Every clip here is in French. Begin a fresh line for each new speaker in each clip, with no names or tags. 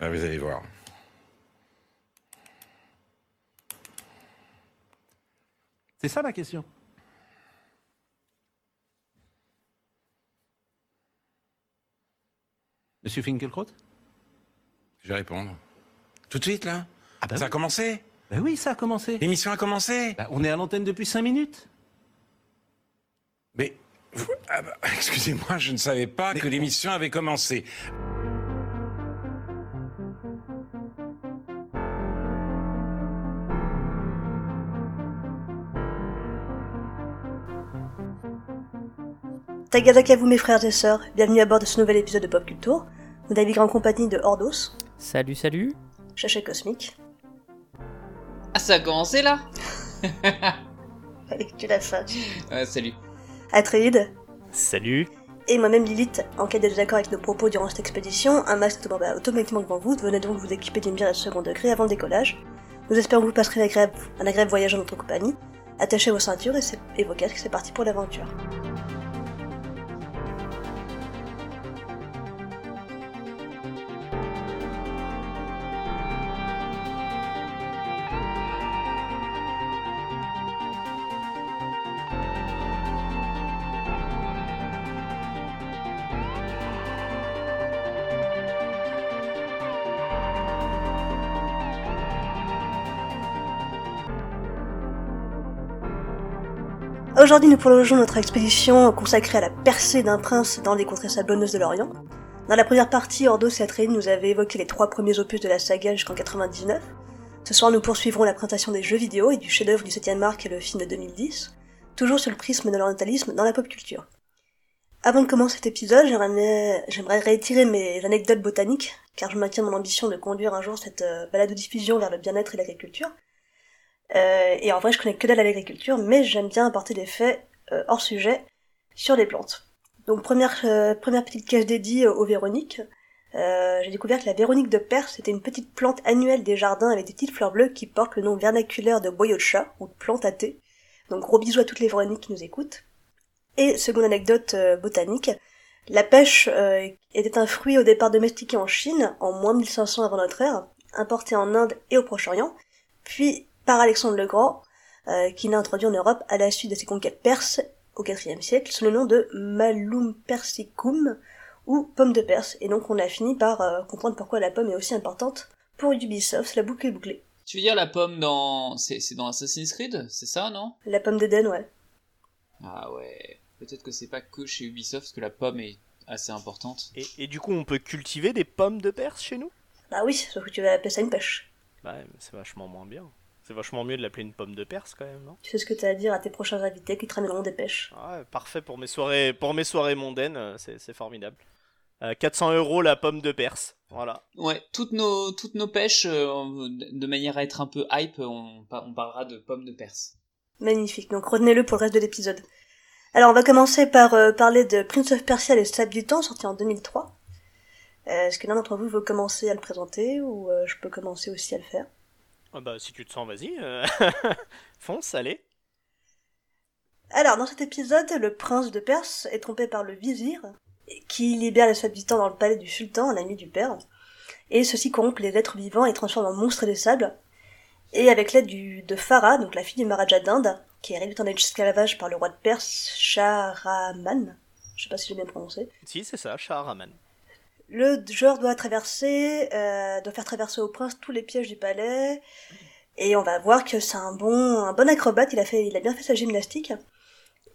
Ah, vous allez voir.
C'est ça la question. Monsieur Finkelkraut
Je vais répondre. Tout de suite, là?
Ah bah
Ça a commencé?
Ben oui, ça a commencé.
L'émission a commencé?
Bah, on est à l'antenne depuis 5 minutes.
Mais, ah bah, excusez-moi, je ne savais pas
Mais
que
on-
l'émission avait commencé.
Tagadaka vous mes frères et sœurs, bienvenue à bord de ce nouvel épisode de Pop Culture. Vous naviguez en compagnie de Ordos,
Salut, salut.
Chaché Cosmique,
Ah, ça a commencé là
avec tu la fin,
Ouais, salut.
Atreide,
Salut.
et moi-même Lilith, en cas de désaccord avec nos propos durant cette expédition, un masque tombe automatiquement devant vous, venez donc vous équiper d'une bière à second degré avant le décollage. Nous espérons que vous passerez un agréable, un agréable voyage en notre compagnie. Attachez vos ceintures et, c'est- et vos casques, c'est parti pour l'aventure. Aujourd'hui, nous prolongeons notre expédition consacrée à la percée d'un prince dans les contrées sablonneuses de l'Orient. Dans la première partie, Ordos et nous avaient évoqué les trois premiers opus de la saga jusqu'en 99. Ce soir, nous poursuivrons la présentation des jeux vidéo et du chef-d'œuvre du 7ème art est le film de 2010, toujours sur le prisme de l'orientalisme dans la pop culture. Avant de commencer cet épisode, j'aimerais j'aimerais réitérer mes anecdotes botaniques, car je maintiens mon ambition de conduire un jour cette euh, balade de diffusion vers le bien-être et l'agriculture. Euh, et en vrai, je connais que dalle à l'agriculture, mais j'aime bien apporter des faits euh, hors sujet sur les plantes. Donc première euh, première petite case dédiée aux Véroniques. J'ai découvert que la Véronique de Perse était une petite plante annuelle des jardins avec des petites fleurs bleues qui porte le nom vernaculaire de chat ou de plante à thé. Donc gros bisous à toutes les Véroniques qui nous écoutent. Et seconde anecdote botanique, la pêche était un fruit au départ domestiqué en Chine en moins 1500 avant notre ère, importé en Inde et au Proche-Orient, puis par Alexandre le Grand, euh, qui l'a introduit en Europe à la suite de ses conquêtes perses au IVe siècle sous le nom de Malum persicum ou pomme de Perse. Et donc on a fini par euh, comprendre pourquoi la pomme est aussi importante pour Ubisoft, la boucle est bouclée.
Tu veux dire la pomme dans. C'est c'est dans Assassin's Creed? C'est ça, non?
La pomme d'Éden, ouais.
Ah ouais. Peut-être que c'est pas que chez Ubisoft que la pomme est assez importante.
Et, et du coup, on peut cultiver des pommes de Perse chez nous?
Bah oui, sauf que tu vas appeler ça une pêche.
Bah, mais c'est vachement moins bien. C'est vachement mieux de l'appeler une pomme de Perse quand même, non?
Tu sais ce que t'as à dire à tes prochains invités qui te ramèneront des pêches.
Ah ouais, Parfait pour mes soirées, pour mes soirées mondaines, euh, c'est c'est formidable. Euh, 400 euros la pomme de Perse, voilà.
Ouais, toutes nos, toutes nos pêches, euh, de manière à être un peu hype, on, par- on parlera de pommes de Perse.
Magnifique, donc retenez-le pour le reste de l'épisode. Alors on va commencer par euh, parler de Prince of Persia et Sables du Temps, sorti en 2003. Euh, Est-ce que l'un d'entre vous veut commencer à le présenter ou euh, je peux commencer aussi à le faire?
Ah bah si tu te sens, vas-y. euh, Fonce, allez.
Alors, dans cet épisode, le prince de Perse est trompé par le vizir, qui libère les habitants dans le palais du sultan, l'ami du père, et ceci corrompt les êtres vivants et transforme en monstres des sables. Et avec l'aide du, de Farah, donc la fille du Maharaja d'Inde, qui est réduite en esclavage par le roi de Perse, Shahraman, je sais pas si j'ai bien prononcé,
Si, c'est ça, Shahraman.
Le joueur doit traverser, euh, doit faire traverser au prince tous les pièges du palais, et on va voir que c'est un bon, un bon acrobate. Il a bien fait sa gymnastique,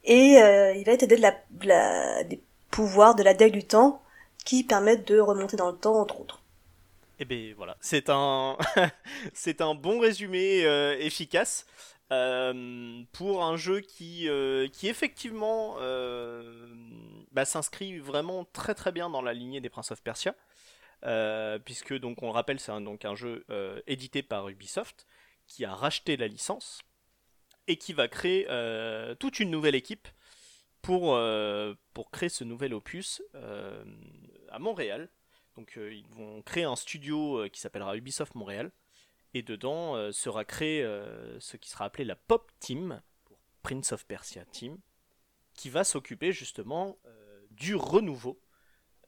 et euh, il va être aidé de la, de la- des pouvoirs de la dague du temps qui permettent de remonter dans le temps, entre autres.
Et ben voilà, c'est un, c'est un bon résumé euh, efficace euh, pour un jeu qui, euh, qui effectivement euh, bah, s'inscrit vraiment très très bien dans la lignée des Prince of Persia, puisque donc on le rappelle, c'est un, un jeu édité par Ubisoft qui a racheté la licence et qui va créer toute une nouvelle équipe pour, pour créer ce nouvel opus à Montréal. Donc ils vont créer un studio qui s'appellera Ubisoft Montréal. Et dedans euh, sera créé euh, ce qui sera appelé la Pop Team, pour Prince of Persia Team, qui va s'occuper justement euh, du renouveau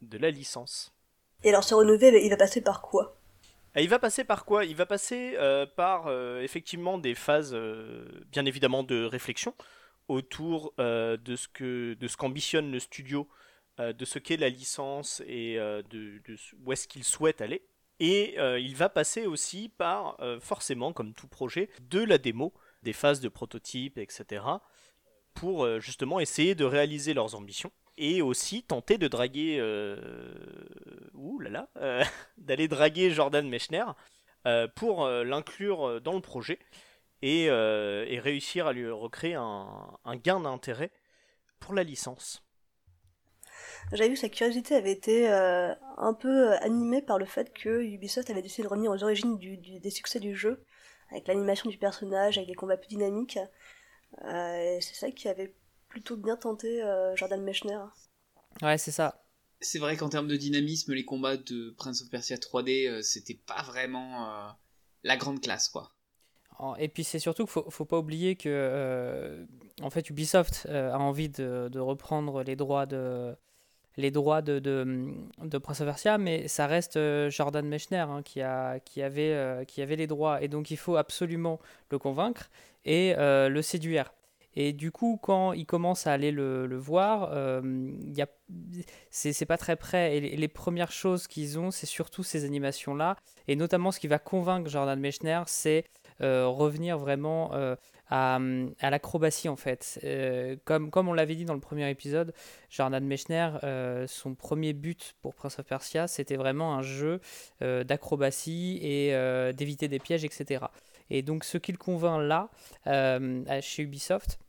de la licence.
Et alors, ce renouvelé, il va passer par quoi?
Il va passer par quoi? Il va passer euh, par euh, effectivement des phases, euh, bien évidemment, de réflexion autour de ce que de ce qu'ambitionne le studio, de ce qu'est la licence et de, où est-ce qu'il souhaite aller. Et euh, il va passer aussi par, euh, forcément, comme tout projet, de la démo, des phases de prototype, etc., pour euh, justement essayer de réaliser leurs ambitions et aussi tenter de draguer, ouh là là, d'aller draguer Jordan Mechner pour l'inclure dans le projet et, réussir à lui recréer un gain d'intérêt pour la licence.
J'avais vu que sa curiosité avait été euh, un peu euh, animée par le fait que Ubisoft avait décidé de revenir aux origines du- du- des succès du jeu, avec l'animation du personnage, avec des combats plus dynamiques. Euh, et c'est ça qui avait plutôt bien tenté euh, Jordan Mechner.
Ouais, c'est ça.
C'est vrai qu'en termes de dynamisme, les combats de Prince of Persia 3D, euh, c'était pas vraiment euh, la grande classe, quoi.
Et puis c'est surtout qu'il faut, faut pas oublier que euh, en fait Ubisoft euh, a envie de, de reprendre les droits de les droits de, de, de Prince of Persia, mais ça reste euh, Jordan Mechner hein, qui, a, qui, avait, euh, qui avait les droits, et donc il faut absolument le convaincre et euh, le séduire. Et du coup, quand il commence à aller le, le voir, euh, c'est, pas très près. Et les premières choses qu'ils ont, c'est surtout ces animations-là. Et notamment, ce qui va convaincre Jordan Mechner, c'est euh, revenir vraiment euh, à, l'acrobatie, en fait. Euh, comme, comme on l'avait dit dans le premier épisode, Jordan Mechner, son premier but pour Prince of Persia, c'était vraiment un jeu d'acrobatie et d'éviter des pièges, etc. Et donc, ce qu'il convainc là, chez Ubisoft,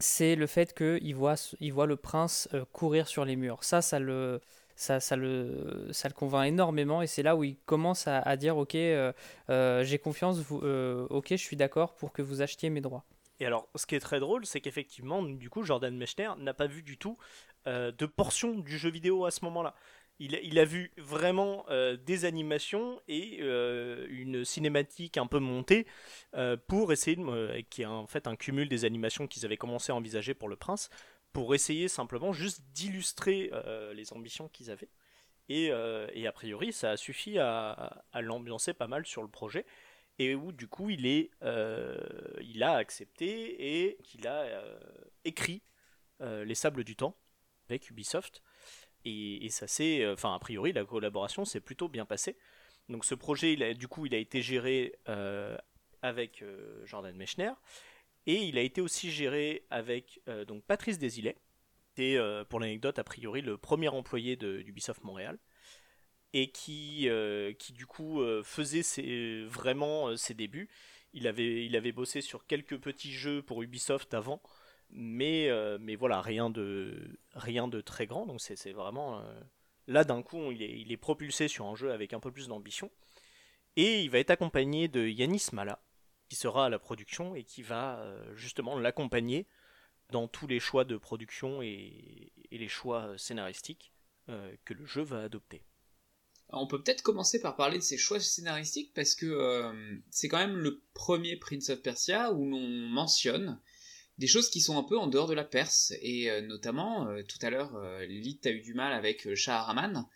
c'est le fait qu'il voit, il voit le prince courir sur les murs. Ça, ça le, ça, ça le, ça le convainc énormément et c'est là où il commence à, à dire ok, euh, euh, j'ai confiance, vous, euh, ok, je suis d'accord pour que vous achetiez mes droits.
Et alors, ce qui est très drôle, c'est qu'effectivement, du coup, Jordan Mechner n'a pas vu du tout de portion du jeu vidéo à ce moment-là. Il, il a vu vraiment des animations et une cinématique un peu montée pour essayer, de, qui est en fait un cumul des animations qu'ils avaient commencé à envisager pour le prince, pour essayer simplement juste d'illustrer euh, les ambitions qu'ils avaient. Et, euh, et, a priori, ça a suffi à, l'ambiancer pas mal sur le projet. Et où du coup il est euh, il a accepté et qu'il a écrit les sables du temps avec Ubisoft. Et, ça s'est enfin a priori la collaboration s'est plutôt bien passée. Donc ce projet il a, du coup il a été géré avec Jordan Mechner et il a été aussi géré avec euh, donc Patrice Desilets qui est pour l'anecdote a priori le premier employé d'Ubisoft Montréal et qui, euh, qui du coup euh, faisait vraiment euh, ses débuts. Il avait, il avait bossé sur quelques petits jeux pour Ubisoft avant, mais, euh, mais voilà, rien de, rien de très grand. Donc c'est vraiment. euh, là, d'un coup, il est, il est propulsé sur un jeu avec un peu plus d'ambition. Et il va être accompagné de Yanis Mala, qui sera à la production et qui va euh, justement l'accompagner dans tous les choix de production et, les choix scénaristiques euh, que le jeu va adopter.
On peut peut-être commencer par parler de ses choix scénaristiques parce que euh, c'est quand même le premier Prince of Persia où l'on mentionne des choses qui sont un peu en dehors de la Perse et euh, notamment euh, tout à l'heure euh, Lilith a eu du mal avec Shaharaman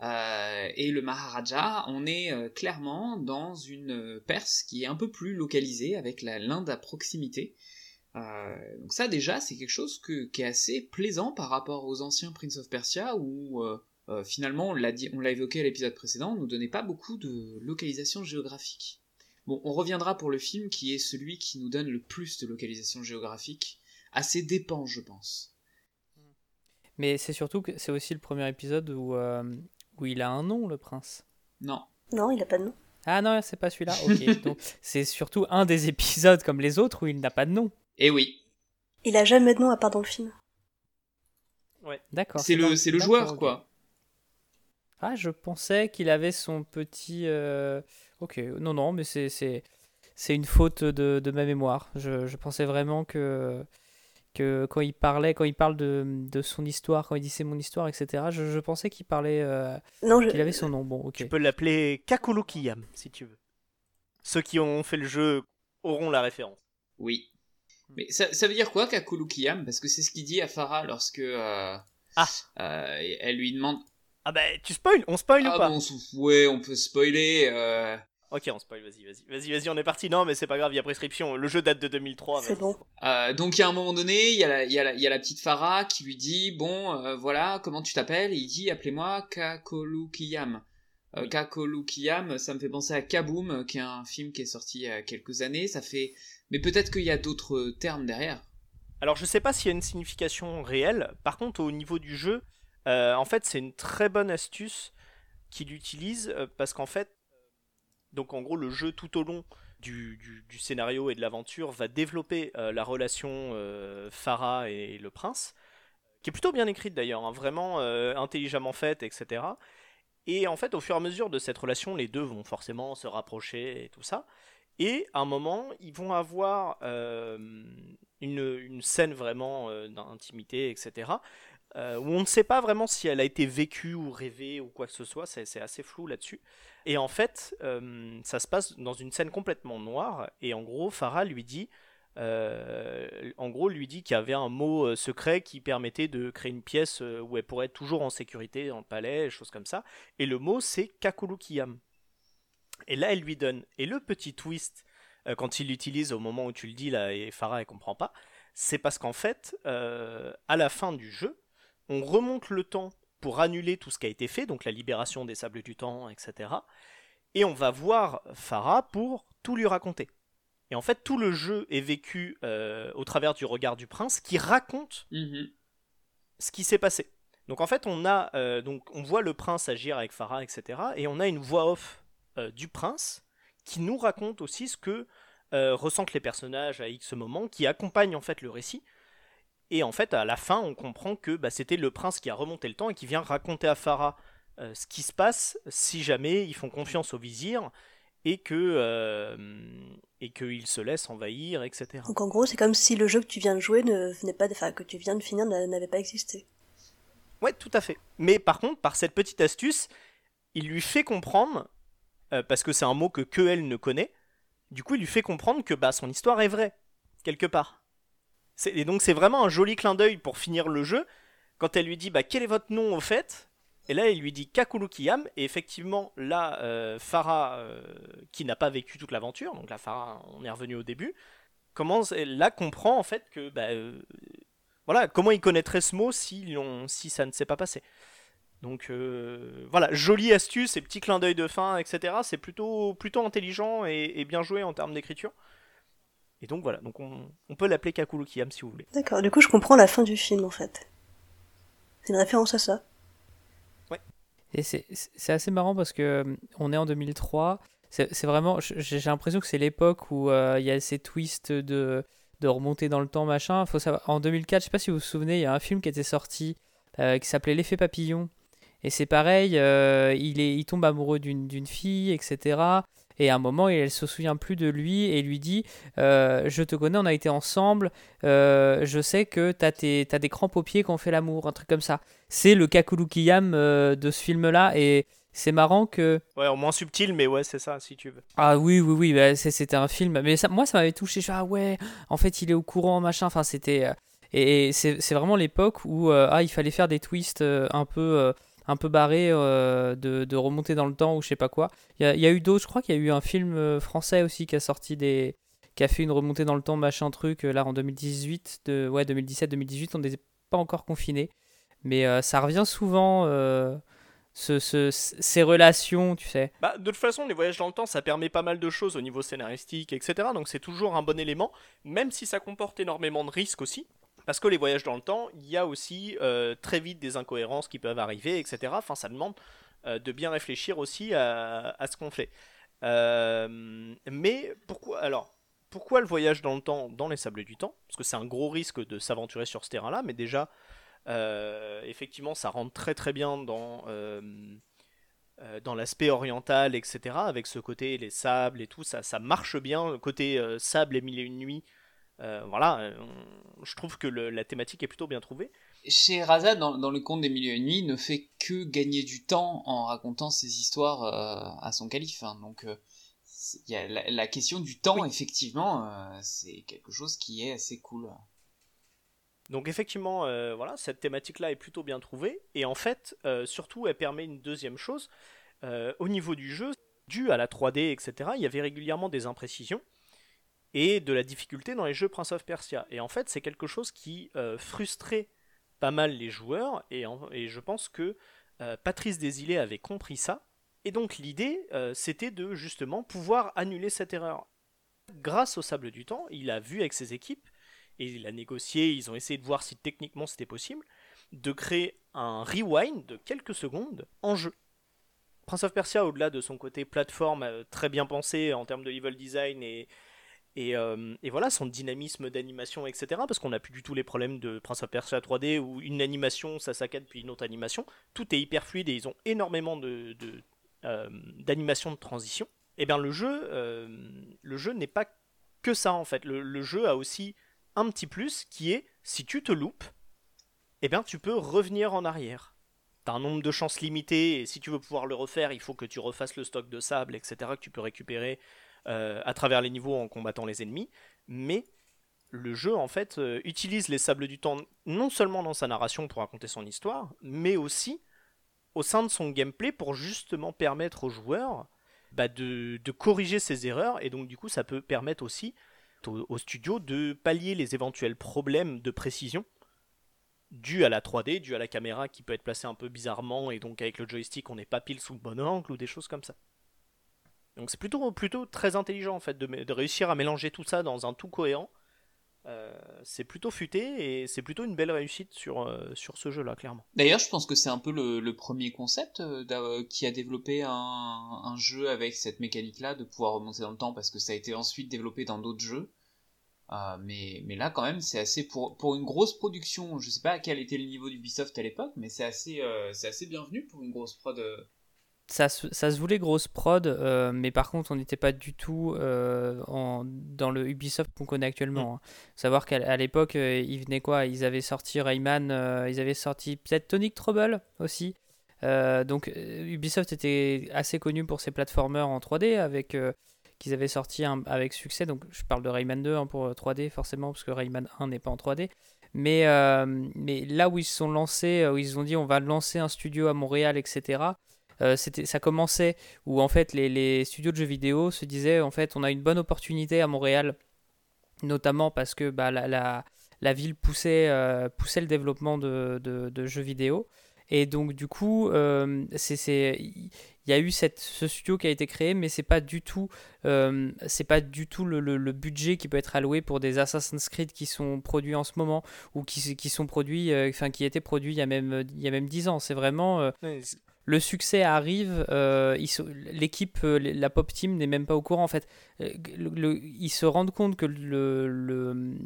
euh, et le Maharaja on est euh, clairement dans une Perse qui est un peu plus localisée avec l'Inde à proximité euh, donc ça déjà c'est quelque chose qui est assez plaisant par rapport aux anciens Prince of Persia où euh, euh, finalement, on l'a, évoqué à l'épisode précédent, on ne nous donnait pas beaucoup de localisation géographique. Bon, on reviendra pour le film qui est celui qui nous donne le plus de localisation géographique, à ses dépens, je pense.
Mais c'est surtout que c'est aussi le premier épisode où, euh, où il a un nom, le prince?
Non.
Non, il n'a pas de nom.
Ah non, c'est pas celui-là. Ok, donc c'est surtout un des épisodes comme les autres où il n'a pas de nom.
Eh oui.
Il a jamais de nom à part dans le film.
Ouais.
D'accord.
C'est le, c'est le joueur, quoi.
Ah, je pensais qu'il avait son petit. euh, Ok, non, non, mais c'est c'est c'est une faute de, de ma mémoire. Je, je pensais vraiment que que quand il parlait, quand il parle de, de son histoire, quand il dit c'est mon histoire, etc. Je, je pensais qu'il parlait, euh,
Non, je...
qu'il avait son nom. Bon, ok.
Tu peux l'appeler Kakulukiyam si tu veux. Ceux qui ont fait le jeu auront la référence.
Oui. Mais ça, ça veut dire quoi, Kakulukiyam? Parce que c'est ce qu'il dit à Farah lorsque euh,
Ah.
euh, elle lui demande
Ah bah tu spoil, on spoil ou
Ah
pas?
bon, on s'en fout. ouais, on peut spoiler. Euh,
Ok, on spoil, vas-y, vas-y, vas-y, vas-y, on est parti. Non, mais c'est pas grave, il y a prescription. Le jeu date de 2003.
C'est bon.
Euh, donc il y a un moment donné, il y a la, il y a la, il y a la petite Farah qui lui dit bon euh, voilà comment tu t'appelles? Et il dit appelez-moi Kakolukiyam. Euh,
Oui.
Kakolukiyam, ça me fait penser à Kaboom, euh, qui est un film qui est sorti il y a quelques années. Ça fait, mais peut-être qu'il y a d'autres termes derrière.
Alors je sais pas s'il y a une signification réelle. Par contre, au niveau du jeu, euh, en fait, c'est une très bonne astuce qu'il utilise euh, parce qu'en fait, donc en gros, le jeu tout au long du, scénario et de l'aventure va développer euh, la relation euh, Farah et le prince, qui est plutôt bien écrite d'ailleurs, hein, vraiment euh, intelligemment faite, etc. Et en fait, au fur et à mesure de cette relation, les deux vont forcément se rapprocher et tout ça. Et à un moment, ils vont avoir une, scène vraiment d'intimité, etc. où on ne sait pas vraiment si elle a été vécue ou rêvée ou quoi que ce soit, c'est assez flou là-dessus. Et en fait, euh, ça se passe dans une scène complètement noire, et en gros, Farah lui dit, euh, en gros, lui dit qu'il y avait un mot euh, secret qui permettait de créer une pièce où elle pourrait être toujours en sécurité dans le palais, choses comme ça. Et le mot, c'est Kakulukiyam. Et là, elle lui donne. Et le petit twist, quand il l'utilise au moment où tu le dis, là, et Farah, elle comprend pas, c'est parce qu'en fait, à la fin du jeu, on remonte le temps pour annuler tout ce qui a été fait, donc la libération des sables du temps, etc. Et on va voir Farah pour tout lui raconter. Et en fait, tout le jeu est vécu euh, au travers du regard du prince qui raconte
Mhm.
ce qui s'est passé. Donc en fait, on a euh, donc on voit le prince agir avec Farah, etc. Et on a une voix off euh, du prince qui nous raconte aussi ce que ressentent les personnages à X moment, qui accompagne en fait le récit. Et en fait, à la fin, on comprend que bah, c'était le prince qui a remonté le temps et qui vient raconter à Farah euh, ce qui se passe si jamais ils font confiance au vizir et que euh, et qu'il se laisse envahir, etc.
Donc en gros, c'est comme si le jeu que tu viens de jouer ne venait pas, de... enfin que tu viens de finir n'a- n'avait pas existé.
Ouais, tout à fait. Mais par contre, par cette petite astuce, il lui fait comprendre, euh, parce que c'est un mot que que elle ne connaît, du coup, il lui fait comprendre que bah, son histoire est vraie, quelque part. Et donc, c'est vraiment un joli clin d'œil pour finir le jeu, quand elle lui dit bah, quel est votre nom au fait? Et là, il lui dit Kakulukiyam, et effectivement, là, euh, euh, qui n'a pas vécu toute l'aventure, donc là, Farah, on est revenu au début, commence, là, comprend en fait que bah, euh, voilà, comment ils connaîtraient ce mot si, ça ne s'est pas passé. Donc euh, voilà, jolie astuce et petit clin d'œil de fin, etc. C'est plutôt, plutôt intelligent et bien joué en termes d'écriture. Et donc voilà, donc on, on peut l'appeler Kakulukiyam si vous voulez.
D'accord, du coup je comprends la fin du film en fait. C'est une référence à ça.
Et c'est assez marrant parce que euh, on est en 2003. C'est vraiment. J'ai l'impression que c'est l'époque où euh, il y a ces twists de, de remonter dans le temps, machin. Faut savoir, en 2004, je sais pas si vous vous souvenez, il y a un film qui était sorti euh, qui s'appelait L'effet papillon. Et c'est pareil, euh, il, est, il tombe amoureux d'une d'une fille, etc. Et à un moment, elle se souvient plus de lui et lui dit euh, Je te connais, on a été ensemble, euh, je sais que t'as tes- t'as des crampes aux pieds quand on fait l'amour, un truc comme ça. C'est le Kakulukiyam euh, de ce film-là et c'est marrant que.
Ouais, au moins subtil, mais ouais, c'est ça si tu veux.
Ah oui, oui, oui, bah, c'est- c'était un film. Mais ça, moi, ça m'avait touché. Je suis, ah ouais, en fait, il est au courant, machin. Enfin, c'était. Et c'est c'est vraiment l'époque où euh, ah, il fallait faire des twists euh, un peu. euh, un peu barrés euh, de, remonter dans le temps ou je sais pas quoi. Il y a, eu d'autres, je crois qu'il y a eu un film euh, français aussi qui a sorti des. qui a fait une remontée dans le temps, machin truc, euh, là en 2018, de, ouais, 2017-2018, on n'était pas encore confinés. Mais ça revient souvent, ce, ce- ces relations, tu sais.
Bah, de toute façon, les voyages dans le temps, ça permet pas mal de choses au niveau scénaristique, etc. Donc c'est toujours un bon élément, même si ça comporte énormément de risques aussi. Parce que les voyages dans le temps, il y a aussi euh, très vite des incohérences qui peuvent arriver, etc. Enfin, ça demande euh, de bien réfléchir aussi à, ce qu'on fait. Euh, mais pourquoi alors pourquoi le voyage dans le temps dans les sables du temps? Parce que c'est un gros risque de s'aventurer sur ce terrain-là, mais déjà, effectivement, ça rentre très très bien dans, dans l'aspect oriental, etc. Avec ce côté, les sables et tout, ça, ça marche bien. Le côté sable et mille et une nuits, euh, voilà, euh, on- je trouve que le- la thématique est plutôt bien trouvée.
Scheherazade, dans, dans le conte des Mille et nuits, ne fait que gagner du temps en racontant ses histoires euh, à son calife. hein. Donc, y a la, la question du temps, effectivement, c'est quelque chose qui est assez cool.
Donc effectivement, euh, voilà, cette thématique-là est plutôt bien trouvée. Et en fait, euh, surtout, elle permet une deuxième chose. Euh, au niveau du jeu, dû à la 3D, etc., il y avait régulièrement des imprécisions et de la difficulté dans les jeux Prince of Persia. Et en fait, c'est quelque chose qui frustrait pas mal les joueurs. Et, je pense que Patrice Desilets avait compris ça. Et donc l'idée, c'était de justement pouvoir annuler cette erreur. Grâce au sable du temps, il a vu avec ses équipes et il a négocié, ils ont essayé de voir si techniquement c'était possible, de créer un rewind de quelques secondes en jeu. Prince of Persia, au-delà de son côté plateforme euh, très bien pensé en termes de level design et, euh, et, voilà, son dynamisme d'animation, etc. Parce qu'on n'a plus du tout les problèmes de Prince of Persia 3D où une animation ça saccade puis une autre animation. Tout est hyper fluide et ils ont énormément de, euh, d'animation de, transition. Et eh bien le jeu, le jeu n'est pas que ça en fait. le jeu a aussi un petit plus qui est si tu te loupes, eh bien tu peux revenir en arrière. T'as un nombre de chances limité et si tu veux pouvoir le refaire, il faut que tu refasses le stock de sable, etc. que tu peux récupérer euh, à travers les niveaux en combattant les ennemis. Mais le jeu en fait euh, utilise les sables du temps non seulement dans sa narration pour raconter son histoire, mais aussi au sein de son gameplay pour justement permettre aux joueurs bah, de, corriger ses erreurs et donc du coup ça peut permettre aussi au, studio de pallier les éventuels problèmes de précision dus à la 3D, dus à la caméra qui peut être placée un peu bizarrement et donc avec le joystick on n'est pas pile sous le bon angle ou des choses comme ça. Donc c'est plutôt, plutôt très intelligent en fait de, réussir à mélanger tout ça dans un tout cohérent. Euh, c'est plutôt futé et c'est plutôt une belle réussite sur, euh, sur ce jeu-là, clairement.
D'ailleurs, je pense que c'est un peu le, premier concept euh, qui a développé un, jeu avec cette mécanique-là de pouvoir remonter dans le temps parce que ça a été ensuite développé dans d'autres jeux. Mais, mais là, quand même, c'est assez pour, une grosse production. Je sais pas quel était le niveau d'Ubisoft à l'époque, mais c'est assez, c'est assez bienvenu pour une grosse prod. Euh.
Ça, ça se voulait grosse prod, mais par contre, on n'était pas du tout en, dans le Ubisoft qu'on connaît actuellement. Mm. Hein. Savoir qu'à l'époque, ils venaient quoi? Ils avaient sorti Rayman, ils avaient sorti peut-être Tonic Trouble aussi. donc Ubisoft était assez connu pour ses platformers en 3D avec qu'ils avaient sorti avec succès. Donc je parle de Rayman 2 hein, pour 3D euh, forcément, parce que Rayman 1 n'est pas en 3D. Mais, euh, mais là où ils se sont lancés, euh, où ils ont dit on va lancer un studio à Montréal, etc. c'était, ça commençait où en fait les, studios de jeux vidéo se disaient en fait on a une bonne opportunité à Montréal, notamment parce que bah, la, ville poussait, poussait le développement de, jeux vidéo. Et donc du coup, c'est, il y a eu ce studio qui a été créé, mais c'est pas du tout, euh, c'est pas du tout le, budget qui peut être alloué pour des Assassin's Creed qui sont produits en ce moment ou qui, sont produits, euh, enfin qui étaient produits il y a même il y a même 10 ans. C'est vraiment euh, le succès arrive, l'équipe, la pop team n'est même pas au courant en fait. ils se rendent compte que le, le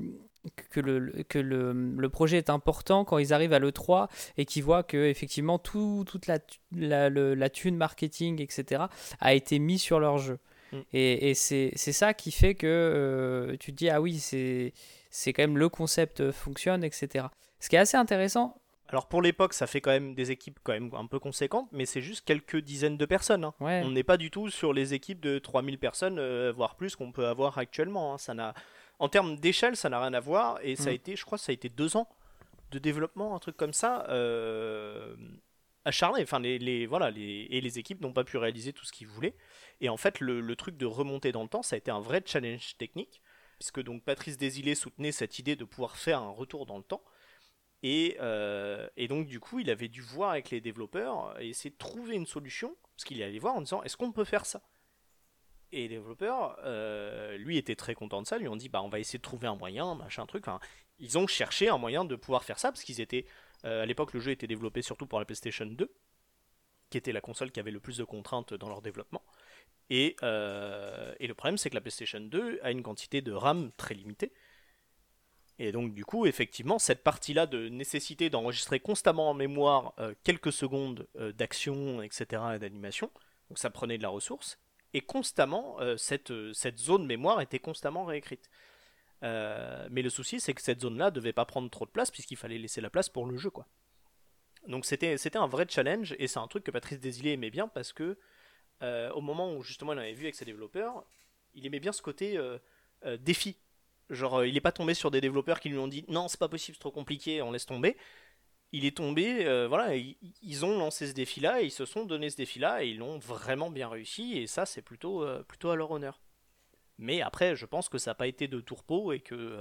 que, le, que le, le, projet est important quand ils arrivent à l'E3 et qu'ils voient que effectivement tout, toute la, la, la, thune marketing, etc., a été mis sur leur jeu. Mm. Et, et c'est ça qui fait que euh, tu te dis, ah oui, c'est quand même le concept fonctionne, etc. Ce qui est assez intéressant.
Alors pour l'époque, ça fait quand même des équipes quand même un peu conséquentes, mais c'est juste quelques dizaines de personnes. Hein. On n'est pas du tout sur les équipes de 3000 personnes, euh, voire plus qu'on peut avoir actuellement. Hein. Ça n'a en termes d'échelle, ça n'a rien à voir. Et ça a mm. été, je crois, ça a été deux ans de développement, un truc comme ça, euh, acharné. Enfin, les, voilà, les, et les équipes n'ont pas pu réaliser tout ce qu'ils voulaient. Et en fait, le, truc de remonter dans le temps, ça a été un vrai challenge technique, puisque donc Patrice Desilets soutenait cette idée de pouvoir faire un retour dans le temps. Et, euh, et, donc du coup, il avait dû voir avec les développeurs et essayer de trouver une solution, parce qu'il allait voir en disant est-ce qu'on peut faire ça? Et les développeurs, euh, lui, était très content de ça. Lui ont dit, bah, on va essayer de trouver un moyen, machin truc. Enfin, ils ont cherché un moyen de pouvoir faire ça parce qu'ils étaient, euh, à l'époque, le jeu était développé surtout pour la PlayStation 2, qui était la console qui avait le plus de contraintes dans leur développement. Et le problème, c'est que la PlayStation 2 a une quantité de RAM très limitée. Et donc, du coup, effectivement, cette partie-là de nécessité d'enregistrer constamment en mémoire quelques secondes d'action, etc., et d'animation, donc ça prenait de la ressource et constamment, euh, cette, euh, cette zone mémoire était constamment réécrite. Euh, mais le souci, c'est que cette zone-là devait pas prendre trop de place, puisqu'il fallait laisser la place pour le jeu, quoi. Donc c'était, c'était un vrai challenge, et c'est un truc que Patrice Desilets aimait bien, parce que au moment où justement il avait vu avec ses développeurs, il aimait bien ce côté défi. Genre, euh, il est pas tombé sur des développeurs qui lui ont dit non, c'est pas possible, c'est trop compliqué, on laisse tomber. Il est tombé, euh, voilà, ils, ont lancé ce défi-là, et ils se sont donné ce défi-là, et ils l'ont vraiment bien réussi, et ça, c'est plutôt, euh, plutôt à leur honneur. Mais après, je pense que ça n'a pas été de tourpeau, et que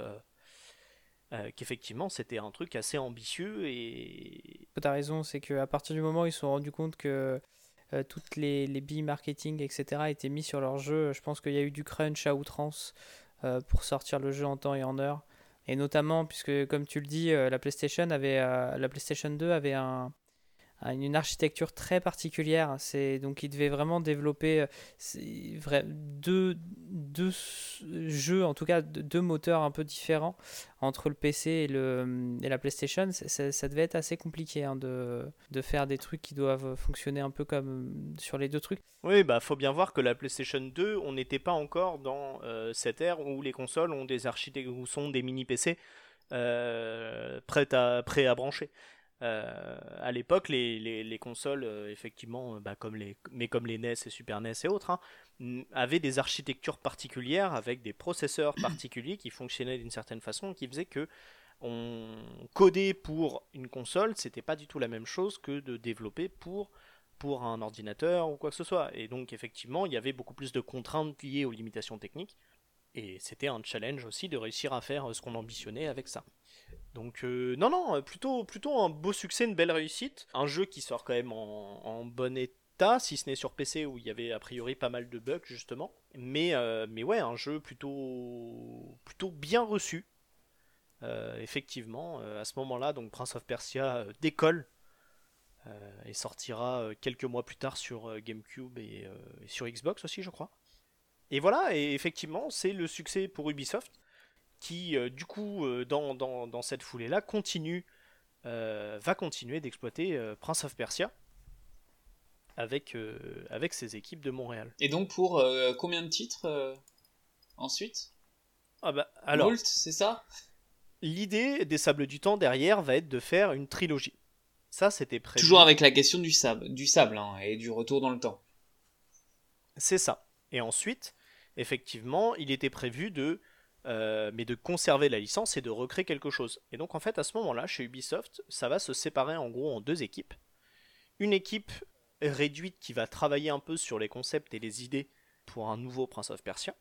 qu'effectivement, c'était un truc assez ambitieux, et
Tu as raison, c'est qu'à partir du moment où ils se sont rendus compte que toutes les, les billes marketing, etc., étaient mis sur leur jeu, je pense qu'il y a eu du crunch à outrance pour sortir le jeu en temps et en heure. Et notamment, puisque comme tu le dis, euh, la PlayStation avait, euh, la PlayStation 2 avait un- une architecture très particulière. C'est donc ils devaient vraiment développer euh, deux, deux jeux, en tout cas deux moteurs un peu différents entre le PC et, le, et la PlayStation. Ça devait être assez compliqué hein, de, de faire des trucs qui doivent fonctionner un peu comme sur les deux trucs.
Oui, bah faut bien voir que la PlayStation 2, on n'était pas encore dans euh, cette ère où les consoles ont des architectes ou sont des mini PC euh, à prêts à brancher. Euh, à l'époque, les, les- les consoles, euh, effectivement, euh, bah, comme les, mais comme les NES et Super NES et autres, hein, avaient des architectures particulières avec des processeurs particuliers qui fonctionnaient d'une certaine façon, qui faisaient que on codait pour une console, c'était pas du tout la même chose que de développer pour pour un ordinateur ou quoi que ce soit. Et donc effectivement, il y avait beaucoup plus de contraintes liées aux limitations techniques. Et c'était un challenge aussi de réussir à faire ce qu'on ambitionnait avec ça. Donc euh, non, non, euh, plutôt, plutôt un beau succès, une belle réussite. Un jeu qui sort quand même en, bon état, si ce n'est sur PC où il y avait a priori pas mal de bugs justement. Mais, euh, mais ouais, un jeu plutôt, bien reçu. Euh, effectivement, à ce moment-là, donc Prince of Persia décolle et sortira quelques mois plus tard sur GameCube et sur Xbox aussi, je crois. Et voilà, et effectivement, c'est le succès pour Ubisoft qui, euh, du coup, euh, dans, dans, dans cette foulée-là, continue, euh, va continuer d'exploiter Prince of Persia avec, avec ses équipes de Montréal.
Et donc pour combien de titres ensuite?
Ah bah, alors,
c'est ça?
l'idée des Sables du Temps derrière va être de faire une trilogie. Ça, c'était prévu.
Toujours avec la question du sable, du sable hein, et du retour dans le temps.
C'est ça. Et ensuite, effectivement, il était prévu de, euh, mais de conserver la licence et de recréer quelque chose. Et donc en fait, à ce moment-là, chez Ubisoft, ça va se séparer en gros en deux équipes. Une équipe réduite qui va travailler un peu sur les concepts et les idées pour un nouveau Prince of Persia.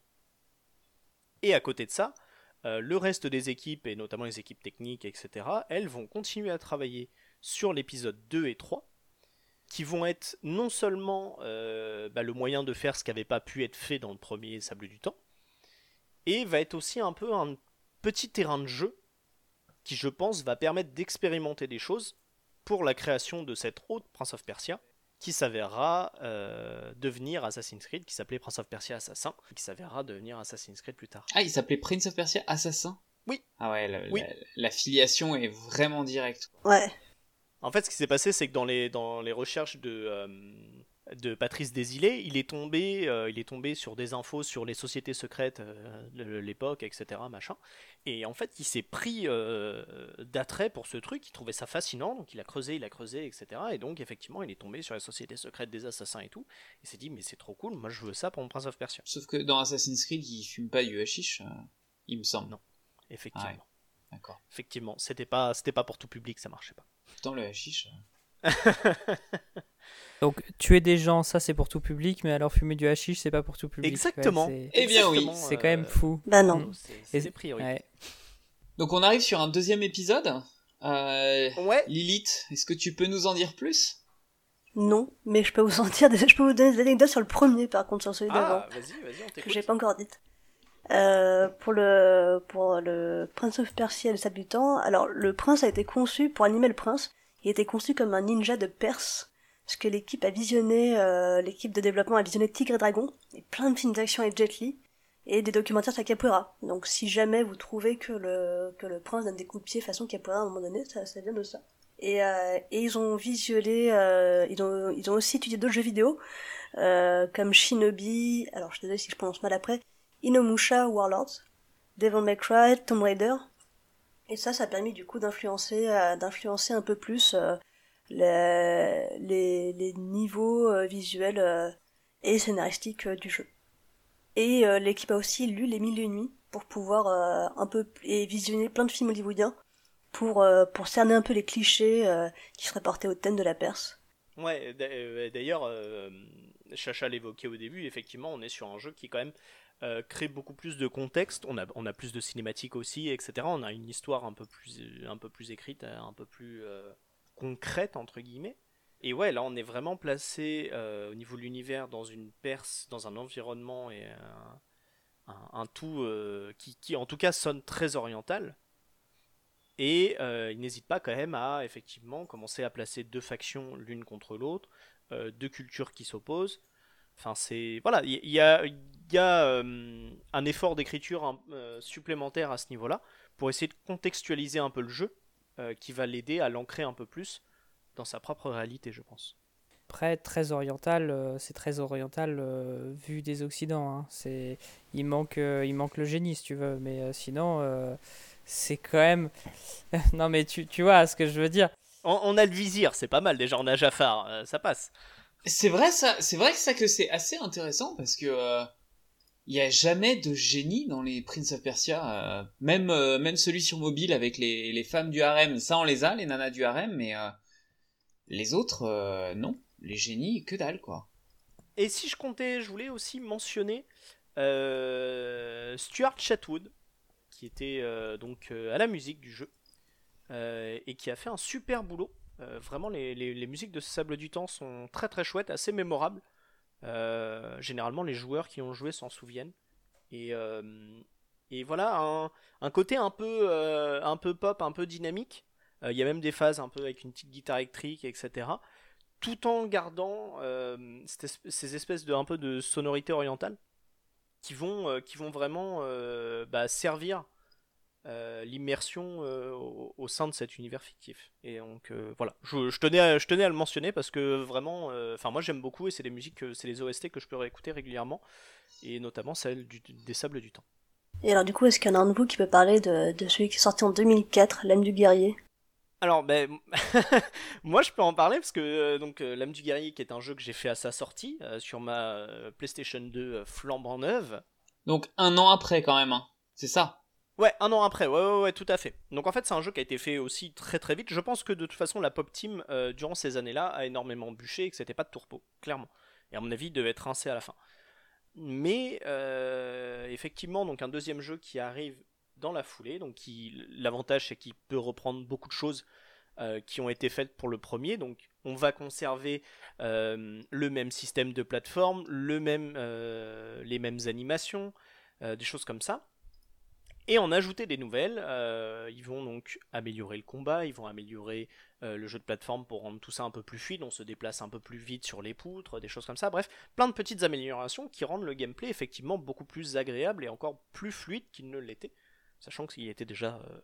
Et à côté de ça, euh, le reste des équipes, et notamment les équipes techniques, etc., elles vont continuer à travailler sur l'épisode 2 et 3, qui vont être non seulement euh, bah, le moyen de faire ce qui n'avait pas pu être fait dans le premier Sable du Temps, et va être aussi un peu un petit terrain de jeu qui, je pense, va permettre d'expérimenter des choses pour la création de cette autre Prince of Persia, qui s'avérera euh, devenir Assassin's Creed, qui s'appelait Prince of Persia Assassin, qui s'avérera devenir Assassin's Creed plus tard.
Ah, il s'appelait Prince of Persia Assassin?
Oui.
Ah ouais, la,
Oui.
la- la filiation est vraiment directe.
Ouais.
En fait, ce qui s'est passé, c'est que dans les, dans les recherches de, euh, de Patrice Desilets, il est, tombé, euh, il est tombé sur des infos sur les sociétés secrètes euh, de l'époque, etc. Machin. Et en fait, il s'est pris euh, d'attrait pour ce truc, il trouvait ça fascinant, donc il a creusé, il a creusé, etc. Et donc, effectivement, il est tombé sur les sociétés secrètes des assassins et tout. Il s'est dit, mais c'est trop cool, moi je veux ça pour mon Prince of Persia.
Sauf que dans Assassin's Creed, ils fument pas du hashish, il me semble.
Non. Effectivement.
Ah ouais. D'accord.
Effectivement, c'était pas, c'était pas pour tout public, ça marchait pas.
Pourtant, le hashish.
Donc tuer des gens, ça c'est pour tout public, mais alors fumer du hashish, c'est pas pour tout public.
Exactement.
Ouais,
Eh bien oui,
c'est quand même
euh,
fou.
Bah non.
Mm.
c'est-
Et-
C'est des priorités.
Ouais.
Donc on arrive sur un deuxième épisode. Euh,
Ouais.
Lilith, est-ce que tu peux nous en dire plus?
Non, mais je peux vous en dire des... je peux vous donner des anecdotes sur le premier, par contre, sur celui d'avant,
Ah, vas-y, vas-y, on
que
t'écoute.
j'ai pas encore dites. Euh, pour le pour le Prince of Persia et le Sable du Temps, alors le prince a été conçu pour animer le prince. Il été conçu comme un ninja de Perse, parce que l'équipe a visionné, euh, l'équipe de développement a visionné Tigre et Dragon et plein de films d'action avec Jet Li et des documentaires sur capoeira. Donc si jamais vous trouvez que le que le prince donne des coups de pied façon capoeira à un moment donné, ça, ça vient de ça. Et, euh, et ils ont visionné, euh, ils ont ils ont aussi étudié d'autres jeux vidéo euh, comme Shinobi. Alors je suis désolée si je prononce mal après. Inomusha Warlords, Devil May Cry, Tomb Raider. Et ça, ça a permis du coup d'influencer, euh, un peu plus euh, les, les, niveaux euh, visuels et scénaristiques du jeu. Et l'équipe a aussi lu Les Mille et Une Nuits, pour pouvoir un peu et visionner plein de films hollywoodiens pour pour cerner un peu les clichés qui seraient portés au thème de la Perse.
Ouais, d'a- d'ailleurs, Chacha l'évoquait au début, effectivement, on est sur un jeu qui quand même euh, crée beaucoup plus de contexte, on a, on a plus de cinématiques aussi, etc. On a une histoire un peu plus, un peu plus écrite, euh, un peu plus euh, concrète, entre guillemets. Et ouais, là, on est vraiment placé euh, au niveau de l'univers dans une Perse, dans un environnement et un, tout qui, qui, en tout cas, sonne très oriental. Et il n'hésite pas quand même à effectivement commencer à placer deux factions l'une contre l'autre, deux cultures qui s'opposent. Enfin, c'est voilà, il y, a, y a euh, un effort d'écriture hein, euh, supplémentaire à ce niveau-là pour essayer de contextualiser un peu le jeu, euh, qui va l'aider à l'ancrer un peu plus dans sa propre réalité, je pense.
Après, très oriental, euh, c'est très oriental euh, vu des Occidents. hein. C'est, il manque, euh, il manque le génie si tu veux, mais euh, sinon, euh, c'est quand même. non mais tu, tu vois ce que je veux dire.
On, on a le vizir, c'est pas mal déjà, on a Jafar, euh, ça passe.
C'est vrai ça, c'est vrai que ça que c'est assez intéressant parce que euh, il y a jamais de génie dans les Prince of Persia, euh, même euh, même celui sur mobile avec les, femmes du harem, ça on les a, les nanas du harem, mais euh, les autres non, les génies que dalle quoi.
Et si je comptais, je voulais aussi mentionner Stuart Chatwood, qui était donc à la musique du jeu, et qui a fait un super boulot. Vraiment, les, les- les musiques de Sable du Temps sont très très chouettes, assez mémorables. Euh, généralement, les joueurs qui ont joué s'en souviennent. Et, euh, voilà, un, côté un peu, euh, un peu pop, un peu dynamique. Il y a même des phases un peu avec une petite guitare électrique, etc tout en gardant ces espèces de un peu de sonorité orientale qui vont vraiment bah, servir euh, l'immersion euh, au, au sein de cet univers fictif et donc euh, voilà je, je tenais à, je tenais à le mentionner parce que vraiment euh, enfin moi j'aime beaucoup et c'est des musiques que- c'est les OST que je peux réécouter régulièrement et notamment celle du- des sables du temps
Et alors du coup, est-ce qu'il y en a un de vous qui peut parler de, de celui qui est sorti en 2004, L'âme du guerrier?
Alors, ben, moi je peux en parler parce que donc euh, L'âme du guerrier, qui est un jeu que j'ai fait à sa sortie euh, sur ma euh, PlayStation 2 euh, flambant neuve.
Donc un an après quand même, hein. c'est ça?
Ouais, un an après, ouais, ouais, ouais, tout à fait. Donc en fait, c'est un jeu qui a été fait aussi très très vite. Je pense que de toute façon, la Pop Team, euh, durant ces années-là, a énormément bûché et que c'était pas de tourpeau, clairement. Et à mon avis, il devait être rincé à la fin. Mais euh, effectivement, donc un deuxième jeu qui arrive dans la foulée. Donc qui, l'avantage, c'est qu'il peut reprendre beaucoup de choses euh, qui ont été faites pour le premier. Donc on va conserver le même système de plateforme, les mêmes animations, des choses comme ça. Et en ajouter des nouvelles, euh, ils vont donc améliorer le combat, ils vont améliorer euh, le jeu de plateforme pour rendre tout ça un peu plus fluide, on se déplace un peu plus vite sur les poutres, des choses comme ça. Bref, plein de petites améliorations qui rendent le gameplay effectivement beaucoup plus agréable et encore plus fluide qu'il ne l'était, sachant qu'il était déjà euh,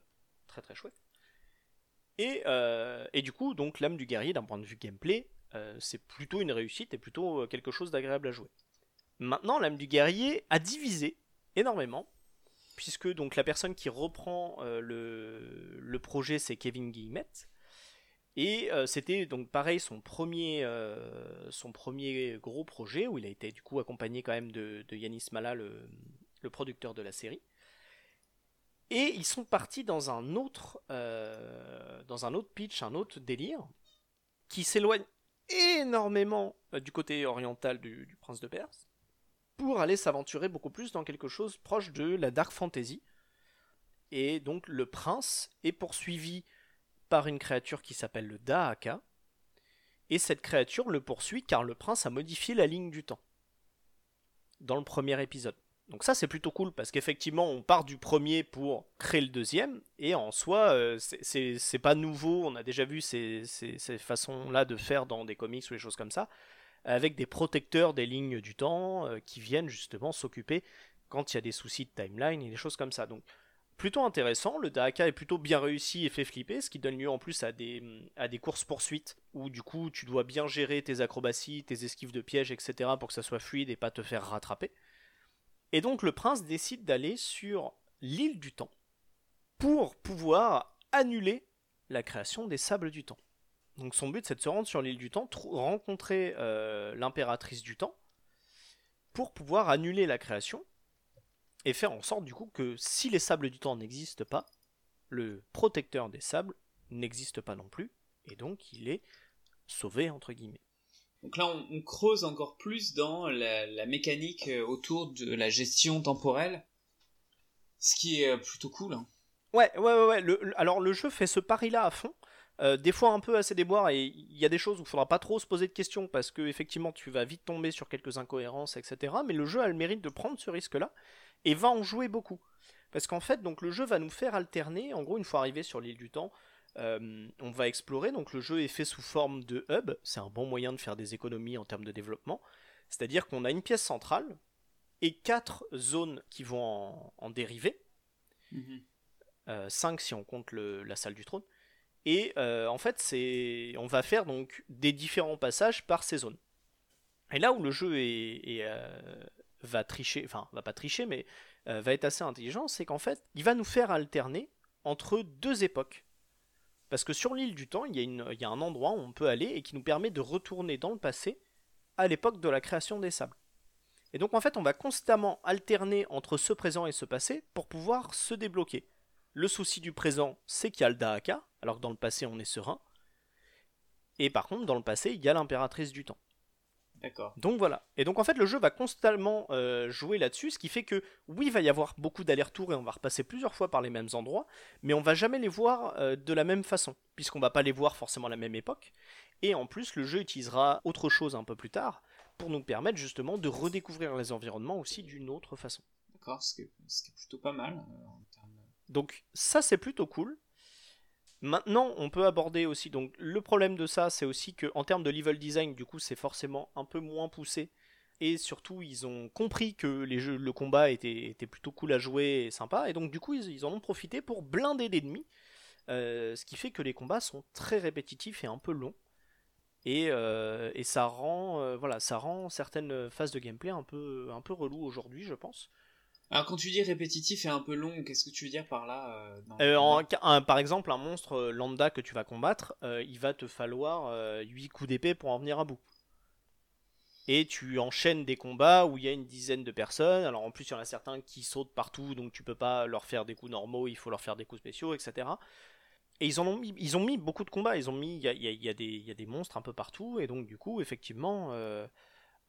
très très chouette. Et, et du coup, donc l'âme du guerrier d'un point de vue gameplay, c'est plutôt une réussite et plutôt quelque chose d'agréable à jouer. Maintenant, l'âme du guerrier a divisé énormément puisque donc la personne qui reprend euh, le, projet c'est Kevin Guillemette. Et euh, c'était donc pareil son premier euh, son premier gros projet où il a été du coup accompagné quand même de, Yanis Mala le, producteur de la série. Et ils sont partis dans un autre pitch un autre délire qui s'éloigne énormément du côté oriental du prince de Perse pour aller s'aventurer beaucoup plus dans quelque chose proche de la dark fantasy. Et donc le prince est poursuivi par une créature qui s'appelle le Dahaka. Et cette créature le poursuit car le prince a modifié la ligne du temps. Dans le premier épisode. Donc ça c'est plutôt cool parce qu'effectivement on part du premier pour créer le deuxième et en soi euh, c'est- pas nouveau, on a déjà vu ces, ces façons-là de faire dans des comics ou des choses comme ça avec des protecteurs des lignes du temps euh, qui viennent justement s'occuper quand il y a des soucis de timeline et des choses comme ça. Donc plutôt intéressant, le Dahaka est plutôt bien réussi et fait flipper, ce qui donne lieu en plus à des, à des courses-poursuites où du coup tu dois bien gérer tes acrobaties, tes esquives de pièges, etc. pour que ça soit fluide et pas te faire rattraper. Et donc le prince décide d'aller sur l'île du temps pour pouvoir annuler la création des sables du temps. Donc son but c'est de se rendre sur l'île du temps, rencontrer euh, l'impératrice du temps, pour pouvoir annuler la création. et faire en sorte du coup que si les sables du temps n'existent pas, le protecteur des sables n'existe pas non plus, et donc il est sauvé entre guillemets.
Donc là, on, creuse encore plus dans la, mécanique euh, autour de la gestion temporelle, ce qui est euh, plutôt cool. Hein.
Ouais, ouais, ouais. ouais. alors le jeu fait ce pari-là à fond. Euh, des fois un peu assez déboire et il y a des choses où il faudra pas trop se poser de questions parce que effectivement tu vas vite tomber sur quelques incohérences, etc. Mais le jeu a le mérite de prendre ce risque-là et va en jouer beaucoup. Parce qu'en fait, donc le jeu va nous faire alterner. En gros, une fois arrivé sur l'île du temps, euh, on va explorer. Donc le jeu est fait sous forme de hub. C'est un bon moyen de faire des économies en termes de développement. C'est-à-dire qu'on a une pièce centrale et quatre zones qui vont en, en dériver. 5 mhm. euh, si on compte la salle du trône. Et euh, en fait, c'est, on va faire donc des différents passages par ces zones. Et là où le jeu est, euh, va tricher, enfin va pas tricher, mais euh, va être assez intelligent, c'est qu'en fait, il va nous faire alterner entre deux époques. Parce que sur l'île du temps, il y, a il y, a un endroit où on peut aller et qui nous permet de retourner dans le passé à l'époque de la création des sables. Et donc en fait, on va constamment alterner entre ce présent et ce passé pour pouvoir se débloquer. Le souci du présent, c'est qu'il y a le Dahaka, alors que dans le passé on est serein. Et par contre, dans le passé, il y a l'impératrice du temps.
D'accord.
Donc voilà. Et donc en fait, le jeu va constamment euh, jouer là-dessus, ce qui fait que oui, il va y avoir beaucoup d'allers-retours et on va repasser plusieurs fois par les mêmes endroits, mais on va jamais les voir euh, de la même façon, puisqu'on va pas les voir forcément à la même époque. Et en plus, le jeu utilisera autre chose un peu plus tard pour nous permettre justement de redécouvrir les environnements aussi d'une autre façon.
D'accord, ce, qui est plutôt pas mal euh,
donc ça c'est plutôt cool. Maintenant, on peut aborder aussi donc le problème de ça, c'est aussi que en termes de level design, du coup, c'est forcément un peu moins poussé. Et surtout, ils ont compris que les jeux, le combat était, plutôt cool à jouer et sympa. Et donc, du coup, ils, en ont profité pour blinder d'ennemis. Euh, ce qui fait que les combats sont très répétitifs et un peu longs. Et, euh, ça rend, euh, voilà, ça rend certaines phases de gameplay un peu, un peu relou aujourd'hui, je pense.
Alors quand tu dis répétitif et un peu long, qu'est-ce que tu veux dire par là
euh, euh, Par exemple, un monstre euh, lambda que tu vas combattre, il va te falloir 8 coups d'épée pour en venir à bout. Et tu enchaînes des combats où il y a une dizaine de personnes. Alors en plus, il y en a certains qui sautent partout, donc tu peux pas leur faire des coups normaux, il faut leur faire des coups spéciaux, etc. Et ils, en ont, mis, ils ont mis beaucoup de combats, ils ont mis, il y a, y a, des monstres un peu partout, et donc du coup, effectivement,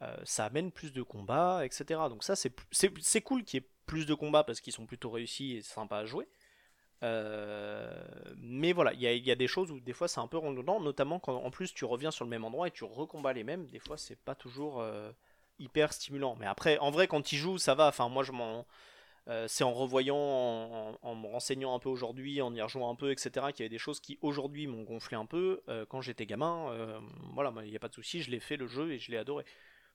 euh, ça amène plus de combats, etc. Donc ça, c'est cool qu'il y ait plus de combats parce qu'ils sont plutôt réussis et sympas à jouer. Euh, mais voilà, il y, a, des choses où des fois c'est un peu redondant, notamment quand en plus tu reviens sur le même endroit et tu recombats les mêmes. Des fois, c'est pas toujours euh, hyper stimulant. Mais après, en vrai, quand tu joues, ça va. Enfin, moi, je m'en. c'est en revoyant, en, me renseignant un peu aujourd'hui, en y rejouant un peu, etc., qu'il y avait des choses qui aujourd'hui m'ont gonflé un peu. quand j'étais gamin, voilà, il n'y a pas de souci, je l'ai fait le jeu et je l'ai adoré.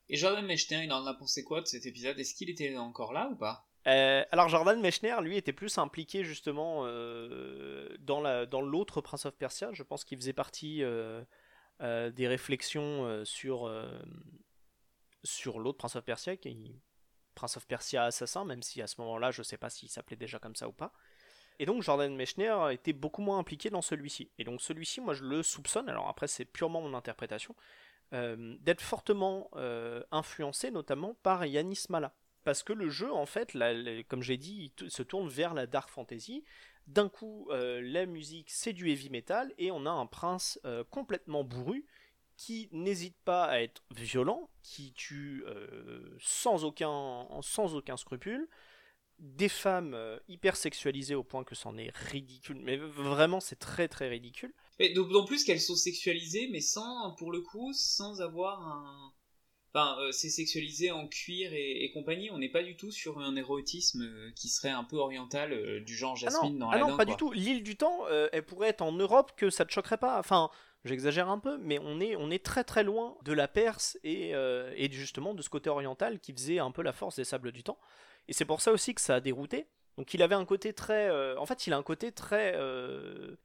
Et Jordan Mechner, il en a pensé quoi de cet épisode? Est-ce qu'il était encore là ou pas?
Euh, alors Jordan Mechner, lui, était plus impliqué justement euh, dans la dans l'autre Prince of Persia. Je pense qu'il faisait partie euh, des réflexions sur l'autre Prince of Persia, qui Prince of Persia assassin, même si à ce moment-là, je sais pas s'il s'appelait déjà comme ça ou pas. Et donc Jordan Mechner était beaucoup moins impliqué dans celui-ci. Et donc celui-ci, moi, je le soupçonne. Alors après, c'est purement mon interprétation euh, d'être fortement euh, influencé notamment par Yanis Mala. Parce que le jeu, en fait, comme j'ai dit, se tourne vers la dark fantasy. D'un coup, euh, la musique, c'est du heavy metal, et on a un prince complètement bourru qui n'hésite pas à être violent, qui tue sans, aucun, sans aucun scrupule, des femmes hyper sexualisées au point que c'en est ridicule, mais vraiment c'est très très ridicule.
Et d'autant plus qu'elles sont sexualisées, mais sans, pour le coup, sans avoir un. Enfin, euh, c'est sexualisé en cuir et, compagnie. On n'est pas du tout sur un érotisme euh, qui serait un peu oriental, euh, du genre ah Jasmine dans
ah
non,
non, pas du tout. L'île du temps, elle pourrait être en Europe que ça te choquerait pas. Enfin, j'exagère un peu, mais on est, on est très très loin de la Perse et, et justement de ce côté oriental qui faisait un peu la force des sables du temps. Et c'est pour ça aussi que ça a dérouté. Donc il avait un côté très. en fait, il a un côté très.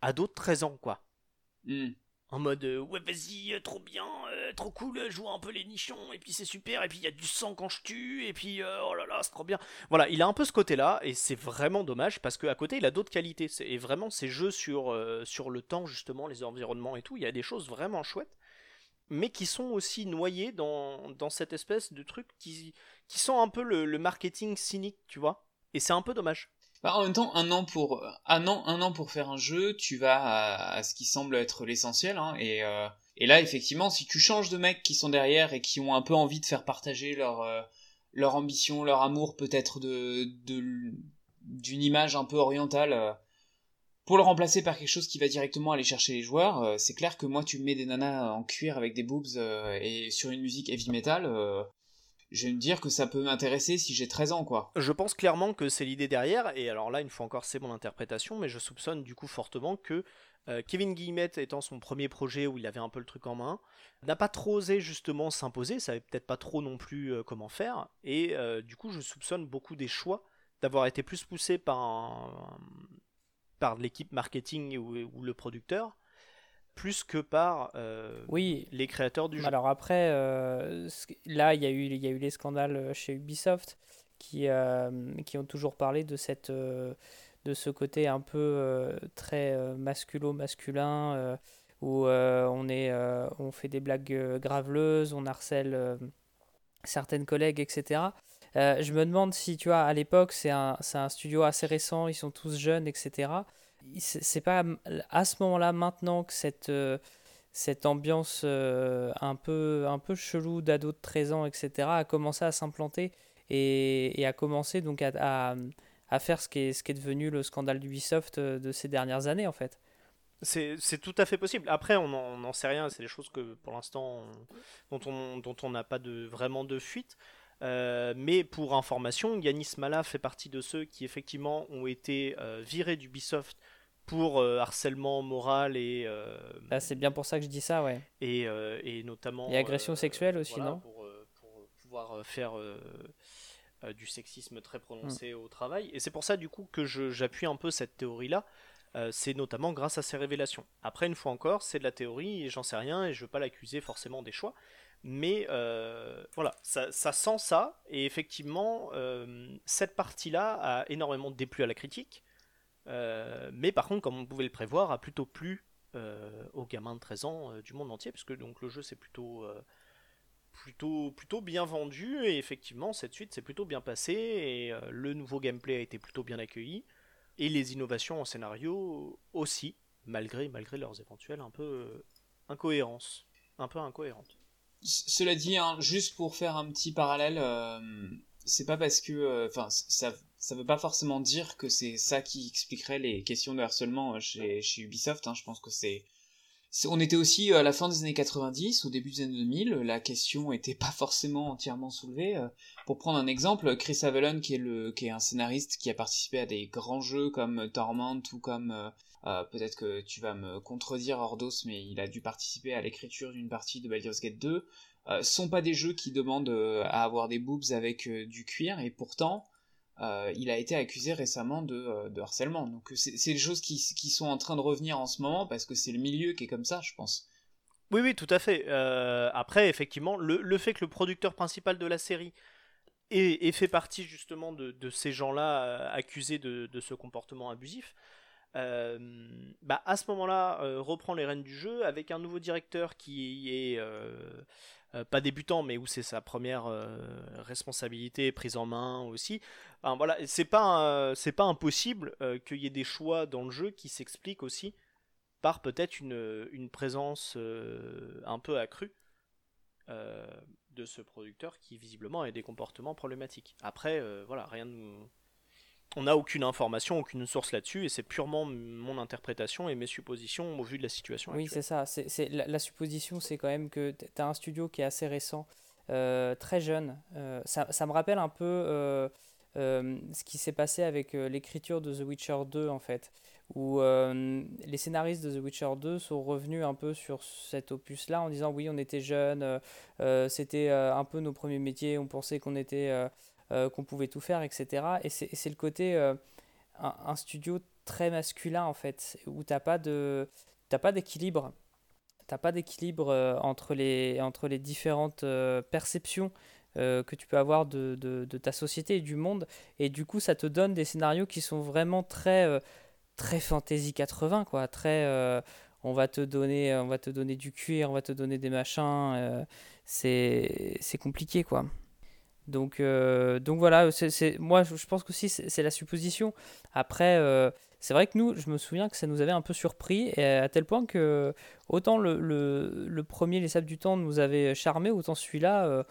ado de 13 ans, quoi. Hmm. En mode euh, ouais vas-y euh, trop bien euh, trop cool vois un peu les nichons et puis c'est super et puis il y a du sang quand je tue et puis oh là là c'est trop bien voilà il a un peu ce côté là et c'est vraiment dommage parce qu'à côté il a d'autres qualités et vraiment ces jeux sur sur le temps justement les environnements et tout il y a des choses vraiment chouettes mais qui sont aussi noyés dans, dans cette espèce de truc qui, qui sont un peu le, le marketing cynique tu vois Et c'est un peu dommage.
Bah, en même temps, un an pour un an, un an pour faire un jeu, tu vas à, ce qui semble être l'essentiel. Hein, et, euh, là, effectivement, si tu changes de mecs qui sont derrière et qui ont un peu envie de faire partager leur euh, leur ambition, leur amour, peut-être de d'une image un peu orientale, euh, pour le remplacer par quelque chose qui va directement aller chercher les joueurs, c'est clair que moi, tu mets des nanas en cuir avec des boobs et sur une musique heavy metal je vais me dire que ça peut m'intéresser si j'ai 13 ans, quoi.
Je pense clairement que c'est l'idée derrière, et alors là, une fois encore, c'est mon interprétation, mais je soupçonne du coup fortement que euh, Kevin Guillemette, étant son premier projet où il avait un peu le truc en main, n'a pas trop osé justement s'imposer, savait peut-être pas trop non plus euh, comment faire, et euh, du coup, je soupçonne beaucoup des choix d'avoir été plus poussés par, par l'équipe marketing ou le producteur plus que par euh,
oui.
les créateurs du jeu.
Alors après, euh, là, il y, a eu, il y a eu les scandales euh, chez Ubisoft qui, qui ont toujours parlé de, cette, de ce côté un peu très masculo-masculin où on, est, on fait des blagues graveleuses, on harcèle certaines collègues, etc. je me demande si, tu vois, à l'époque, c'est un, un studio assez récent, ils sont tous jeunes, etc c'est pas à ce moment-là, maintenant, que cette, euh, cette ambiance euh, un, peu, un peu chelou d'ado de 13 ans, etc., a commencé à s'implanter et, a commencé donc à, à, faire ce qui, est, ce qui est devenu le scandale d'Ubisoft euh, de ces dernières années, en fait.
C'est tout à fait possible. Après, on n'en sait rien. C'est des choses que, pour l'instant, dont on dont on n'a pas de, vraiment de fuite. Mais pour information, Yanis Mala fait partie de ceux qui effectivement ont été virés d'Ubisoft pour euh, harcèlement moral et. Euh,
ah, c'est bien pour ça que je dis ça, ouais.
Et, euh, et notamment.
Et agression sexuelle aussi, non
pour, pour, pouvoir faire du sexisme très prononcé mm. au travail. Et c'est pour ça, du coup, que j'appuie un peu cette théorie-là. c'est notamment grâce à ces révélations. Après, une fois encore, c'est de la théorie et j'en sais rien et je veux pas l'accuser forcément des choix. Mais voilà, ça, ça, sent ça. Et effectivement, cette partie-là a énormément déplu à la critique. Euh, mais par contre, comme on pouvait le prévoir, a plutôt plu euh, aux gamins de 13 ans euh, du monde entier, puisque donc le jeu c'est plutôt, plutôt, plutôt bien vendu, et effectivement cette suite s'est plutôt bien passée, et le nouveau gameplay a été plutôt bien accueilli, et les innovations en scénario aussi, malgré, malgré leurs éventuelles un peu incohérences, un peu incohérentes.
Cela dit, hein, juste pour faire un petit parallèle, c'est pas parce que, enfin, ça ça veut pas forcément dire que c'est ça qui expliquerait les questions de harcèlement euh, chez, Ubisoft. Hein. Je pense que c'est on était aussi euh, à la fin des années 90, au début des années 2000, la question était pas forcément entièrement soulevée. Euh. Pour prendre un exemple, Chris Avellone, qui est, qui est un scénariste qui a participé à des grands jeux comme Torment ou comme... Peut-être que tu vas me contredire, Ordos, mais il a dû participer à l'écriture d'une partie de Baldur's Gate 2. Euh, sont pas des jeux qui demandent à avoir des boobs avec du cuir, et pourtant, euh, il a été accusé récemment de, euh, harcèlement. Donc c'est des choses qui, sont en train de revenir en ce moment parce que c'est le milieu qui est comme ça, je pense.
Oui, oui, tout à fait. Euh, après, effectivement, le, fait que le producteur principal de la série ait, fait partie justement de, ces gens-là accusés de, ce comportement abusif, bah, à ce moment-là, reprend les rênes du jeu avec un nouveau directeur qui est euh, pas débutant, mais où c'est sa première euh, responsabilité prise en main aussi. voilà, c'est pas c'est pas impossible euh, qu'il y ait des choix dans le jeu qui s'expliquent aussi par peut-être une, une, présence un peu accrue de ce producteur qui visiblement a des comportements problématiques. Après, voilà, rien de on n'a aucune information, aucune source là-dessus, et c'est purement mon interprétation et mes suppositions au vu de la situation
oui, c'est ça. La, supposition, c'est quand même que tu as un studio qui est assez récent, euh, très jeune. Euh, ça, me rappelle un peu euh, ce qui s'est passé avec l'écriture de The Witcher 2, en fait, où les scénaristes de The Witcher 2 sont revenus un peu sur cet opus-là en disant oui, on était jeunes, c'était un peu nos premiers métiers, on pensait qu'on était qu'on pouvait tout faire, etc. Et c'est le côté euh, un, studio très masculin en fait, où t'as pas de t'as pas d'équilibre, t'as pas d'équilibre euh, entre les entre les différentes perceptions que tu peux avoir de, de, ta société et du monde. Et du coup, ça te donne des scénarios qui sont vraiment très, très fantasy 80, quoi. Très, on, va te donner, on va te donner du cuir, on va te donner des machins. c'est compliqué, quoi. Donc, euh, donc voilà, moi je pense que c'est la supposition. Après, euh, c'est vrai que nous, je me souviens que ça nous avait un peu surpris, à tel point que autant le, premier Les Sables du Temps nous avait charmé, autant celui-là, euh,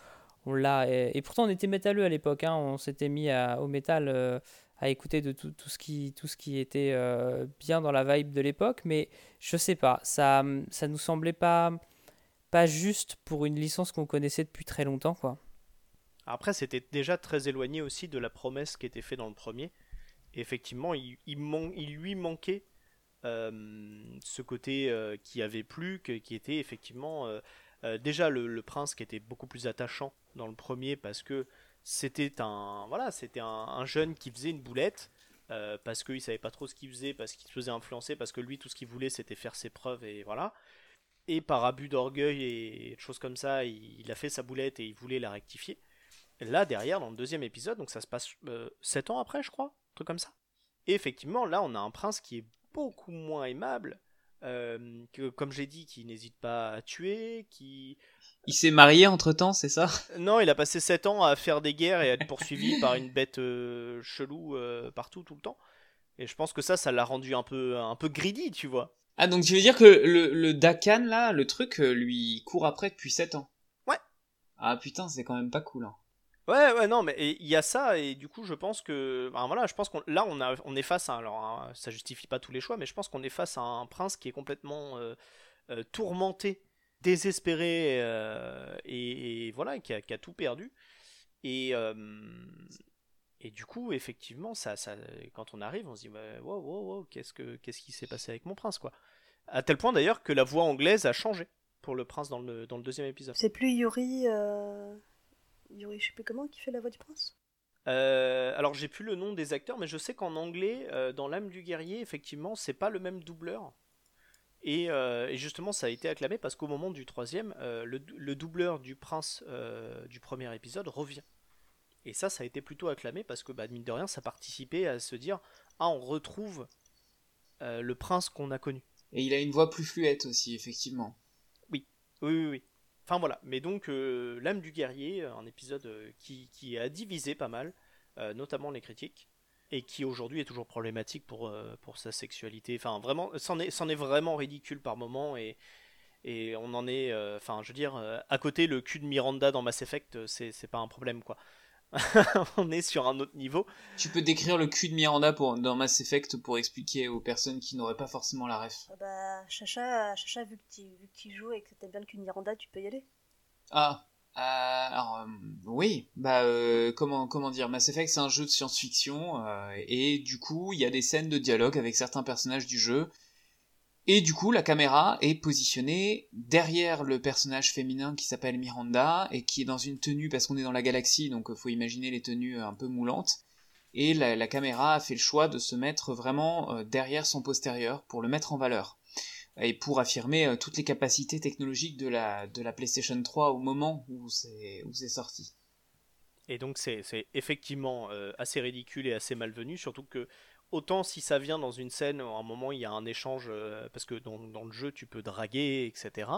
on l'a. Et, pourtant on était métalleux à l'époque, hein, on s'était mis au métal à écouter de tout, tout, ce qui, tout ce qui était bien dans la vibe de l'époque, mais je sais pas, ça, ça nous semblait pas, pas juste pour une licence qu'on connaissait depuis très longtemps, quoi.
Après, c'était déjà très éloigné aussi de la promesse qui était faite dans le premier. Effectivement, il, lui manquait euh, ce côté euh, qui avait plu, qui était effectivement euh, déjà le, prince qui était beaucoup plus attachant dans le premier parce que c'était un voilà, c'était un, jeune qui faisait une boulette. parce qu'il savait pas trop ce qu'il faisait, parce qu'il se faisait influencer, parce que lui tout ce qu'il voulait c'était faire ses preuves et voilà. Et par abus d'orgueil et choses comme ça, il, a fait sa boulette et il voulait la rectifier. Là, derrière, dans le deuxième épisode, donc ça se passe 7 euh, ans après, je crois, un truc comme ça. Et effectivement, là, on a un prince qui est beaucoup moins aimable, euh, que, comme j'ai dit, qui n'hésite pas à tuer, qui...
Il s'est marié entre-temps, c'est ça?
Non, il a passé 7 ans à faire des guerres et à être poursuivi par une bête euh, chelou partout, tout le temps. Et je pense que ça, ça l'a rendu un peu, un peu greedy, tu vois.
Ah, donc tu veux dire que le, le Dakan, là, le truc, lui court après depuis 7 ans?
Ouais.
Ah putain, c'est quand même pas cool. Hein.
Ouais, ouais, non, mais il y a ça, et du coup, je pense que. voilà, je pense qu'on là, on, a, on est face à. Alors, hein, ça justifie pas tous les choix, mais je pense qu'on est face à un prince qui est complètement euh, euh, tourmenté, désespéré, euh, et, voilà, qui a, tout perdu. Et, et du coup, effectivement, ça, ça, quand on arrive, on se dit wow, wow, wow, qu'est-ce, que, qu'est-ce qui s'est passé avec mon prince, quoi. À tel point d'ailleurs que la voix anglaise a changé pour le prince dans le, dans le deuxième épisode.
C'est plus Yuri. Yuri, je sais plus comment, qui fait la voix du prince
euh, alors j'ai plus le nom des acteurs, mais je sais qu'en anglais, euh, dans l'âme du guerrier, effectivement, c'est pas le même doubleur. Et, euh, justement, ça a été acclamé parce qu'au moment du troisième, le, doubleur du prince du premier épisode revient. Et ça, ça a été plutôt acclamé parce que, bah, mine de rien, ça participait à se dire ah, on retrouve le prince qu'on a connu.
Et il a une voix plus fluette aussi, effectivement.
Oui, oui, oui. oui. Enfin voilà, mais donc euh, l'âme du guerrier, un épisode euh, qui, a divisé pas mal, euh, notamment les critiques, et qui aujourd'hui est toujours problématique pour, pour sa sexualité. Enfin vraiment, c'en est, est, vraiment ridicule par moment, et, et on en est, enfin je veux dire, à côté le cul de Miranda dans Mass Effect, c'est pas un problème quoi. on est sur un autre niveau.
Tu peux décrire le cul de Miranda pour, dans Mass Effect pour expliquer aux personnes qui n'auraient pas forcément la ref.
Ah bah, Chacha, Chacha vu que tu joues et que t'aimes bien le cul de Miranda, tu peux y aller.
Ah, euh, alors euh, oui, bah euh, comment comment dire, Mass Effect c'est un jeu de science-fiction et du coup il y a des scènes de dialogue avec certains personnages du jeu et du coup, la caméra est positionnée derrière le personnage féminin qui s'appelle Miranda et qui est dans une tenue parce qu'on est dans la galaxie, donc faut imaginer les tenues un peu moulantes. Et la, caméra a fait le choix de se mettre vraiment euh, derrière son postérieur pour le mettre en valeur et pour affirmer euh, toutes les capacités technologiques de la, de la PlayStation 3 au moment où c'est sorti.
Et donc c'est effectivement euh, assez ridicule et assez malvenu, surtout que autant si ça vient dans une scène, à un moment il y a un échange, euh, parce que dans, le jeu tu peux draguer, etc.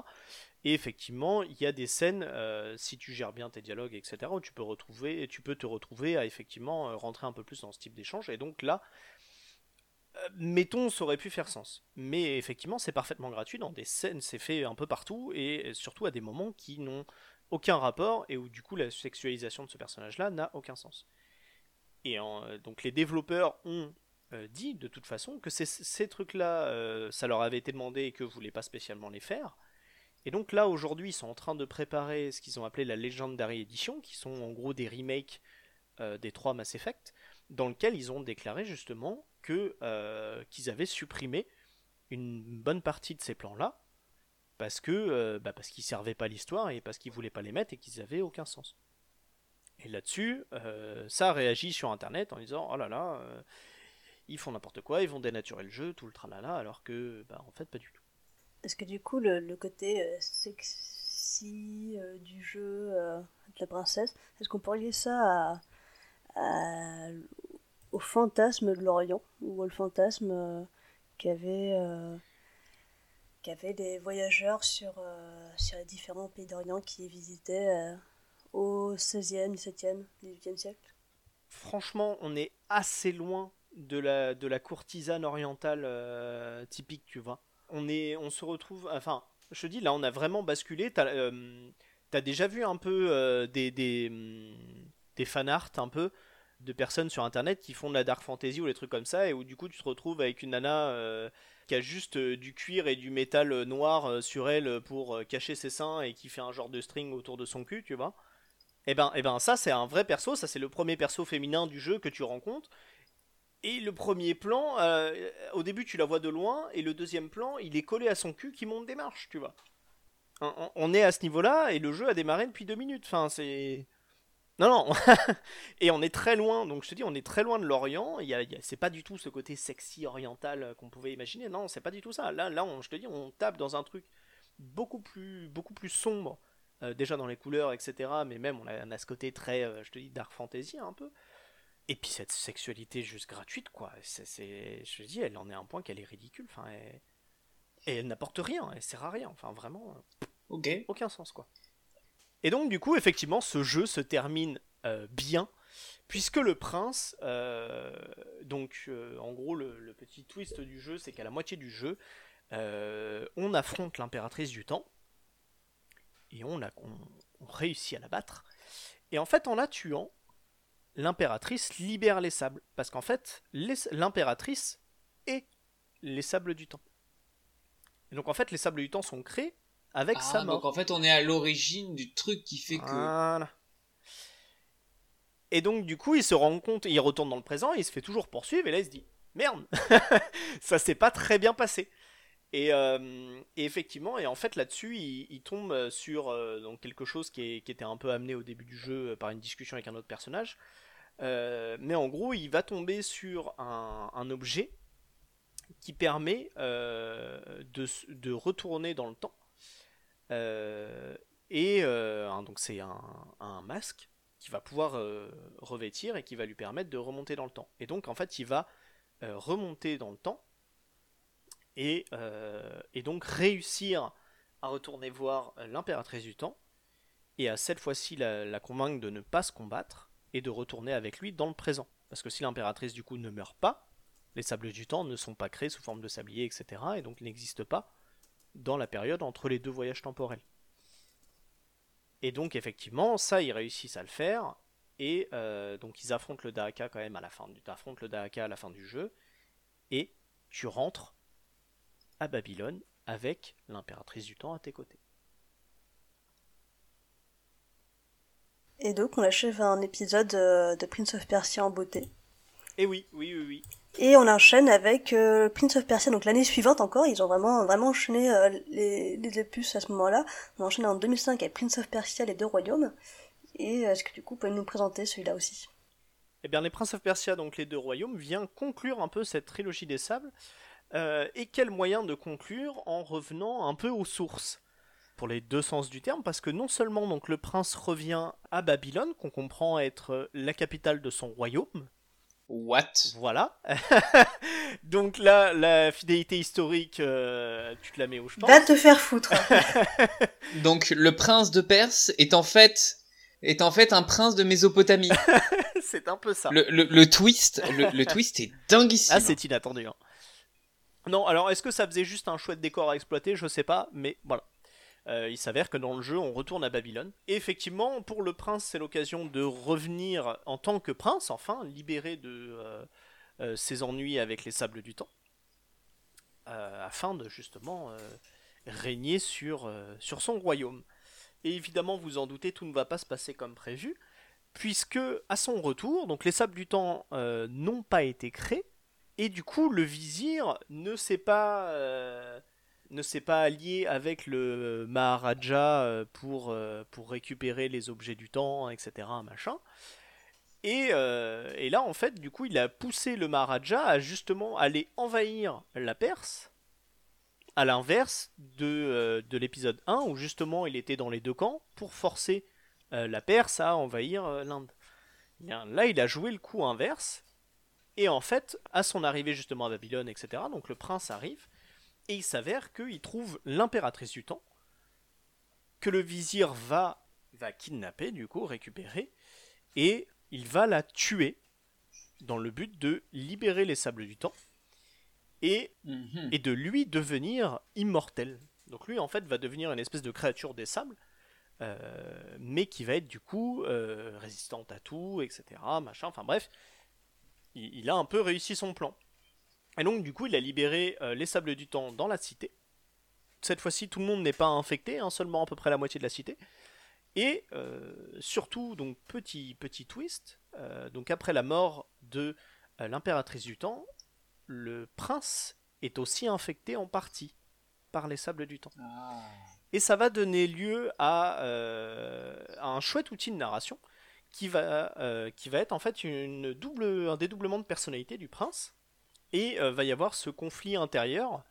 Et effectivement, il y a des scènes, euh, si tu gères bien tes dialogues, etc., où tu peux, retrouver, tu peux te retrouver à effectivement euh, rentrer un peu plus dans ce type d'échange. Et donc là, mettons, ça aurait pu faire sens. Mais effectivement, c'est parfaitement gratuit dans des scènes, c'est fait un peu partout, et surtout à des moments qui n'ont aucun rapport, et où du coup la sexualisation de ce personnage-là n'a aucun sens. Et donc les développeurs ont euh, dit de toute façon que ces, trucs-là, euh, ça leur avait été demandé et que ne voulaient pas spécialement les faire. Et donc là, aujourd'hui, ils sont en train de préparer ce qu'ils ont appelé la Legendary Edition, qui sont en gros des remakes euh, des trois Mass Effect, dans lequel ils ont déclaré justement que qu'ils avaient supprimé une bonne partie de ces plans-là, parce que bah parce qu'ils servaient pas l'histoire et parce qu'ils voulaient pas les mettre et qu'ils avaient aucun sens. Et là-dessus, ça a réagi sur Internet en disant oh là là ils font n'importe quoi, ils vont dénaturer le jeu, tout le tralala, alors que, bah, en fait, pas du tout.
Est-ce que du coup, le, côté euh, sexy euh, du jeu euh, de la princesse, est-ce qu'on pourrait lier ça au fantasme de l'Orient, ou au fantasme qu'avaient qu'avaient les voyageurs sur, sur les différents pays d'Orient qui visitaient au 16e, 17e, 18e siècle?
Franchement, on est assez loin de la, de la courtisane orientale euh, typique, tu vois. On, est, on se retrouve. Enfin, je te dis, là, on a vraiment basculé. T'as euh, déjà vu un peu euh, des, des, hum, des fanarts, un peu, de personnes sur internet qui font de la dark fantasy ou des trucs comme ça, et où du coup, tu te retrouves avec une nana qui a juste du cuir et du métal noir sur elle pour cacher ses seins et qui fait un genre de string autour de son cul, tu vois. Et eh ben, et eh ben ça c'est un vrai perso, ça c'est le premier perso féminin du jeu que tu rencontres. Et le premier plan, euh, au début tu la vois de loin, et le deuxième plan, il est collé à son cul qui monte des marches, tu vois. On, est à ce niveau-là, et le jeu a démarré depuis deux minutes. Enfin, c'est. Non, non. et on est très loin, donc je te dis, on est très loin de l'Orient. Il y c'est pas du tout ce côté sexy oriental qu'on pouvait imaginer. Non, c'est pas du tout ça. Là, là je te dis, on tape dans un truc beaucoup plus, beaucoup plus sombre. Euh, déjà dans les couleurs, etc. Mais même, on a, a ce côté très, euh, je te dis, dark fantasy un peu. Et puis cette sexualité juste gratuite, quoi. C'est, je dis, elle en est un point qu'elle est ridicule. Enfin, et elle n'apporte rien, elle sert à rien. Enfin, vraiment,
ok,
aucun sens, quoi. Et donc, du coup, effectivement, ce jeu se termine euh, bien, puisque le prince, euh, donc, euh, en gros, le, petit twist du jeu, c'est qu'à la moitié du jeu, on affronte l'impératrice du temps, et on, a, on réussit à la battre. Et en fait, en la tuant, l'impératrice libère les sables. Parce qu'en fait, l'impératrice est les sables du temps. Et donc en fait, les sables du temps sont créés avec
ah,
sa mort.
Donc en fait, on est à l'origine du truc qui fait que.
Et donc du coup, il se rend compte, il retourne dans le présent, il se fait toujours poursuivre, et là il se dit merde, ça s'est pas très bien passé. Et, euh, effectivement, et en fait là-dessus, il, tombe sur euh, donc quelque chose qui, qui, était un peu amené au début du jeu par une discussion avec un autre personnage, euh, mais en gros, il va tomber sur un, objet qui permet euh, de, retourner dans le temps. Euh, et donc c'est un, masque qui va pouvoir revêtir et qui va lui permettre de remonter dans le temps. Et donc en fait, il va remonter dans le temps et, donc réussir à retourner voir l'impératrice du temps et à cette fois-ci la convaincre de ne pas se combattre et de retourner avec lui dans le présent. Parce que si l'impératrice du coup ne meurt pas, les sables du temps ne sont pas créés sous forme de sablier, etc. et donc n'existent pas dans la période entre les deux voyages temporels. Et donc effectivement, ça ils réussissent à le faire, et euh, donc ils affrontent le Dahaka quand même à la fin le Dahaka à la fin du jeu, et tu rentres à Babylone avec l'impératrice du temps à tes côtés.
Et donc on achève un épisode euh, de Prince of Persia en beauté.
Et oui, oui, oui, oui.
Et on enchaîne avec euh, Prince of Persia, donc l'année suivante encore, ils ont vraiment vraiment enchaîné euh, les, les opus à ce moment-là. On a enchaîné en 2005 avec Prince of Persia, les deux royaumes. Et est-ce que du coup, vous pouvez nous présenter celui-là aussi?
Eh bien, les Prince of Persia, donc les deux royaumes, vient conclure un peu cette trilogie des sables. et quel moyen de conclure en revenant un peu aux sources? Pour les deux sens du terme, parce que non seulement donc le prince revient à Babylone, qu'on comprend être la capitale de son royaume.
What?
Voilà. donc là, la fidélité historique, euh, tu te la mets où je pense.
Va te faire foutre.
donc le prince de Perse est en fait est en fait un prince de Mésopotamie.
c'est un peu ça.
Le, le, twist, le, twist est dinguissime.
Ah, c'est inattendu. Hein. Non, alors est-ce que ça faisait juste un chouette décor à exploiter? Je sais pas, mais voilà. Euh, il s'avère que dans le jeu, on retourne à Babylone. Et effectivement, pour le prince, c'est l'occasion de revenir en tant que prince, enfin, libéré de euh, euh, ses ennuis avec les sables du temps, afin de justement régner sur, sur son royaume. Et évidemment, vous en doutez, tout ne va pas se passer comme prévu, puisque à son retour, donc les sables du temps n'ont pas été créés, et du coup, le vizir ne sait pas ne s'est pas allié avec le Maharaja euh, pour, euh, pour récupérer les objets du temps, etc. Machin. Et, euh, et, là, en fait, du coup, il a poussé le Maharaja à justement aller envahir la Perse, à l'inverse de, de l'épisode 1, où justement il était dans les deux camps pour forcer la Perse à envahir l'Inde. Là, il a joué le coup inverse, et en fait, à son arrivée justement à Babylone, etc., donc le prince arrive, et il s'avère qu'il trouve l'impératrice du temps, que le vizir va va kidnapper, du coup, récupérer, et il va la tuer dans le but de libérer les sables du temps et,
Mhm.
et de lui devenir immortel. Donc lui, en fait, va devenir une espèce de créature des sables, euh, mais qui va être du coup euh, résistante à tout, etc. Machin. Enfin bref, il, il a un peu réussi son plan. Et donc du coup, il a libéré euh, les sables du temps dans la cité. Cette fois-ci, tout le monde n'est pas infecté, hein, seulement à peu près la moitié de la cité. Et euh, surtout, donc petit petit twist, euh, donc après la mort de l'impératrice du temps, le prince est aussi infecté en partie par les sables du temps.
Ah.
Et ça va donner lieu à, à un chouette outil de narration qui va, qui va être en fait une double, un dédoublement de personnalité du prince. Et euh, va y avoir ce conflit intérieur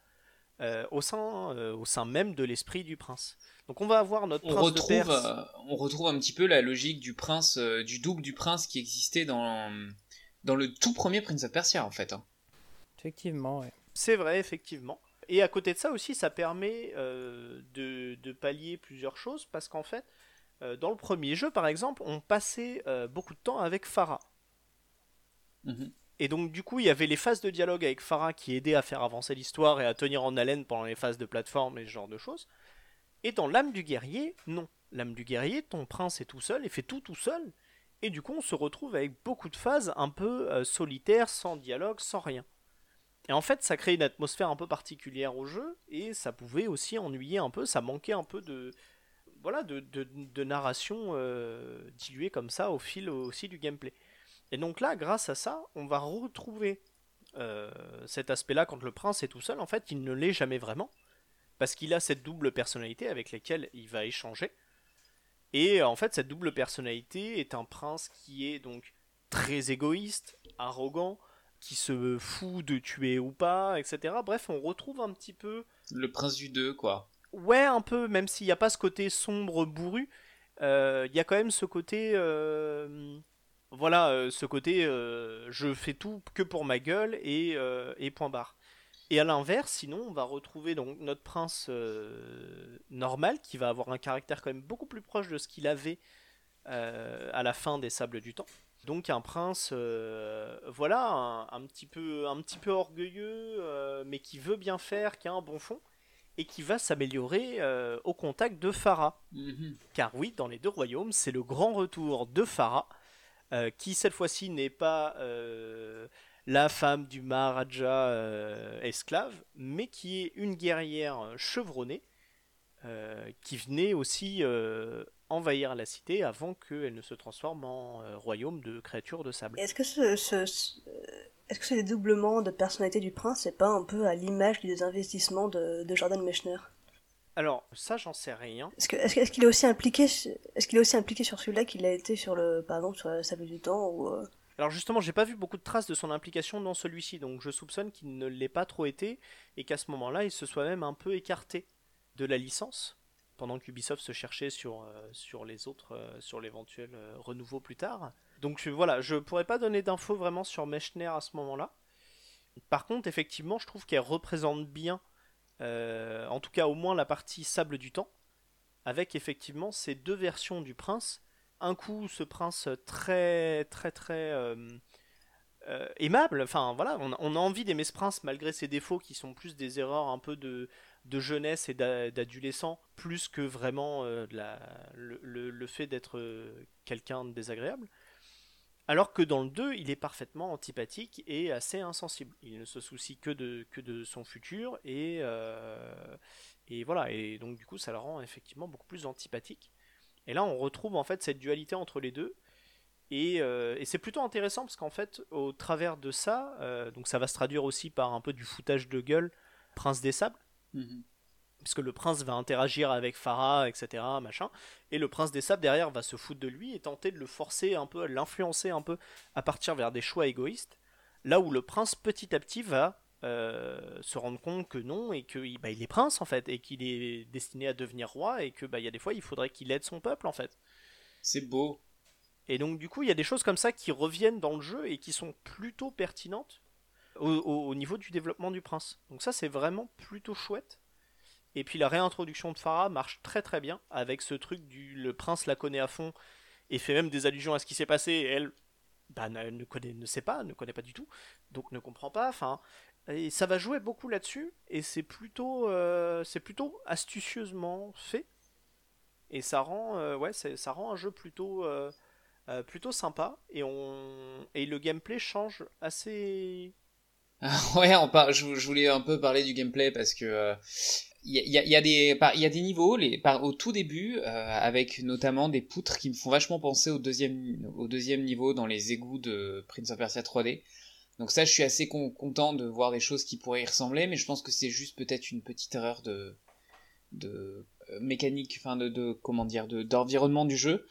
euh, au, sein, euh, au sein même de l'esprit du prince. Donc on va avoir notre
On
prince
retrouve,
de Perse.
euh, on retrouve un petit peu la logique du prince, euh, du double du prince qui existait dans, dans le tout premier Prince of Persia en fait. hein.
Effectivement, ouais.
C'est vrai, effectivement. Et à côté de ça aussi, ça permet euh, de, de pallier plusieurs choses parce qu'en fait, euh, dans le premier jeu, par exemple, on passait euh, beaucoup de temps avec Farah.
Mhm.
Et donc, du coup, il y avait les phases de dialogue avec Farah qui aidaient à faire avancer l'histoire et à tenir en haleine pendant les phases de plateforme et ce genre de choses. Et dans l'âme du guerrier, non. L'âme du guerrier, ton prince est tout seul et fait tout tout seul. Et du coup, on se retrouve avec beaucoup de phases un peu euh, solitaires, sans dialogue, sans rien. Et en fait, ça crée une atmosphère un peu particulière au jeu, et ça pouvait aussi ennuyer un peu, ça manquait un peu de, voilà, de, de, narration euh, diluée comme ça au fil aussi du gameplay. Et donc là, grâce à ça, on va retrouver euh, cet aspect-là quand le prince est tout seul. En fait, il ne l'est jamais vraiment, parce qu'il a cette double personnalité avec laquelle il va échanger. Et en fait, cette double personnalité est un prince qui est donc très égoïste, arrogant, qui se fout de tuer ou pas, etc. Bref, on retrouve un petit peu
Le prince du 2, quoi.
Ouais, un peu, même s'il n'y a pas ce côté sombre, bourru, euh, il y a quand même ce côté. euh, voilà, euh, ce côté euh, je fais tout que pour ma gueule et, euh, et point barre. Et à l'inverse, sinon, on va retrouver donc notre prince normal qui va avoir un caractère quand même beaucoup plus proche de ce qu'il avait à la fin des Sables du Temps. Donc un prince, voilà, un, un petit peu, un petit peu orgueilleux, mais qui veut bien faire, qui a un bon fond et qui va s'améliorer euh, au contact de Farah.
Mhm.
Car oui, dans les deux royaumes, c'est le grand retour de Farah, euh, qui cette fois-ci n'est pas euh, la femme du Maharaja euh, esclave, mais qui est une guerrière chevronnée, qui venait aussi envahir la cité avant qu'elle ne se transforme en royaume de créatures de sable.
Est-ce que ce, ce, dédoublement de personnalité du prince c'est pas un peu à l'image du désinvestissement de, de Jordan Mechner?
Alors, ça, j'en sais rien.
Est-ce qu'il est aussi impliqué est-ce qu'il est aussi impliqué sur celui-là qu'il a été sur le par exemple sur la Sable du temps ou euh,
Alors justement, j'ai pas vu beaucoup de traces de son implication dans celui-ci, donc je soupçonne qu'il ne l'ait pas trop été et qu'à ce moment-là, il se soit même un peu écarté de la licence pendant qu'Ubisoft se cherchait sur, euh, sur les autres, euh, sur l'éventuel euh, renouveau plus tard. Donc voilà, je pourrais pas donner d'infos vraiment sur Mechner à ce moment-là. Par contre, effectivement, je trouve qu'elle représente bien, euh, en tout cas au moins la partie sable du temps, avec effectivement ces deux versions du prince un coup ce prince très très très euh, euh, aimable, enfin voilà, on a, envie d'aimer ce prince malgré ses défauts qui sont plus des erreurs un peu de, de jeunesse et d'a- d'adolescent, plus que vraiment le, le- le fait d'être quelqu'un de désagréable. Alors que dans le 2, il est parfaitement antipathique et assez insensible. Il ne se soucie que de, son futur et, euh, et voilà. Et donc du coup, ça le rend effectivement beaucoup plus antipathique. Et là, on retrouve en fait cette dualité entre les deux. Et, euh, c'est plutôt intéressant parce qu'en fait, au travers de ça, euh, donc ça va se traduire aussi par un peu du foutage de gueule, Prince des Sables, Puisque le prince va interagir avec Farah, etc., machin, et le prince des sables derrière va se foutre de lui et tenter de le forcer un peu, à l'influencer un peu à partir vers des choix égoïstes, là où le prince petit à petit va euh, se rendre compte que non, et qu'il bah, il est prince en fait, et qu'il est destiné à devenir roi, et que bah, il y a des fois il faudrait qu'il aide son peuple en fait.
C'est beau.
Et donc du coup, il y a des choses comme ça qui reviennent dans le jeu et qui sont plutôt pertinentes au, au- au niveau du développement du prince. Donc ça, c'est vraiment plutôt chouette. Et puis la réintroduction de Farah marche très très bien avec ce truc du le prince la connaît à fond et fait même des allusions à ce qui s'est passé. Et elle, bah, ne, connaît, ne sait pas, ne connaît pas du tout, donc ne comprend pas. Enfin, et ça va jouer beaucoup là-dessus et c'est plutôt, euh, c'est plutôt astucieusement fait. Et ça rend, euh, ouais, ça rend un jeu plutôt, euh, plutôt sympa et on et le gameplay change assez.
ouais, on je, voulais un peu parler du gameplay parce que il y, a, des y a des niveaux les au tout début euh, avec notamment des poutres qui me font vachement penser au deuxième au deuxième niveau dans les égouts de Prince of Persia 3D. Donc ça, je suis assez con- content de voir des choses qui pourraient y ressembler, mais je pense que c'est juste peut-être une petite erreur de de euh, mécanique, enfin de, comment dire, de d'environnement du jeu.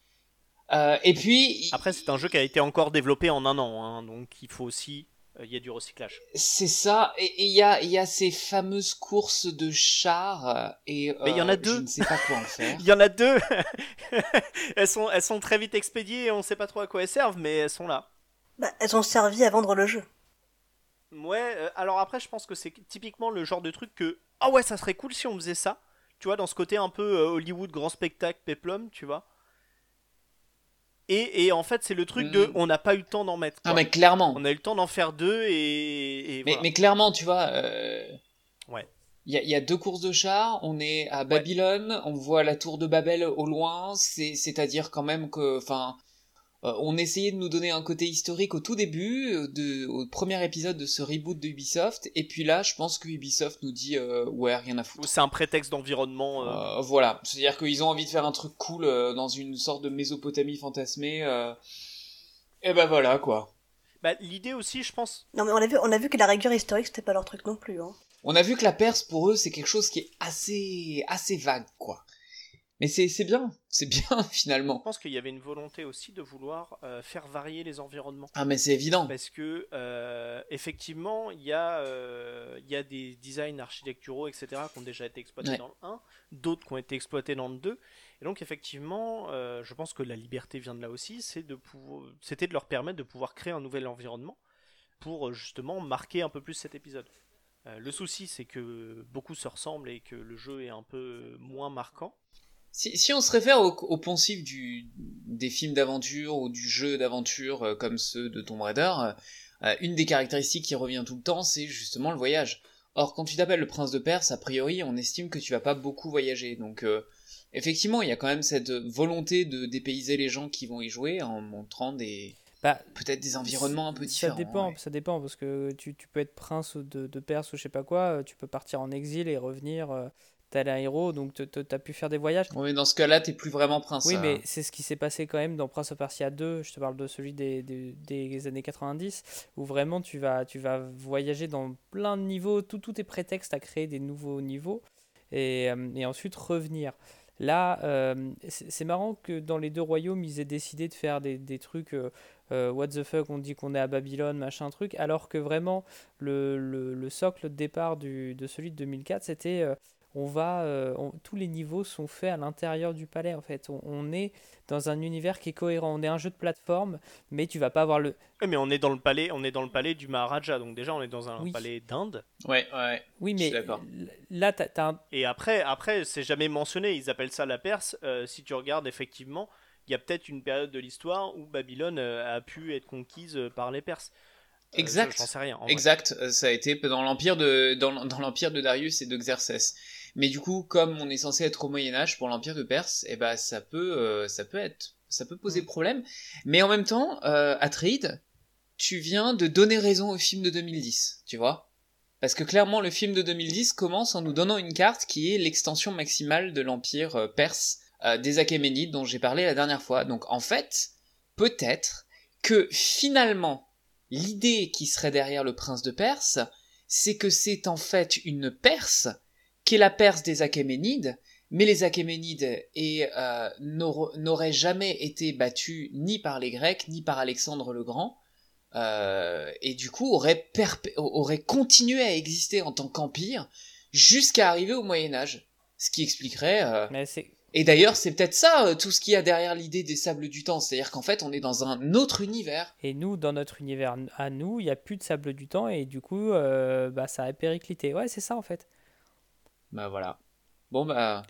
Euh, et puis
Après, c'est un jeu qui a été encore développé en un an, hein, donc il faut aussi, il y a du recyclage.
C'est ça, et il y a, il y a ces fameuses courses de chars, euh, et
Mais il y en a
euh,
deux.
je ne sais pas quoi en faire.
Il y en a deux. elles sont, elles sont très vite expédiées et on sait pas trop à quoi elles servent, mais elles sont là.
Bah, elles ont servi à vendre le jeu.
Ouais, euh, alors après, je pense que c'est typiquement le genre de truc que. Ah ouais, ça serait cool si on faisait ça. Tu vois, dans ce côté un peu euh, Hollywood, grand spectacle, peplum, tu vois. Et, et en fait, c'est le truc de.
Mhm.
On n'a pas eu le temps d'en mettre.
Ah
quoi.
mais clairement,
On a eu le temps d'en faire deux et. et
mais,
voilà.
mais clairement, tu vois, euh,
Ouais.
il y a, il y a deux courses de chars, on est à Babylone, on voit la tour de Babel au loin, c'est, c'est-à-dire quand même que, enfin, on essayait de nous donner un côté historique au tout début, euh, de, au premier épisode de ce reboot de Ubisoft, et puis là, je pense que Ubisoft nous dit, euh, ouais, rien à foutre.
C'est un prétexte d'environnement. euh,
Euh, voilà, c'est-à-dire qu'ils ont envie de faire un truc cool euh, dans une sorte de Mésopotamie fantasmée. euh, Et ben voilà quoi.
Bah, L'idée aussi, je pense.
Non mais on a vu, on a vu que la rigueur historique c'était pas leur truc non plus. Hein.
On a vu que la Perse pour eux c'est quelque chose qui est assez assez vague quoi. Mais c'est bien, c'est bien
Je
finalement.
pense qu'il y avait une volonté aussi de vouloir euh, faire varier les environnements.
Ah mais c'est évident.
Parce que euh, effectivement, il y, a, euh, y a des designs architecturaux, etc., qui ont déjà été exploités
Ouais.
dans le 1, d'autres qui ont été exploités dans le 2. Et donc effectivement, je pense que la liberté vient de là aussi, c'est de pouvoir, c'était de leur permettre de pouvoir créer un nouvel environnement pour justement marquer un peu plus cet épisode. Le souci, c'est que beaucoup se ressemblent et que le jeu est un peu moins marquant.
Si, si on se réfère au, au poncif du, des films d'aventure ou du jeu d'aventure euh, comme ceux de Tomb Raider, euh, euh, une des caractéristiques qui revient tout le temps, c'est justement le voyage. Or, quand tu t'appelles le prince de Perse, a priori, on estime que tu vas pas beaucoup voyager. Donc, euh, effectivement, il y a quand même cette volonté de dépayser les gens qui vont y jouer en montrant des
Bah,
peut-être des environnements un peu
ça
différents.
dépend,
ouais.
ça dépend parce que tu, tu peux être prince de, de Perse ou je sais pas quoi, tu peux partir en exil et revenir, t'es un héros, donc t'as pu faire des voyages.
Ouais, mais dans ce cas-là, t'es plus vraiment prince.
Oui,
euh.
mais c'est ce qui s'est passé quand même dans Prince of Persia 2, je te parle de celui des, des, des années 90, où vraiment tu vas, tu vas voyager dans plein de niveaux, tout, tout est prétexte à créer des nouveaux niveaux, et, euh, et ensuite revenir. Là, euh, c'est marrant que dans les deux royaumes, ils aient décidé de faire des, des trucs, euh, what the fuck, on dit qu'on est à Babylone, machin truc, alors que vraiment, le, le, le socle de départ du, de celui de 2004, c'était... euh, on va, euh, on- tous les niveaux sont faits à l'intérieur du palais en fait. On, on est dans un univers qui est cohérent. On est un jeu de plateforme, mais tu vas pas avoir le.
Ouais, mais on est dans le palais, on est dans le palais du Maharaja, donc déjà on est dans un
Oui.
palais d'Inde.
Ouais, ouais.
Oui, mais là, t'as, t'as un-
Et après, après c'est jamais mentionné, ils appellent ça la Perse. Euh, si tu regardes effectivement, il y a peut-être une période de l'histoire où Babylone euh, a pu être conquise euh, par les Perses. Euh,
Exact.
je- J'en sais rien. vrai.
Exact, euh, ça a été dans l'empire de dans, dans l'empire de Darius et de Xerxès. Mais du coup, comme on est censé être au Moyen Âge pour l'empire de Perse, eh ben ça peut euh, ça peut être ça peut poser problème. Mais en même temps, euh, Atreide, tu viens de donner raison au film de 2010, tu vois Parce que clairement, le film de 2010 commence en nous donnant une carte qui est l'extension maximale de l'empire euh, perse euh, des Achéménides dont j'ai parlé la dernière fois. Donc en fait, peut-être que finalement, l'idée qui serait derrière le prince de Perse, c'est que c'est en fait une Perse qui est la Perse des Achéménides, mais les Achéménides et, euh, n'aur- n'auraient jamais été battus ni par les Grecs ni par Alexandre le Grand, euh, et du coup auraient, continué à exister en tant qu'empire jusqu'à arriver au Moyen Âge. Ce qui expliquerait... euh,
mais
et d'ailleurs, c'est peut-être ça tout ce qu'il y a derrière l'idée des sables du temps, c'est-à-dire qu'en fait, on est dans un autre univers.
Et nous, dans notre univers à nous, il n'y a plus de sable du temps et du coup, bah, ça a périclité. Ouais, c'est ça en fait.
Bah voilà. Bon bah.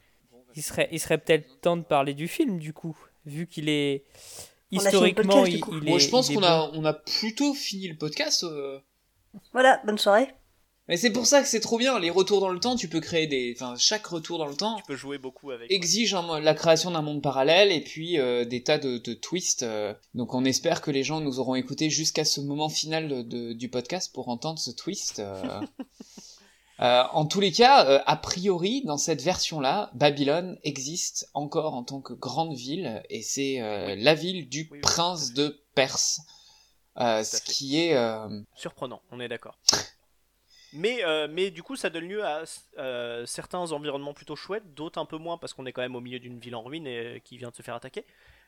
Il serait, il serait peut-être temps de parler du film, du coup, vu qu'il est
On a fini le
historiquement,
podcast,
il, il
Bon,
est.
je pense qu'on
bon.
a, on a plutôt fini le podcast. euh.
Voilà, bonne soirée.
Mais c'est pour ça que c'est trop bien. Les retours dans le temps, tu peux créer des. Enfin, chaque retour dans le temps
Tu peux jouer beaucoup avec.
exige un- la création d'un monde parallèle et puis euh, des tas de, de twists. euh. Donc on espère que les gens nous auront écoutés jusqu'à ce moment final de- de- du podcast pour entendre ce twist. euh. En tous les cas, euh, a priori, dans cette version-là, Babylone existe encore en tant que grande ville et c'est euh, la ville du
Oui, oui,
prince de Perse. Ce qui est
Surprenant, on est d'accord. Mais, mais du coup, ça donne lieu à certains environnements plutôt chouettes, d'autres un peu moins parce qu'on est quand même au milieu d'une ville en ruine et, qui vient de se faire attaquer.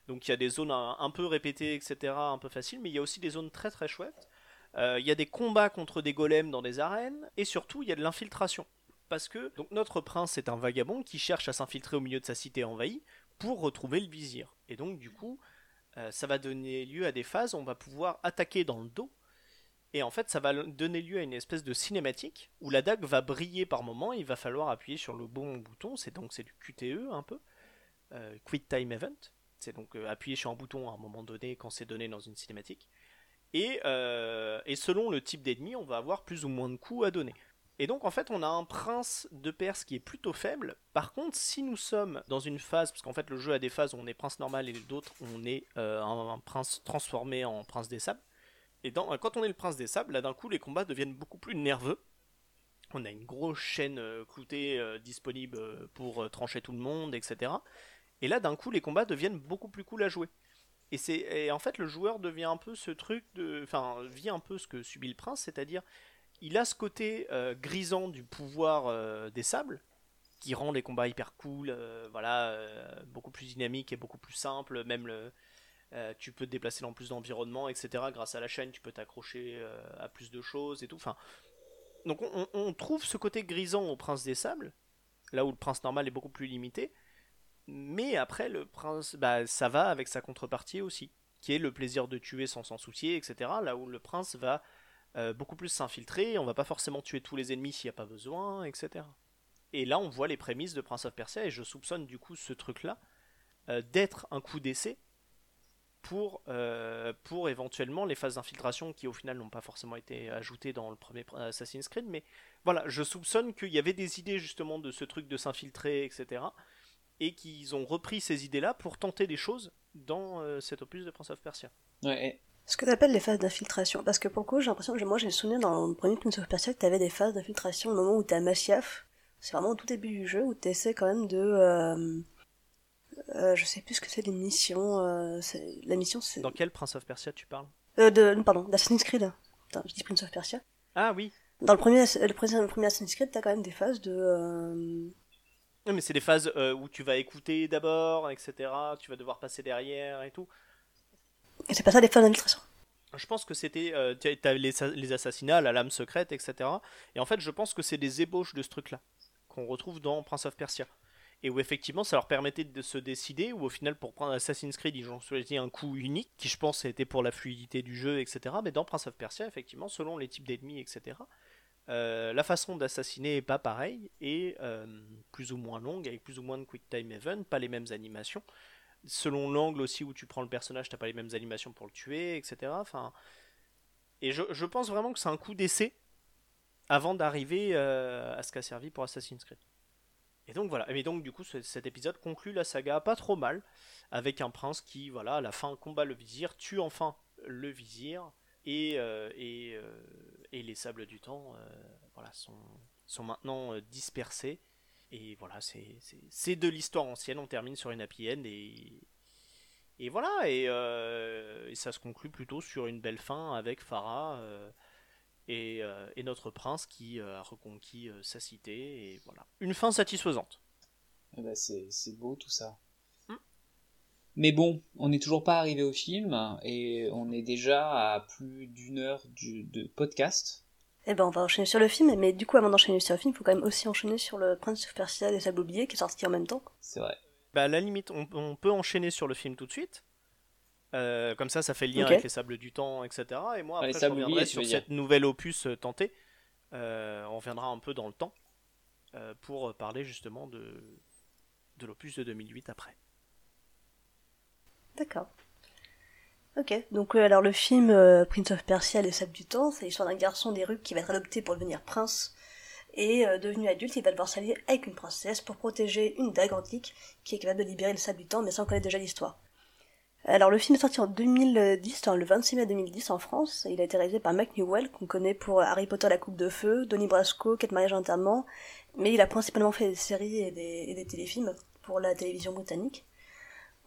Donc il y a des zones un, un peu répétées, etc., un peu faciles, mais il y a aussi des zones très très chouettes. Euh, Il y a des combats contre des golems dans des arènes, et surtout il y a de l'infiltration. Parce que donc, notre prince est un vagabond qui cherche à s'infiltrer au milieu de sa cité envahie pour retrouver le vizir. Et donc du coup, euh, ça va donner lieu à des phases où on va pouvoir attaquer dans le dos et en fait, ça va donner lieu à une espèce de cinématique où la dague va briller par moment. Il va falloir appuyer sur le bon bouton. C'est donc c'est du QTE un peu, euh, Quick Time Event. C'est donc euh, appuyer sur un bouton à un moment donné quand c'est donné dans une cinématique. Et, euh, et selon le type d'ennemi, on va avoir plus ou moins de coups à donner. Et donc en fait, on a un prince de Perse qui est plutôt faible. Par contre, si nous sommes dans une phase, parce qu'en fait le jeu a des phases où on est prince normal et d'autres on est euh, un, prince transformé en prince des sables. Et quand on est le prince des sables, là d'un coup les combats deviennent beaucoup plus nerveux. On a une grosse chaîne euh, cloutée disponible pour trancher tout le monde, etc. Et là d'un coup les combats deviennent beaucoup plus cool à jouer. Et, en fait le joueur devient un peu ce truc de... Enfin, vit un peu ce que subit le prince, c'est-à-dire il a ce côté euh, grisant du pouvoir euh, des sables, qui rend les combats hyper cool, euh, voilà, beaucoup plus dynamiques et beaucoup plus simples, même le... Tu peux te déplacer dans plus d'environnements, etc. Grâce à la chaîne, tu peux t'accrocher à plus de choses et tout. Enfin, donc on, on- on trouve ce côté grisant au Prince des Sables, là où le Prince normal est beaucoup plus limité. Mais après, le Prince, bah, ça va avec sa contrepartie aussi, qui est le plaisir de tuer sans s'en soucier, etc. Là où le Prince va euh, beaucoup plus s'infiltrer, on va pas forcément tuer tous les ennemis s'il n'y a pas besoin, etc. Et là, on voit les prémices de Prince of Persia, et je soupçonne du coup ce truc-là euh, d'être un coup d'essai euh, pour éventuellement les phases d'infiltration qui au final n'ont pas forcément été ajoutées dans le premier Assassin's Creed. Mais voilà, je soupçonne qu'il y avait des idées justement de ce truc de s'infiltrer, etc. Et qu'ils ont repris ces idées-là pour tenter des choses dans euh, cet opus de Prince of Persia.
ouais,
Ce que t'appelles les phases d'infiltration, parce que pour le coup, j'ai l'impression que moi j'ai le souvenir dans le premier Prince of Persia que t'avais des phases d'infiltration au moment où t'as Masyaf. C'est vraiment au tout début du jeu où t'essaies quand même de. Euh, euh, je sais plus ce que c'est les missions. euh, c'est- la mission c'est.
Dans quel Prince of Persia tu parles?
Euh, de, pardon, d'Assassin's Creed. Putain, je dis Prince of Persia.
Ah oui
Dans le premier, le premier, le premier Assassin's Creed, t'as quand même des phases de.
Mais c'est des phases euh, où tu vas écouter d'abord, etc. Tu vas devoir passer derrière et tout.
Et c'est pas ça des phases d'infiltration.
Je pense que c'était. Euh, tu as les, les assassinats, la lame secrète, etc. Et en fait, je pense que c'est des ébauches de ce truc-là qu'on retrouve dans Prince of Persia. Et où effectivement, ça leur permettait de se décider. Où au final, pour prendre Assassin's Creed, ils ont choisi un coup unique, qui je pense était pour la fluidité du jeu, etc. Mais dans Prince of Persia, effectivement, selon les types d'ennemis, etc. euh, la façon d'assassiner est pas pareille et euh, plus ou moins longue avec plus ou moins de quick time event, pas les mêmes animations. Selon l'angle aussi où tu prends le personnage, t'as pas les mêmes animations pour le tuer, etc. Enfin, et je, pense vraiment que c'est un coup d'essai avant d'arriver euh, à ce qu'a servi pour Assassin's Creed. Et donc voilà, et donc du coup ce- cet épisode conclut la saga pas trop mal, avec un prince qui, voilà, à la fin combat le vizir, tue enfin le vizir, et, et, et les sables du temps euh, voilà, sont, sont maintenant euh, dispersés. Et voilà, c'est- de l'histoire ancienne, on termine sur une happy end, et, et voilà, et, euh, ça se conclut plutôt sur une belle fin avec Farah. et, et notre prince qui a reconquis sa cité, et voilà. Une fin satisfaisante.
Eh ben, c'est beau tout ça. Mais bon, on n'est toujours pas arrivé au film et on est déjà à plus d'une heure du- de podcast.
Eh ben, on va enchaîner sur le film, mais du coup, avant d'enchaîner sur le film, il faut quand même aussi enchaîner sur le Prince of Persia des Sables Oubliés qui est sorti en même temps.
C'est vrai.
Bah, à la limite, on, on peut enchaîner sur le film tout de suite. Euh, comme ça, ça fait le lien avec les sables du temps, etc. Et moi,
Ah,
après, je reviendrai
oubliés, tu
sur cette nouvelle opus euh, tenté. Euh, on reviendra un peu dans le temps. pour parler justement de, de l'opus de 2008 après.
D'accord. Ok, donc alors le film euh, Prince of Persia, les sables du temps, c'est l'histoire d'un garçon des rues qui va être adopté pour devenir prince, et euh, devenu adulte, il va devoir s'allier avec une princesse pour protéger une dague antique qui est capable de libérer le sable du temps, mais ça on connaît déjà l'histoire. Alors le film est sorti en 2010, le 26 mai 2010 en France, il a été réalisé par Mike Newell, qu'on connaît pour Harry Potter la Coupe de Feu, Donnie Brasco, Quatre mariages enterrement, mais il a principalement fait des séries et des téléfilms pour la télévision britannique.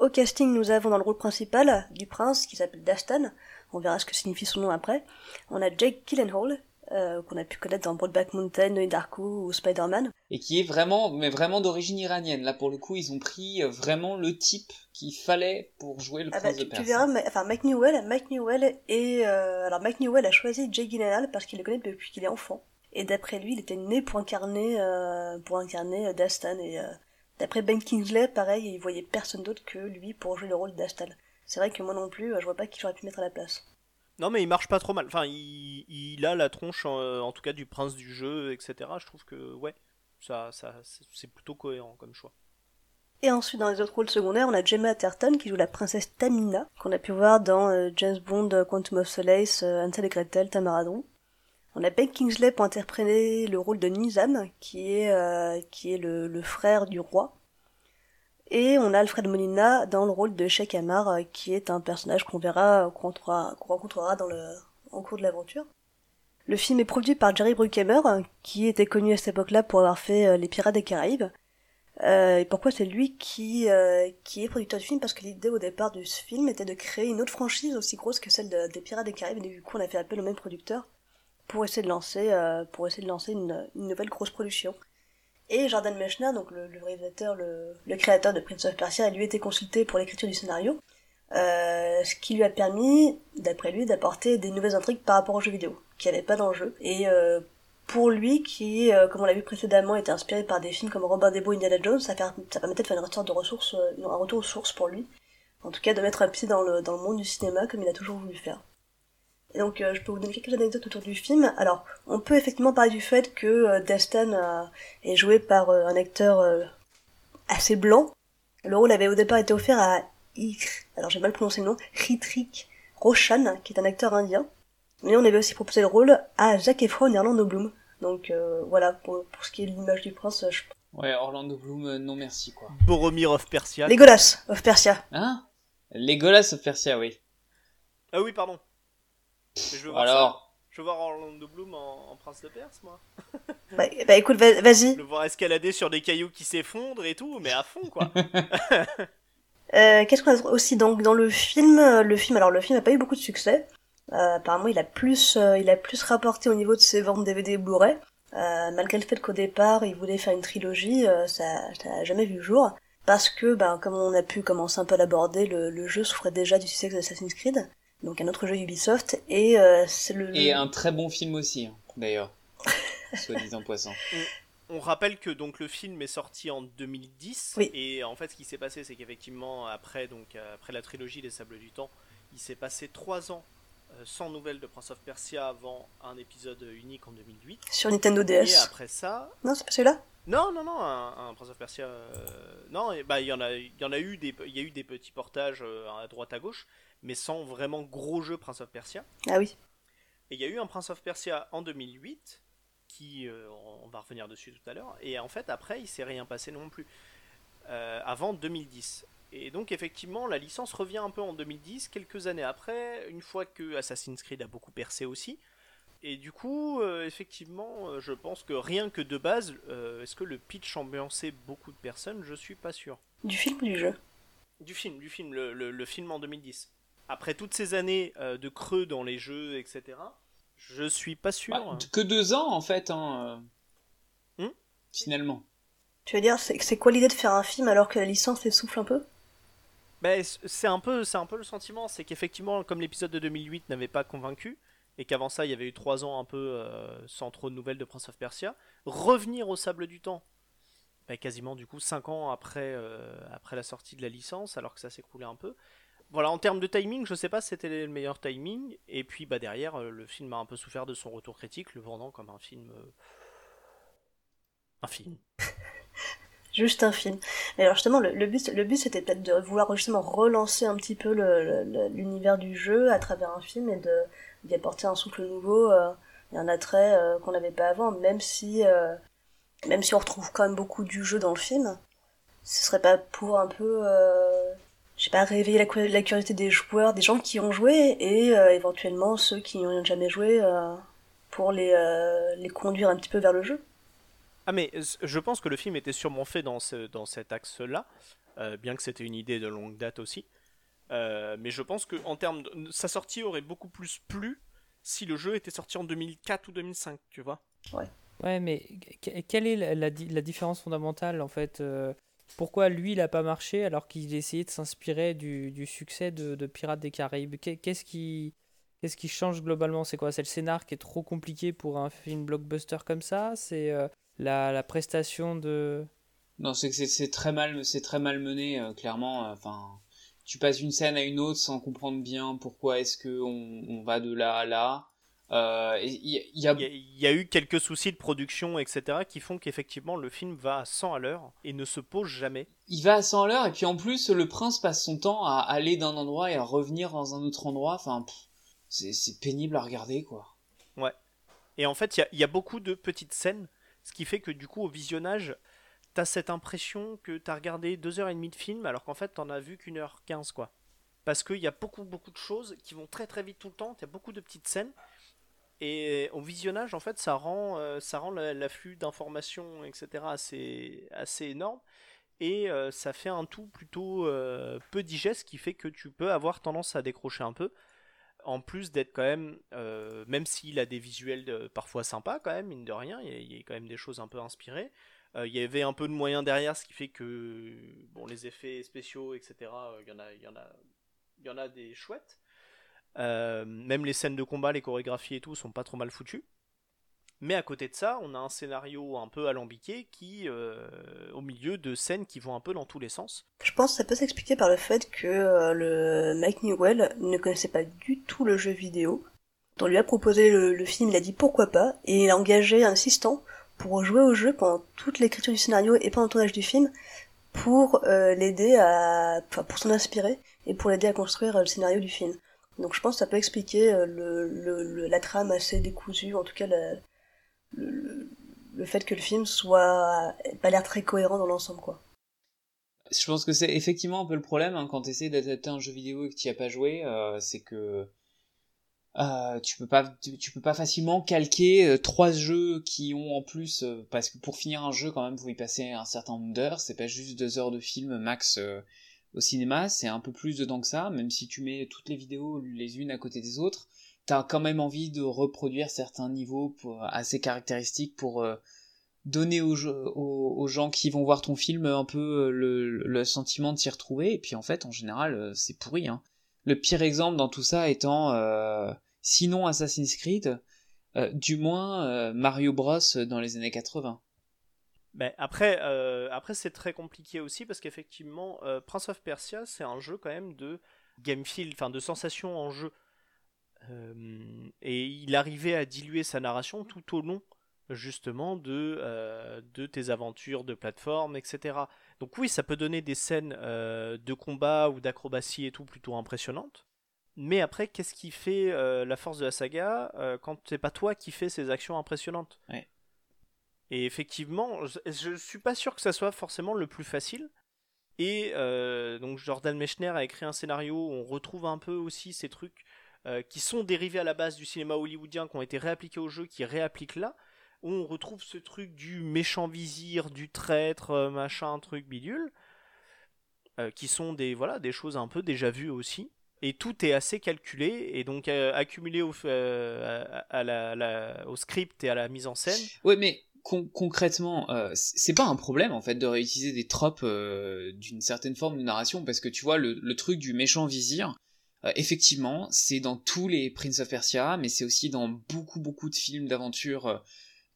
Au casting, nous avons dans le rôle principal du prince qui s'appelle Dastan. On verra ce que signifie son nom après. On a Jake Gyllenhaal, euh, qu'on a pu connaître dans Broadback Mountain, Donnie Darko ou Spider-Man.
Et qui est vraiment, mais vraiment d'origine iranienne. Là, pour le coup, ils ont pris euh, vraiment le type qu'il fallait pour jouer le
ah
prince
bah,
de
Tu verras, enfin, Mike Newell, Mike Newell et euh, alors Mike Newell a choisi Jake Gyllenhaal parce qu'il le connaît depuis qu'il est enfant. Et d'après lui, il était né pour incarner, pour incarner Dastan et D'après Ben Kingsley, pareil, il voyait personne d'autre que lui pour jouer le rôle d'Astal. C'est vrai que moi non plus, je vois pas qui j'aurais pu mettre à la place.
Non, mais il marche pas trop mal. Enfin, il, a la tronche, en, tout cas, du prince du jeu, etc. Je trouve que, ouais, ça, ça c'est plutôt cohérent comme choix.
Et ensuite, dans les autres rôles secondaires, on a Gemma Atherton qui joue la princesse Tamina, qu'on a pu voir dans euh, James Bond, Quantum of Solace, euh, Ansel et Gretel, Tamaradon. On a Ben Kingsley pour interpréter le rôle de Nizam, qui est, euh, qui est le, frère du roi. Et on a Alfred Molina dans le rôle de Sheikh Amar, euh, qui est un personnage qu'on verra, qu'on rencontrera, dans le, en cours de l'aventure. Le film est produit par Jerry Bruckheimer, qui était connu à cette époque-là pour avoir fait euh, Les Pirates des Caraïbes. et pourquoi c'est lui qui, qui est producteur du film? Parce que l'idée au départ de ce film était de créer une autre franchise aussi grosse que celle des Pirates des Caraïbes, et du coup on a fait appel au même producteur pour essayer de lancer, euh, pour essayer de lancer une, nouvelle grosse production. Et Jordan Mechner, donc le, réalisateur, le, créateur de Prince of Persia, a lui été consulté pour l'écriture du scénario, euh, ce qui lui a permis, d'après lui, d'apporter des nouvelles intrigues par rapport aux jeux vidéo, qui avait pas d'enjeu. Et euh, pour lui, qui, comme on l'a vu précédemment, était inspiré par des films comme Robin des Bois, Indiana Jones, ça, ça permettait de faire une sorte de ressources, un retour aux sources pour lui. En tout cas, de mettre un pied dans le, dans le monde du cinéma comme il a toujours voulu faire. Et donc euh, je peux vous donner quelques anecdotes autour du film. Alors, on peut effectivement parler du fait que euh, Dastan euh, est joué par un acteur assez blanc. Le rôle avait au départ été offert à alors j'ai mal prononcé le nom, Ritrik Roshan, qui est un acteur indien. Mais on avait aussi proposé le rôle à Zac Efron et Orlando Bloom. Donc voilà, pour, pour, ce qui est de l'image du prince, je...
Ouais, Orlando Bloom, non merci quoi.
Boromir of Persia.
Legolas of Persia.
Hein? Legolas of Persia, oui.
Ah oui, pardon. Je veux voir
Alors
Je veux voir Orlando Bloom en, Prince de Perse, moi.
bah, bah, écoute, vas-y.
Le voir escalader sur des cailloux qui s'effondrent et tout, mais à fond, quoi.
euh, Qu'est-ce qu'on a aussi donc dans le film Le film, alors le film n'a pas eu beaucoup de succès. Euh, apparemment, il a plus, euh, il a plus rapporté au niveau de ses ventes DVD et Blu-ray. Euh, malgré le fait qu'au départ, il voulait faire une trilogie, ça n'a jamais vu le jour. Parce que, ben, comme on a pu commencer un peu à l'aborder, le, le, jeu souffrait déjà du succès d'Assassin's Creed donc un autre jeu Ubisoft, et euh, c'est le...
Et un très bon film aussi, hein, d'ailleurs, soit disant poisson.
On, rappelle que donc le film est sorti en 2010, et en fait ce qui s'est passé c'est qu'effectivement après, donc, après la trilogie Les Sables du Temps, il s'est passé trois ans euh, sans nouvelles de Prince of Persia avant un épisode unique en 2008.
Sur Nintendo DS.
Et après ça...
Non, c'est pas celui-là?
Non, non, non, un, Prince of Persia. Euh, non, bah il y en a, il y en a eu des, il y a eu des petits portages à droite à gauche, mais sans vraiment gros jeu Prince of Persia.
Ah oui.
Et il y a eu un Prince of Persia en 2008, qui, euh, on va revenir dessus tout à l'heure, et en fait après il s'est rien passé non plus, euh, avant 2010. Et donc effectivement la licence revient un peu en 2010, quelques années après, une fois que Assassin's Creed a beaucoup percé aussi. Et du coup, euh, effectivement, je pense que rien que de base, est-ce que le pitch ambiançait beaucoup de personnes? Je suis pas sûr.
Du film ou du jeu?
Du film, du film, le film en 2010 après toutes ces années euh, de creux dans les jeux, etc., je suis pas sûr.
Bah, que deux ans, en fait, hein,
euh, hmm
finalement.
Tu veux dire, c'est quoi l'idée de faire un film alors que la licence essouffle un peu?
Ben, c'est un peu, c'est un peu le sentiment, c'est qu'effectivement, comme l'épisode de 2008 n'avait pas convaincu, et qu'avant ça, il y avait eu trois ans un peu euh, sans trop de nouvelles de Prince of Persia, revenir au sable du temps, ben, quasiment du coup cinq ans après, après la sortie de la licence, alors que ça s'écroulait un peu, voilà, en termes de timing, je sais pas si c'était le meilleur timing. Et puis bah derrière, euh, le film a un peu souffert de son retour critique, le vendant comme un film euh, un film.
Juste un film. Mais alors justement, le, but, le but c'était peut-être de vouloir justement relancer un petit peu l'univers du jeu à travers un film et de d'y apporter un souffle nouveau euh, et un attrait qu'on n'avait pas avant, même si même si on retrouve quand même beaucoup du jeu dans le film. Ce serait pas pour un peu, je sais pas, réveiller la, la, curiosité des joueurs, des gens qui ont joué et éventuellement ceux qui n'ont jamais joué pour les les conduire un petit peu vers le jeu.
Ah mais je pense que le film était sûrement fait dans, ce, dans cet axe-là, euh, bien que c'était une idée de longue date aussi. Euh, mais je pense que en termes de... sa sortie aurait beaucoup plus plu si le jeu était sorti en 2004 ou 2005, tu vois.
Ouais.
Ouais, mais quelle est la, la, différence fondamentale en fait euh, Pourquoi lui il a pas marché alors qu'il essayait de s'inspirer du, du, succès de, Pirates des Caraïbes? Qu'est-ce qui qui change globalement? C'est quoi? C'est le scénar qui est trop compliqué pour un film blockbuster comme ça? C'est la, la prestation de.
Non, c'est que c'est très mal, c'est très mal mené, euh, clairement. Euh, enfin, tu passes d'une scène à une autre sans comprendre bien pourquoi est-ce que on, on, va de là à là. Euh, il y, a...
Il y, a eu quelques soucis de production, etc., qui font qu'effectivement le film va à 100 à l'heure et ne se pose jamais.
Il va à 100 à l'heure, et puis en plus, le prince passe son temps à aller d'un endroit et à revenir dans un autre endroit. Enfin, c'est pénible à regarder, quoi.
Ouais. Et en fait, il y, y a, beaucoup de petites scènes ce qui fait que du coup, au visionnage, t'as cette impression que t'as regardé 2h30 de film alors qu'en fait t'en as vu qu'une heure 15 quoi. Parce qu'il y a beaucoup beaucoup de choses qui vont très très vite tout le temps, il y a beaucoup de petites scènes. Et au visionnage, en fait, ça rend, euh, ça rend l'afflux d'informations, etc., assez, assez énorme. Et euh, ça fait un tout plutôt euh, peu digeste, qui fait que tu peux avoir tendance à décrocher un peu en plus d'être quand même, même s'il a des visuels parfois sympas quand même, mine de rien, il y, a, quand même des choses un peu inspirées. Il y avait un peu de moyens derrière, ce qui fait que bon, les effets spéciaux, etc. Il y en a, il y en a, il y en a des chouettes. Même les scènes de combat, les chorégraphies et tout sont pas trop mal foutues. Mais à côté de ça, on a un scénario un peu alambiqué qui, euh, au milieu de scènes qui vont un peu dans tous les sens.
Je pense que ça peut s'expliquer par le fait que euh, le Mike Newell ne connaissait pas du tout le jeu vidéo. On lui a proposé le, film, il a dit pourquoi pas, et il a engagé un assistant pour jouer au jeu pendant toute l'écriture du scénario et pendant le tournage du film, pour euh, l'aider à, enfin, pour s'en inspirer et pour l'aider à construire le scénario du film. Donc je pense que ça peut expliquer le, le, la trame assez décousue, en tout cas la, le, fait que le film soit pas l'air très cohérent dans l'ensemble quoi.
Je pense que c'est effectivement un peu le problème hein, quand tu essaies d'adapter un jeu vidéo et que tu n'y as pas joué, euh, c'est que euh, tu peux pas tu, peux pas facilement calquer euh, trois jeux qui ont en plus parce que pour finir un jeu quand même vous y passer un certain nombre d'heures, c'est pas juste deux heures de film max au cinéma, c'est un peu plus dedans que ça, même si tu mets toutes les vidéos les unes à côté des autres, t'as quand même envie de reproduire certains niveaux pour, assez caractéristiques pour euh, donner aux, gens qui vont voir ton film un peu euh, le, sentiment de s'y retrouver. Et puis en fait, en général, euh, c'est pourri. Hein. Le pire exemple dans tout ça étant, sinon Assassin's Creed, du moins Mario Bros dans les années 80.
Après, après c'est très compliqué aussi parce qu'effectivement, Prince of Persia, c'est un jeu quand même de game feel, enfin de sensations en jeu. Euh, et il arrivait à diluer sa narration tout au long justement de, euh, de tes aventures de plateforme, etc. Donc oui, ça peut donner des scènes euh, de combat ou d'acrobatie et tout plutôt impressionnantes. Mais après, qu'est-ce qui fait la force de la saga quand c'est pas toi qui fais ces actions impressionnantes? Et effectivement, je, je, suis pas sûr que ça soit forcément le plus facile. Et donc Jordan Mechner a écrit un scénario où on retrouve un peu aussi ces trucs euh, qui sont dérivés à la base du cinéma hollywoodien, qui ont été réappliqués au jeu, qui réappliquent là, où on retrouve ce truc du méchant vizir, du traître, euh, machin, truc bidule, euh, qui sont des, voilà, des choses un peu déjà vues aussi. Et tout est assez calculé et donc accumulé au script et à la mise en scène.
Oui, mais concrètement, c'est pas un problème en fait de réutiliser des tropes d'une certaine forme de narration parce que tu vois le, le truc du méchant vizir, euh, effectivement, c'est dans tous les Prince of Persia, mais c'est aussi dans beaucoup beaucoup de films d'aventure euh,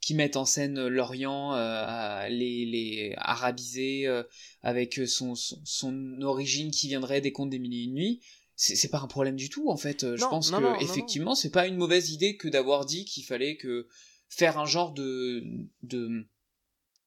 qui mettent en scène l'Orient, euh, les, les arabisés, avec son, son, origine qui viendrait des contes des milliers et une nuits. C'est pas un problème du tout en fait. Je pense que effectivement c'est pas une mauvaise idée que d'avoir dit qu'il fallait que faire un genre de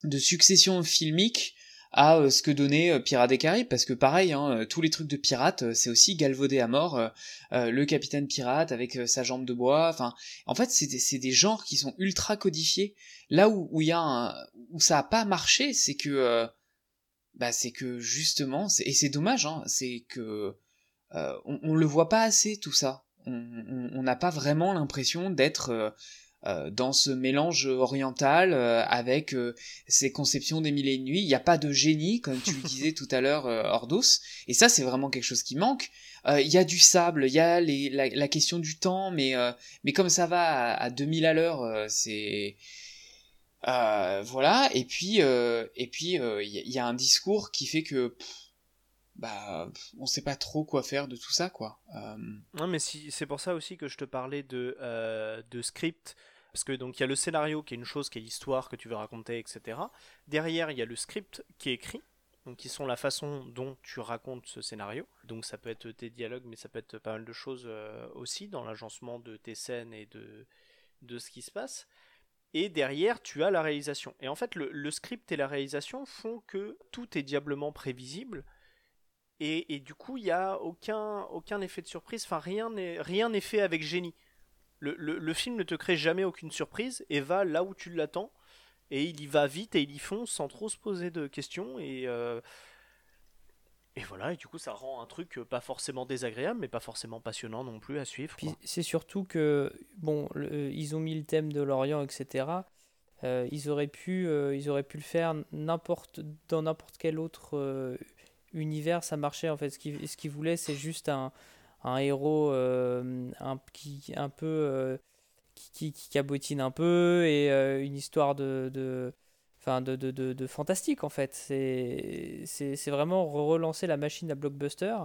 de succession filmique à euh, ce que donnait euh, Pirates des Caraïbes. Parce que pareil hein, euh, tous les trucs de pirates c'est aussi galvaudé à mort le capitaine pirate avec sa jambe de bois. Enfin en fait c'est des, des genres qui sont ultra codifiés. Là où où y a où ça a pas marché c'est que bah c'est que justement et c'est dommage hein, c'est que on, on le voit pas assez tout ça. On n'a pas vraiment l'impression d'être euh, dans ce mélange oriental euh, avec euh, ces conceptions des mille et une nuits. Il n'y a pas de génie, comme tu le disais tout à l'heure, Ordos. Et ça, c'est vraiment quelque chose qui manque. Il y a du sable, il y a les, la, question du temps, mais, mais comme ça va à, 2000 à l'heure, c'est... voilà, et puis et puis il y, a un discours qui fait que bah on sait pas trop quoi faire de tout ça quoi.
Non mais si, c'est pour ça aussi que je te parlais de, de script parce que donc il y a le scénario qui est une chose, qui est l'histoire que tu veux raconter, etc. Derrière, il y a le script qui est écrit, donc qui sont la façon dont tu racontes ce scénario. Donc ça peut être tes dialogues, mais ça peut être pas mal de choses euh, aussi dans l'agencement de tes scènes et de, de ce qui se passe. Et derrière, tu as la réalisation. Et en fait, le, script et la réalisation font que tout est diablement prévisible. Et, et du coup, il n'y a aucun, aucun effet de surprise. Enfin, rien n'est fait avec génie le, film ne te crée jamais aucune surprise et va là où tu l'attends. Et il y va vite et il y fonce sans trop se poser de questions. Et, euh, et voilà, et du coup, ça rend un truc pas forcément désagréable, mais pas forcément passionnant non plus à suivre.
c'est surtout que, bon, ils ont mis le thème de l'Orient, etc. Euh, ils, auraient pu, euh, ils auraient pu le faire n'importe dans n'importe quel autre univers, ça marchait en fait. Ce qu'ils ce qu'ils voulaient, c'est juste un, un héros euh, un, qui un peu euh, qui, qui, cabotine un peu et euh, une histoire de, de enfin de, de, de, fantastique en fait. C'est vraiment relancer la machine à blockbuster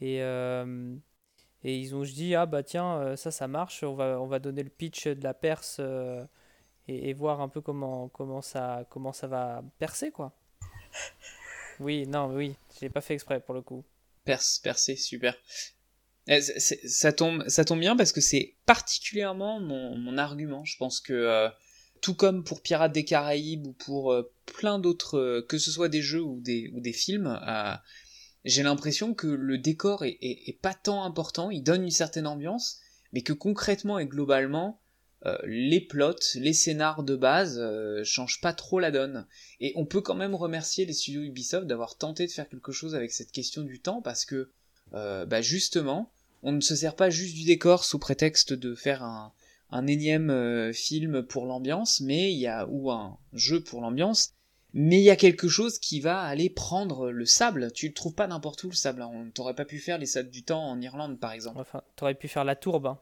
et et ils ont dis ah bah tiens ça ça marche on va on va donner le pitch de la Perse et, voir un peu comment comment ça comment ça va percer quoi. Oui non oui j'ai pas fait exprès pour le coup.
Perce percer super ça tombe, ça tombe bien parce que c'est particulièrement mon, argument. Je pense que euh, tout comme pour Pirates des Caraïbes ou pour euh, plein d'autres, euh, que ce soit des jeux ou des, des films, j'ai l'impression que le décor est, pas tant important, il donne une certaine ambiance, mais que concrètement et globalement, les plots, les scénars de base changent pas trop la donne. Et on peut quand même remercier les studios Ubisoft d'avoir tenté de faire quelque chose avec cette question du temps parce que bah justement, on ne se sert pas juste du décor sous prétexte de faire un, énième euh, film pour l'ambiance, mais il y a ou un jeu pour l'ambiance, mais il y a quelque chose qui va aller prendre le sable. Tu le trouves pas n'importe où le sable. Hein. On t'aurait pas pu faire les sables du temps en Irlande par exemple.
Enfin, t'aurais pu faire la tourbe, hein.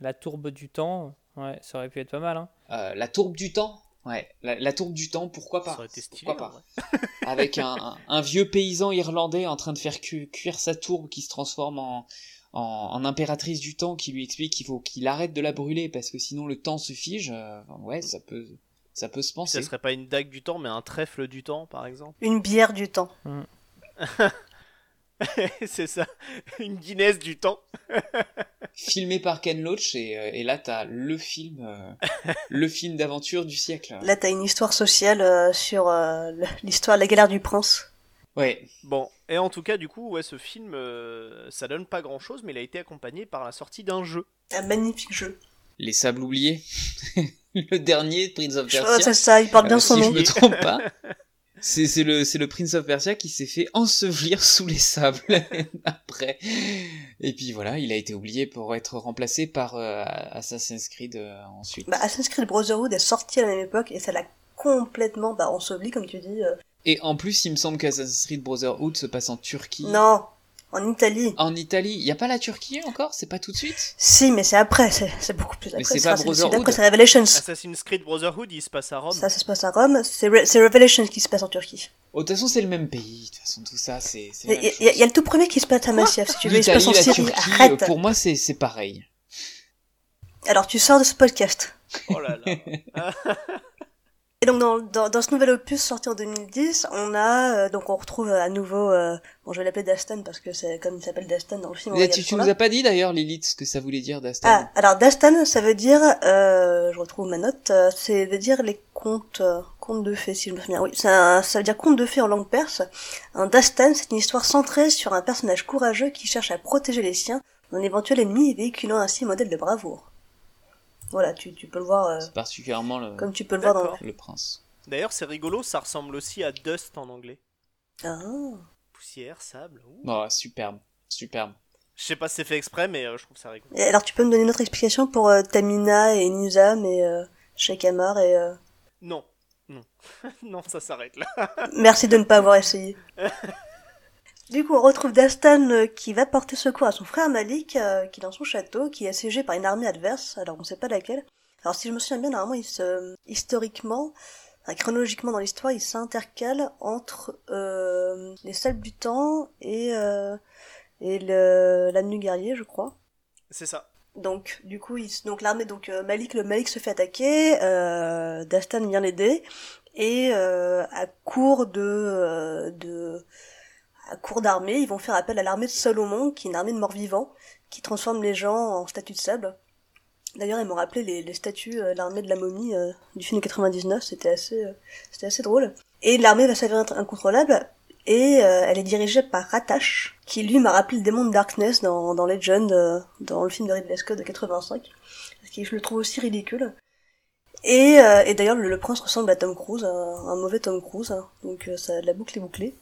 la tourbe du temps. Ouais, ça aurait pu être pas mal. Hein.
Euh, la tourbe du temps? Ouais, la, tourbe du temps, pourquoi pas?
Ça aurait été stylé,
Pourquoi pas? Avec un, vieux paysan irlandais en train de faire cuire sa tourbe qui se transforme en, en, impératrice du temps qui lui explique qu'il faut qu'il arrête de la brûler parce que sinon le temps se fige, euh, ouais, ça peut, ça peut se penser.
Ça serait pas une dague du temps, mais un trèfle du temps, par exemple.
Une bière du temps.
Mm. c'est ça, une Guinness du temps.
Filmé par Ken Loach et, euh, et là t'as le film, euh, le film d'aventure du siècle.
Là t'as une histoire sociale sur l'histoire de la galère du prince.
Ouais.
Bon, et en tout cas, du coup, ouais, ce film, euh, ça donne pas grand chose, mais il a été accompagné par la sortie d'un jeu.
Un magnifique jeu.
Les Sables Oubliés. le dernier Prince of Persia.
c'est ça, il porte bien euh, son
nom.
Si
je me trompe pas. C'est le, le Prince of Persia qui s'est fait ensevelir sous les sables après. Et puis voilà, il a été oublié pour être remplacé par euh, Assassin's Creed ensuite.
Bah, Assassin's Creed Brotherhood est sorti à la même époque et ça l'a complètement bah, enseveli, comme tu dis.
Et en plus, il me semble qu'Assassin's Creed Brotherhood se passe en Turquie.
Non, en Italie.
En Italie, il y a pas la Turquie encore? C'est pas tout de suite?
Si, mais c'est après, c'est beaucoup plus après.
Mais c'est pas Brotherhood.
Après, c'est Revelations.
Assassin's Creed Brotherhood, il se passe à Rome.
Ça, ça se passe à Rome. C'est Revelations qui se passe en Turquie.
Oh, de toute façon, c'est le même pays. De toute façon, tout ça, c'est.
Il y, y, a le tout premier qui se passe à Massif, si tu veux. Il se passe en Syrie. Arrête.
Pour moi, c'est pareil.
Alors, tu sors de ce podcast.
Oh là là.
Et donc dans, dans, dans, ce nouvel opus sorti en 2010, on a euh, donc on retrouve à nouveau euh, bon je vais l'appeler Dastan parce que c'est comme il s'appelle Dastan dans le film.
Mais tu, tu nous as pas dit d'ailleurs Lilith ce que ça voulait dire Dastan.
Ah alors Dastan ça veut dire euh, je retrouve ma note euh, c'est veut dire les contes contes de fées si je me souviens. Oui ça veut dire contes de fées en langue perse. Un Dastan c'est une histoire centrée sur un personnage courageux qui cherche à protéger les siens d'un éventuel ennemi véhiculant ainsi un modèle de bravoure. Voilà, tu, tu peux le voir. Euh,
c'est particulièrement le.
Comme tu peux le voir dans
le prince.
D'ailleurs, c'est rigolo, ça ressemble aussi à Dust en anglais.
Ah.
Poussière, sable.
Oh, superbe, superbe.
Je sais pas si c'est fait exprès, mais euh, je trouve ça rigolo.
Et alors, tu peux me donner une autre explication pour euh, Tamina et Nizam et euh, Shekamar et.
Non, non, non, ça s'arrête là.
Merci de ne pas avoir essayé. Du coup, on retrouve Dastan euh, qui va porter secours à son frère Malik, euh, qui est dans son château, qui est assiégé par une armée adverse, alors on sait pas laquelle. Alors si je me souviens bien, normalement, il se, historiquement, chronologiquement dans l'histoire, il s'intercale entre euh, les salles du temps et, euh, et le, la nuit guerrier, je crois.
C'est ça.
Donc, du coup, il, donc l'armée, donc Malik, le Malik se fait attaquer, Dastan vient l'aider, et à court de, de à court d'armée, ils vont faire appel à l'armée de Salomon, qui est une armée de morts-vivants, qui transforme les gens en statues de sable. D'ailleurs, ils m'ont rappelé les, statues euh, l'armée de la momie euh, du film de 99, c'était assez, euh, c'était assez drôle. Et l'armée va s'avérer incontrôlable, et elle est dirigée par Ratash, qui lui m'a rappelé le démon de Darkness dans, dans Legend, dans le film de Ridley Scott de 85, parce que je le trouve aussi ridicule. Et, et d'ailleurs, le, prince ressemble à Tom Cruise, un, mauvais Tom Cruise, hein. donc ça, la boucle est bouclée.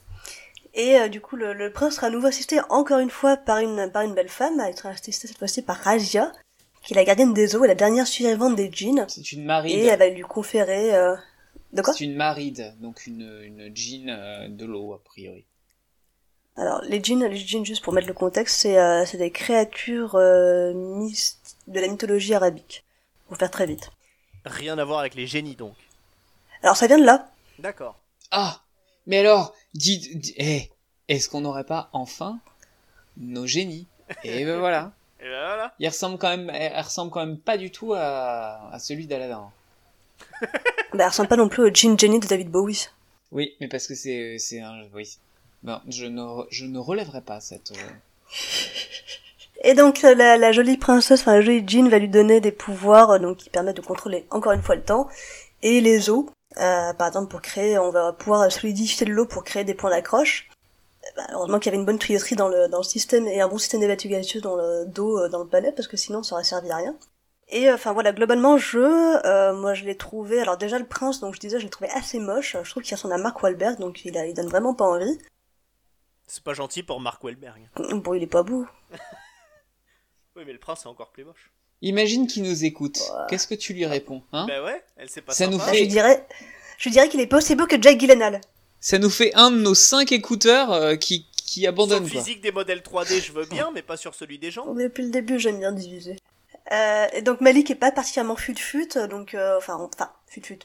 Et euh, du coup, le, le, prince sera à nouveau assisté encore une fois par une, par une belle femme, il sera assisté cette fois-ci par Razia, qui est la gardienne des eaux et la dernière survivante des djinns.
C'est une maride.
Et elle va lui conférer... Euh... De quoi?
C'est une maride, donc une, une djinn euh, de l'eau, a priori.
Alors, les djinns, les djinns, juste pour mettre le contexte, c'est euh, des créatures euh, de la mythologie arabique. Pour faire très vite.
Rien à voir avec les génies, donc.
Alors, ça vient de là.
D'accord.
Ah mais alors, dites, eh, est-ce qu'on n'aurait pas enfin nos génies? Et ben voilà.
Et ben voilà.
Il ressemble quand même, il ressemble quand même pas du tout à, à celui d'Aladin.
bah, il ressemble pas non plus au Jean Jenny de David Bowie.
Oui, mais parce que c'est, c'est un, oui. Bon, je ne, je ne relèverai pas cette. Euh,
Et donc la, la, jolie princesse, enfin la jolie Jean va lui donner des pouvoirs euh, donc qui permettent de contrôler encore une fois le temps et les eaux. Euh, par exemple, pour créer, on va pouvoir solidifier de l'eau pour créer des points d'accroche. Bah, heureusement qu'il y avait une bonne tuyauterie dans le, dans le système et un bon système d'évacuation dans le dos euh, dans le palais parce que sinon ça aurait servi à rien. Et euh, enfin voilà, globalement, je, euh, moi je l'ai trouvé. Alors déjà le prince, donc je disais, je l'ai trouvé assez moche. Je trouve qu'il ressemble à Mark Wahlberg, donc il, a, il donne vraiment pas envie.
C'est pas gentil pour Mark Wahlberg.
Bon, il est pas beau.
oui, mais le prince est encore plus moche.
Imagine qu'il nous écoute. Qu'est-ce que tu lui réponds, hein?
Bah ouais, elle sait pas
ça. Nous
fait... Je dirais, je dirais qu'il est pas aussi beau que Jack Gyllenhaal.
Ça nous fait un de nos cinq écouteurs euh, qui qui abandonne.
Sur le physique des modèles 3D, je veux bien, mais pas sur celui des gens.
Depuis le début, j'aime bien diviser. Euh, et donc Malik est pas particulièrement fut-fut, donc euh, enfin enfin fut-fut.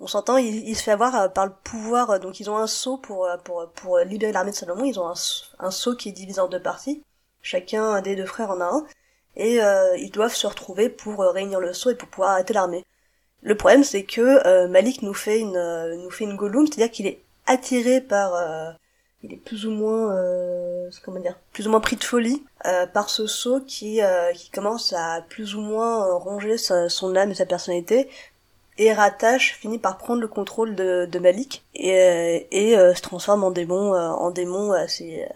On s'entend, il, il, se fait avoir euh, par le pouvoir. Euh, donc ils ont un sceau pour pour pour libérer l'armée de Salomon. Ils ont un, un sceau qui est divisé en deux parties. Chacun des deux frères en a un et euh, ils doivent se retrouver pour euh, réunir le sceau et pour pouvoir arrêter l'armée. Le problème c'est que euh, Malik nous fait une euh, nous fait une Gollum, c'est-à-dire qu'il est attiré par il est plus ou moins comment dire plus ou moins pris de folie par ce sceau qui qui commence à plus ou moins ronger son âme et sa personnalité et Ratash finit par prendre le contrôle de, de Malik et, et se transforme en démon en démon assez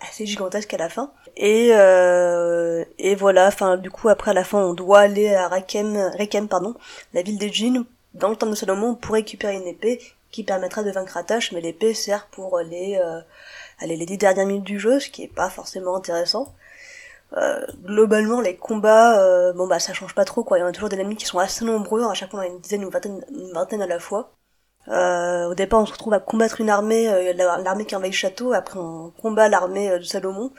assez gigantesque à la fin. Et, euh, et voilà, enfin du coup après à la fin on doit aller à Rakem, Rekem, pardon, la ville des djinns, dans le temps de Salomon pour récupérer une épée qui permettra de vaincre Atash, mais l'épée sert pour les, euh, les dix dernières minutes du jeu, ce qui est pas forcément intéressant. Euh, globalement les combats euh, bon bah ça change pas trop quoi il y en a toujours des ennemis qui sont assez nombreux à chaque fois a une dizaine ou une vingtaine à la fois euh, au départ, on se retrouve à combattre une armée, euh, l'armée qui envahit le château. Après, on combat l'armée euh, de Salomon.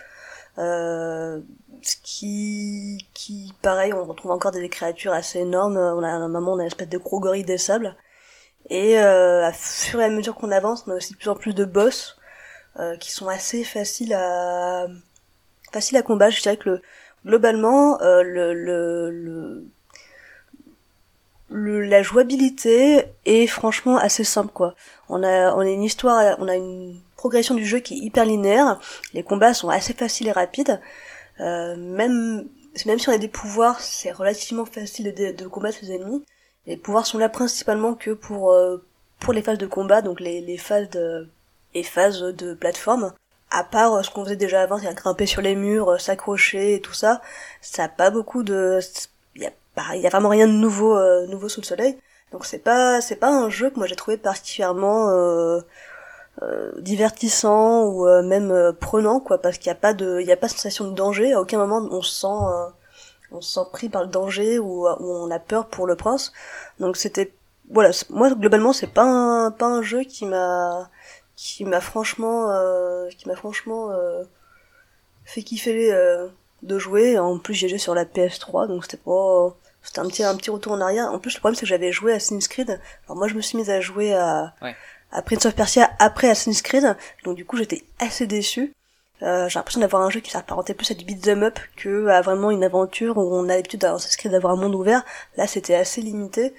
Euh, ce qui, qui, pareil, on retrouve encore des créatures assez énormes. On a un moment, on a une espèce de gros des sables. Et euh, à fur et à mesure qu'on avance, on a aussi de plus en plus de boss euh, qui sont assez faciles à faciles à combattre. Je dirais que le, globalement, le, le, le le, la jouabilité est franchement assez simple quoi. On a on a une histoire, on a une progression du jeu qui est hyper linéaire. Les combats sont assez faciles et rapides. Euh, même même si on a des pouvoirs, c'est relativement facile de, combattre les ennemis. Les pouvoirs sont là principalement que pour euh, pour les phases de combat, donc les, les phases de les phases de plateforme. À part euh, ce qu'on faisait déjà avant, c'est grimper sur les murs, euh, s'accrocher et tout ça, ça a pas beaucoup de il y a vraiment rien de nouveau euh, nouveau sous le soleil. Donc c'est pas c'est pas un jeu que moi j'ai trouvé particulièrement euh, divertissant ou même prenant quoi parce qu'il y a pas de il y a pas sensation de danger. À aucun moment on se sent on se sent pris par le danger ou, ou on a peur pour le prince. Donc c'était voilà moi globalement c'est pas un pas un jeu qui m'a qui m'a franchement qui m'a franchement fait kiffer de jouer. En plus, j'ai joué sur la PS3, donc c'était pas, c'était un petit, un petit retour en arrière. En plus, le problème, c'est que j'avais joué à Assassin's Creed. Alors moi, je me suis mise à jouer à, à Prince of Persia après Assassin's Creed. Donc du coup, j'étais assez déçu. Euh, j'ai l'impression d'avoir un jeu qui s'apparentait plus à du beat'em up que à vraiment une aventure où on a l'habitude d'avoir Assassin's Creed d'avoir un monde ouvert. Là, c'était assez limité.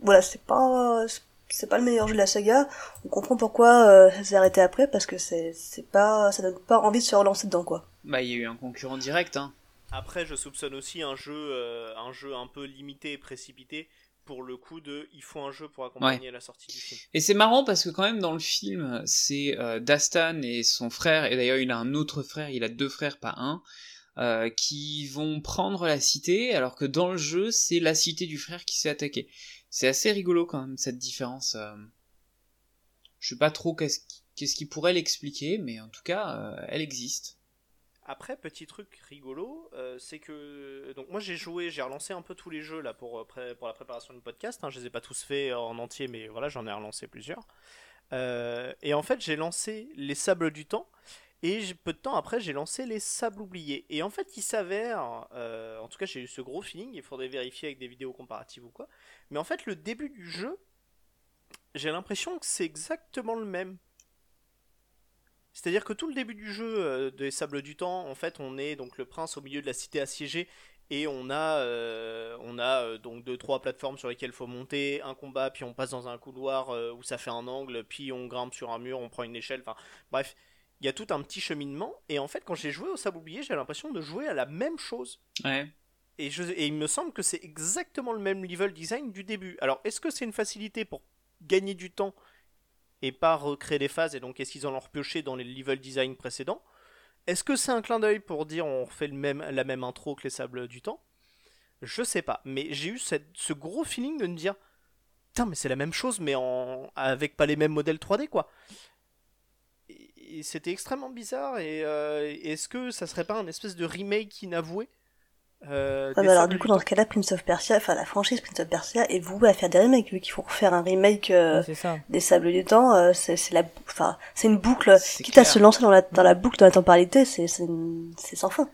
Voilà, c'est pas, c'est pas le meilleur jeu de la saga. On comprend pourquoi euh, ça s'est arrêté après parce que c'est, c'est pas, ça donne pas envie de se relancer dedans, quoi.
Bah, il y a eu un concurrent direct, hein.
Après, je soupçonne aussi un jeu, euh, un jeu un peu limité et précipité pour le coup de il faut un jeu pour accompagner la sortie du film.
Et c'est marrant parce que quand même dans le film, c'est euh, Dastan et son frère, et d'ailleurs il a un autre frère, il a deux frères, pas un, euh, qui vont prendre la cité, alors que dans le jeu, c'est la cité du frère qui s'est attaquée. C'est assez rigolo quand même cette différence. Je sais pas trop qu'est-ce qui, qu'est-ce qui pourrait l'expliquer, mais en tout cas, elle existe.
Après, petit truc rigolo, euh, c'est que donc moi j'ai joué, j'ai relancé un peu tous les jeux là pour, euh, pour la préparation du podcast. Hein. Je les ai pas tous faits en entier, mais voilà, j'en ai relancé plusieurs. Euh, et en fait, j'ai lancé les Sables du Temps. Et peu de temps après, j'ai lancé les Sables oubliés. Et en fait, il s'avère, en tout cas, j'ai eu ce gros feeling. Il faudrait vérifier avec des vidéos comparatives ou quoi. Mais en fait, le début du jeu, j'ai l'impression que c'est exactement le même. C'est-à-dire que tout le début du jeu euh, des Sables du Temps, en fait, on est donc le prince au milieu de la cité assiégée et on a, euh, on a euh, donc deux trois plateformes sur lesquelles il faut monter, un combat, puis on passe dans un couloir où ça fait un angle, puis on grimpe sur un mur, on prend une échelle. Enfin, bref, il y a tout un petit cheminement. Et en fait, quand j'ai joué au Sable oublié, j'ai l'impression de jouer à la même chose.
Ouais.
Et, je, et il me semble que c'est exactement le même level design du début. Alors, est-ce que c'est une facilité pour gagner du temps et pas recréer les phases, et donc est-ce qu'ils en ont repioché dans les level design précédents? Est-ce que c'est un clin d'œil pour dire on refait la même intro que les sables du temps? Je sais pas, mais j'ai eu ce gros feeling de me dire Putain, mais c'est la même chose, mais avec pas les mêmes modèles 3D, quoi. Et, c'était extrêmement bizarre, et euh, est-ce que ça serait pas un espèce de remake inavoué?
Euh, alors du coup dans ce cas-là Prince of Persia, enfin la franchise Prince of Persia est vouée à faire des remakes vu qu'il faut refaire un remake euh, des Sables du Temps, euh, c'est la, enfin c'est une boucle. Quitte à se lancer dans la dans la boucle de la temporalité, c'est c'est sans fin.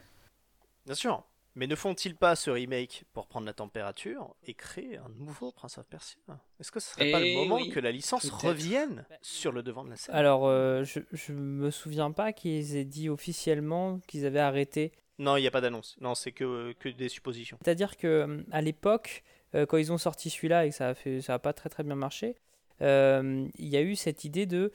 Bien sûr. Mais ne font-ils pas ce remake pour prendre la température et créer un nouveau Prince of Persia? Est-ce que ce serait pas le moment que la licence revienne sur le devant de la scène?
Alors, je, je me souviens pas qu'ils aient dit officiellement qu'ils avaient arrêté
non, il n'y a pas d'annonce. Non, c'est que, que des suppositions.
C'est-à-dire que euh, à l'époque, euh, quand ils ont sorti celui-là et que ça a fait, ça a pas très très bien marché, euh, il y a eu cette idée de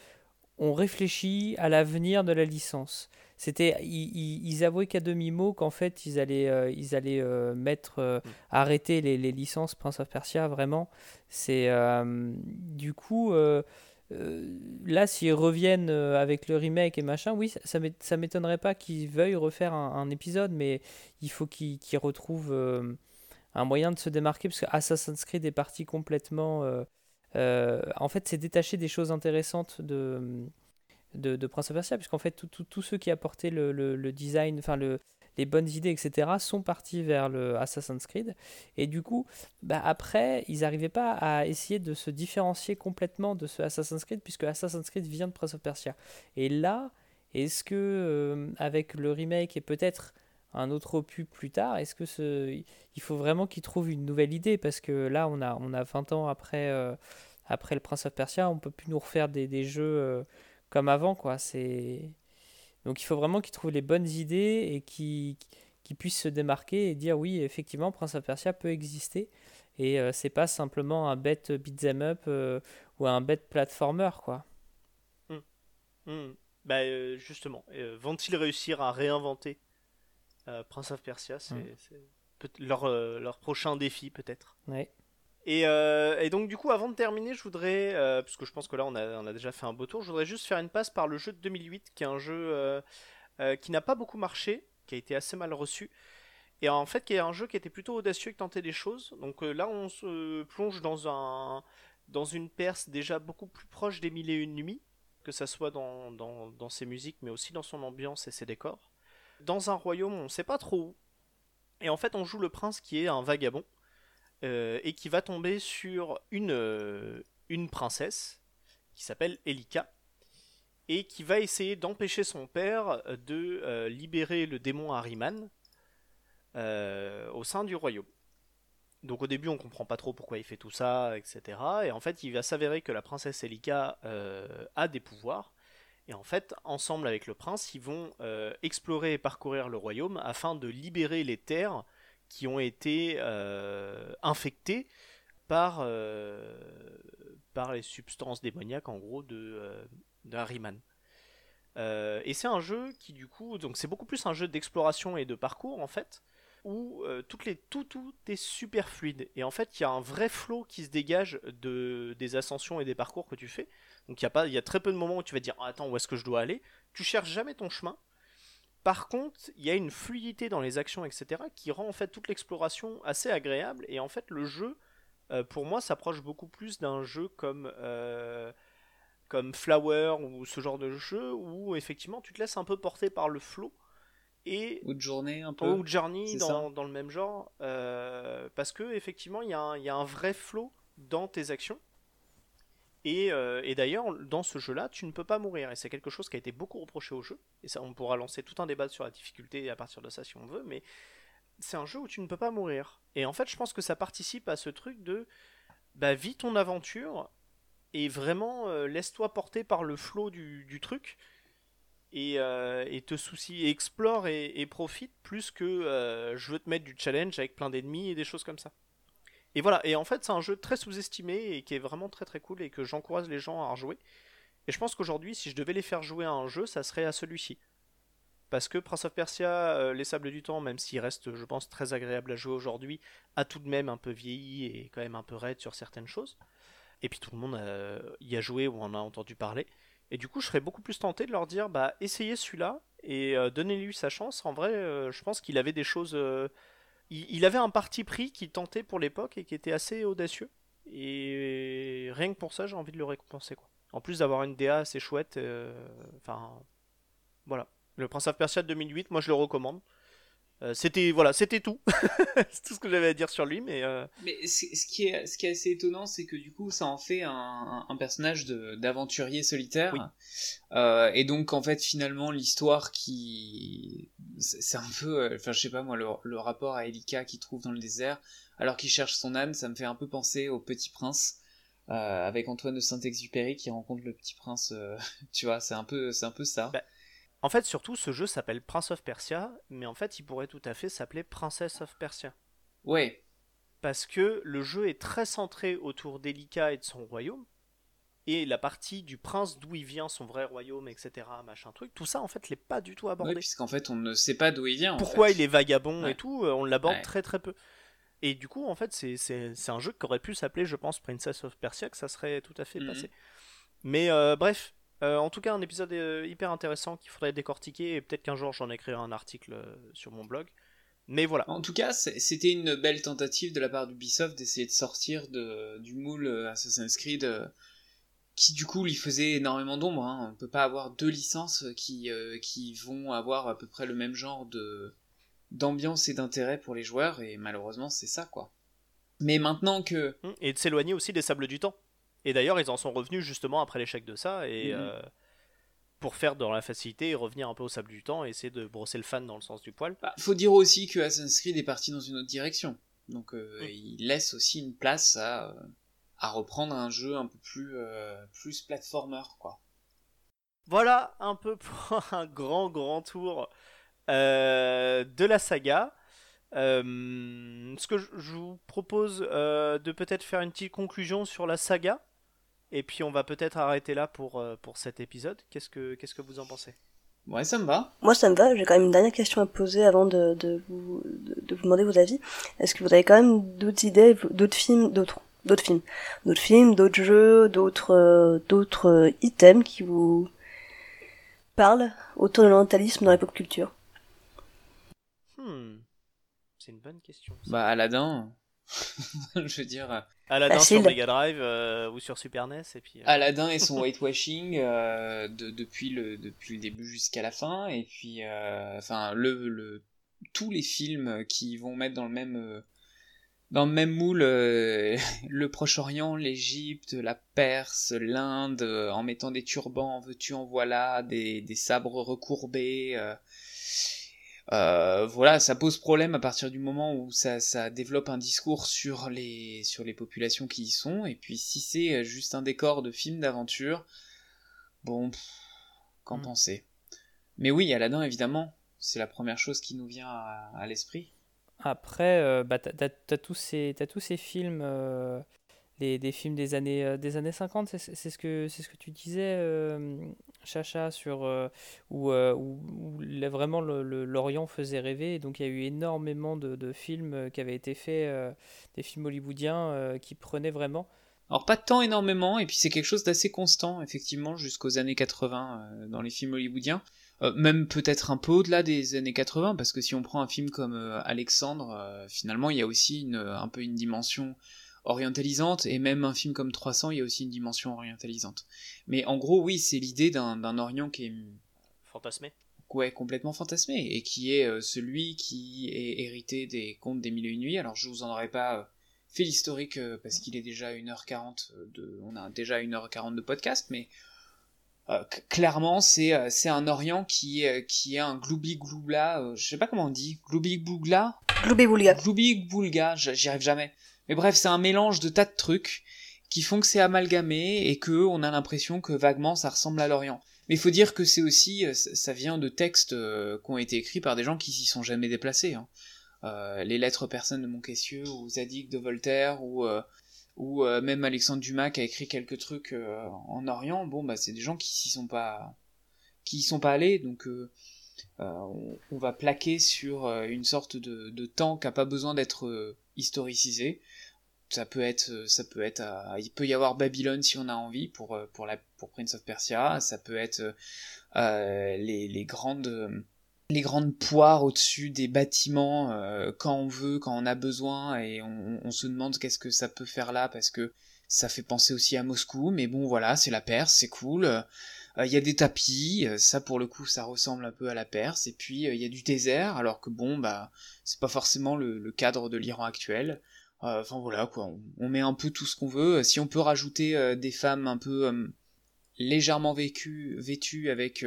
on réfléchit à l'avenir de la licence. C'était, ils, ils, avouaient qu'à demi mot qu'en fait ils allaient, ils allaient mettre, mm. arrêter les, les, licences Prince of Persia. Vraiment, c'est du coup euh, là, s'ils reviennent euh, avec le remake et machin, oui, ça, m'étonnerait pas qu'ils veuillent refaire un, épisode, mais il faut qu'ils retrouvent euh, un moyen de se démarquer, parce que Assassin's Creed est parti complètement. en fait, c'est détaché des choses intéressantes de, de, Prince of Persia, puisqu'en fait, tous ceux qui apportaient le, le design, enfin, le, les bonnes idées, etc., sont partis vers le Assassin's Creed. Et du coup, bah après, ils n'arrivaient pas à essayer de se différencier complètement de ce Assassin's Creed, puisque Assassin's Creed vient de Prince of Persia. Et là, est-ce que, euh, avec le remake et peut-être un autre opus plus tard, est-ce que il faut vraiment qu'ils trouvent une nouvelle idée? Parce que là, on a, on a 20 ans après, euh, après le Prince of Persia, on peut plus nous refaire des, des jeux euh, comme avant, quoi. C'est donc il faut vraiment qu'ils trouvent les bonnes idées et qu'ils qui puisse se démarquer et dire oui, effectivement, Prince of Persia peut exister. Et euh, c'est pas simplement un bête beat'em up euh, ou un bête platformer, quoi.
Hmm. Bah, euh, justement, euh, vont-ils réussir à réinventer Prince of Persia? C'est
Hmm.
leur, leur prochain défi, peut-être.
Ouais.
Et, euh, et donc, du coup, avant de terminer, je voudrais, euh, parce que je pense que là, on a, déjà fait un beau tour, je voudrais juste faire une passe par le jeu de 2008, qui est un jeu euh, euh, qui n'a pas beaucoup marché, qui a été assez mal reçu. Et en fait, qui est un jeu qui était plutôt audacieux et qui tentait des choses. Donc là, on se plonge dans, un, dans une Perse déjà beaucoup plus proche des Mille et Une Nuits, que ça soit dans, ses musiques, mais aussi dans son ambiance et ses décors. Dans un royaume, on ne sait pas trop où. Et en fait, on joue le prince qui est un vagabond, et qui va tomber sur une, euh, une princesse, qui s'appelle Elika, et qui va essayer d'empêcher son père de euh, libérer le démon Ahriman euh, au sein du royaume. Donc au début on comprend pas trop pourquoi il fait tout ça, etc. Et en fait il va s'avérer que la princesse Elika euh, a des pouvoirs. Et en fait, ensemble avec le prince, ils vont euh, explorer et parcourir le royaume afin de libérer les terres qui ont été euh, infectées par, euh, par les substances démoniaques en gros de, euh, de et c'est un jeu qui du coup, donc c'est beaucoup plus un jeu d'exploration et de parcours en fait, où toutes les, tout, tout est super fluide. Et en fait, il y a un vrai flow qui se dégage de, des ascensions et des parcours que tu fais. Donc il y, a pas, y a très peu de moments où tu vas dire Ah, Attends, où est-ce que je dois aller? Tu cherches jamais ton chemin. Par contre, il y a une fluidité dans les actions, etc., qui rend en fait toute l'exploration assez agréable. Et en fait, le jeu, euh, pour moi, s'approche beaucoup plus d'un jeu comme, euh, comme Flower ou ce genre de jeu où effectivement tu te laisses un peu porter par le flow. Et
Ou de journée un peu.
ou Journey
c'est
dans, le même genre, euh, parce que effectivement il y, a un- il y a un vrai flow dans tes actions. Et, euh, et d'ailleurs, dans ce jeu-là, tu ne peux pas mourir. Et c'est quelque chose qui a été beaucoup reproché au jeu. Et ça, on pourra lancer tout un débat sur la difficulté à partir de ça si on veut. Mais c'est un jeu où tu ne peux pas mourir. Et en fait, je pense que ça participe à ce truc de bah, vis ton aventure et vraiment euh, laisse-toi porter par le flow du, truc et, euh, et te soucie, explore et, profite plus que je veux te mettre du challenge avec plein d'ennemis et des choses comme ça. Et voilà, et en fait c'est un jeu très sous-estimé et qui est vraiment très très cool et que j'encourage les gens à rejouer. Et je pense qu'aujourd'hui, si je devais les faire jouer à un jeu, ça serait à celui-ci. Parce que Prince of Persia, euh, Les Sables du Temps, même s'il reste, je pense, très agréable à jouer aujourd'hui, a tout de même un peu vieilli et quand même un peu raide sur certaines choses. Et puis tout le monde euh, y a joué ou en a entendu parler. Et du coup, je serais beaucoup plus tenté de leur dire, bah, essayez celui-là et euh, donnez-lui sa chance. En vrai, je pense qu'il avait des choses. Il, avait un parti pris qui tentait pour l'époque et qui était assez audacieux. Et rien que pour ça, j'ai envie de le récompenser, quoi. En plus d'avoir une DA assez chouette, euh, enfin, voilà. Le Prince of Persia de 2008, moi je le recommande. Euh, c'était voilà, c'était tout. c'est tout ce que j'avais à dire sur lui, mais euh,
Mais ce qui est, ce qui est assez étonnant, c'est que du coup, ça en fait un, un personnage de- d'aventurier solitaire.
Oui.
Euh, et donc, en fait, finalement, l'histoire qui. C'est un peu. Enfin, je sais pas moi, le, le rapport à Elika qu'il trouve dans le désert, alors qu'il cherche son âne, ça me fait un peu penser au Petit Prince. euh, avec Antoine de Saint-Exupéry qui rencontre le petit prince, euh, tu vois, c'est un peu, c'est un peu ça.
Bah, en fait, surtout, ce jeu s'appelle Prince of Persia, mais en fait, il pourrait tout à fait s'appeler Princess of Persia.
Ouais,
Parce que le jeu est très centré autour d'Elika et de son royaume, et la partie du prince d'où il vient, son vrai royaume, etc., machin truc, tout ça, en fait, l'est pas du tout abordé.
ouais puisqu'en fait, on ne sait pas d'où il vient. en
pourquoi
fait.
il est vagabond
Ouais.
et tout, euh, on l'aborde
Ouais.
très très peu. Et du coup, en fait, c'est un jeu qui aurait pu s'appeler, je pense, Princess of Persia, que ça serait tout à fait
Mhm.
passé. Mais euh, bref, euh, en tout cas, un épisode euh, hyper intéressant qu'il faudrait décortiquer, et peut-être qu'un jour j'en écrirai un article euh, sur mon blog. Mais voilà.
En tout cas, c'était une belle tentative de la part d'Ubisoft d'essayer de sortir de, du moule Assassin's Creed, euh, qui du coup lui faisait énormément d'ombre. Hein. On peut pas avoir deux licences qui, euh, qui vont avoir à peu près le même genre de d'ambiance et d'intérêt pour les joueurs, et malheureusement c'est ça quoi. Mais maintenant que
Hum, Et de s'éloigner aussi des sables du temps. Et d'ailleurs, ils en sont revenus justement après l'échec de ça, et
Mhm.
euh, pour faire dans la facilité et revenir un peu au sable du temps et essayer de brosser le fan dans le sens du poil.
Bah, faut dire aussi que Assassin's Creed est parti dans une autre direction. Donc euh,
Mm.
il laisse aussi une place à, euh, à reprendre un jeu un peu plus, euh, plus platformer, quoi.
Voilà un peu pour un grand grand tour de la saga. ce que je vous propose de peut-être faire une petite conclusion sur la saga. Et puis on va peut-être arrêter là pour, pour cet épisode. Qu'est-ce que, qu'est-ce que vous en pensez?
Ouais, ça me va.
Moi, ça me va. J'ai quand même une dernière question à poser avant de, de, vous, de, vous demander vos avis. Est-ce que vous avez quand même d'autres idées, d'autres films, d'autres, d'autres films, d'autres films, d'autres jeux, d'autres, euh, d'autres euh, items qui vous parlent autour de l'orientalisme dans la pop culture?
Hmm. C'est une bonne question.
Bah, Aladdin. je veux dire.
Aladdin sur Mega Drive euh, ou sur Super NES et puis. Euh,
Aladdin et son whitewashing euh, de, depuis le depuis le début jusqu'à la fin et puis enfin le, le tous les films qui vont mettre dans le même dans le même moule le Proche-Orient, l'Égypte, la Perse, l'Inde, en mettant des turbans, en veux-tu en voilà, des, des sabres recourbés. Euh, voilà, ça pose problème à partir du moment où ça, ça, développe un discours sur les, sur les populations qui y sont, et puis si c'est euh, juste un décor de film d'aventure, bon, qu'en mm. penser? Mais oui, Aladdin, évidemment, c'est la première chose qui nous vient à, l'esprit.
Après, euh, bah, t'as, tous ces, tous ces films des, films des années, euh, des années 50, c'est ce, que, ce que tu disais, euh, Chacha, sur, euh, où, où, vraiment l'Orient faisait rêver. donc il y a eu énormément de, films qui avaient été faits, des films hollywoodiens qui prenaient vraiment.
Alors pas tant énormément, et puis c'est quelque chose d'assez constant, effectivement, jusqu'aux années 80 dans les films hollywoodiens. même peut-être un peu au-delà des années 80, parce que si on prend un film comme Alexandre, finalement il y a aussi une, un peu une dimension orientalisante, et même un film comme 300, il y a aussi une dimension orientalisante. Mais en gros, oui, c'est l'idée d'un Orient qui est...
Fantasmé
Ouais, complètement fantasmé, et qui est euh, celui qui est hérité des contes des mille et une nuits. Alors je vous en aurais pas euh, fait l'historique euh, parce qu'il est déjà 1h40 de... On a déjà 1h40 de podcast, mais... clairement, c'est c'est un Orient qui qui est un gloubi gloubla, je sais pas comment on dit, gloubi gloubla,
gloubi boulga,
gloubi boulga, j'y arrive jamais. Mais bref, c'est un mélange de tas de trucs qui font que c'est amalgamé et que on a l'impression que vaguement ça ressemble à l'Orient. Mais il faut dire que c'est aussi, euh, ça vient de textes euh, qui ont été écrits par des gens qui s'y sont jamais déplacés. Hein. Euh, les lettres personnes de Montcaissieu ou Zadig de Voltaire ou ou même Alexandre Dumas qui a écrit quelques trucs en Orient. Bon bah c'est des gens qui s'y sont pas qui y sont pas allés donc on, va plaquer sur une sorte de, de temps qui a pas besoin d'être historicisé ça peut être euh, ça peut être euh, il peut y avoir Babylone si on a envie pour euh, Prince of Persia. Ça peut être les, grandes les grandes poires au-dessus des bâtiments quand on veut quand on a besoin et on, se demande qu'est-ce que ça peut faire là parce que ça fait penser aussi à Moscou. Mais bon voilà c'est la Perse c'est cool. Il y a des tapis, ça pour le coup ça ressemble un peu à la Perse, et puis il y a du désert, alors que bon bah c'est pas forcément le cadre de l'Iran actuel. Euh, enfin voilà quoi, on, met un peu tout ce qu'on veut. Si on peut rajouter euh, des femmes un peu euh, légèrement vécues, vêtues avec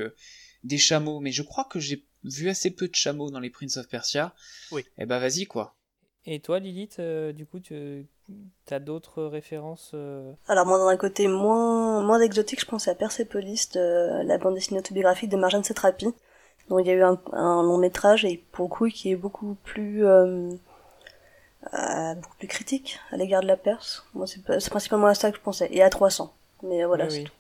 des chameaux, mais je crois que j'ai vu assez peu de chameaux dans les Prince of Persia.
Oui.
Et eh bah ben, vas-y quoi.
Et toi Lilith, du coup tu as d'autres références
Alors moi dans un côté moins, moins exotique, je pensais à Persepolis, la bande dessinée autobiographique de Marjane Satrapi. Donc il y a eu un, un, long métrage et pour le coup qui est beaucoup plus euh, beaucoup plus critique à l'égard de la Perse. Moi, c'est principalement à ça que je pensais. Et à 300. Mais euh, voilà, c'est tout.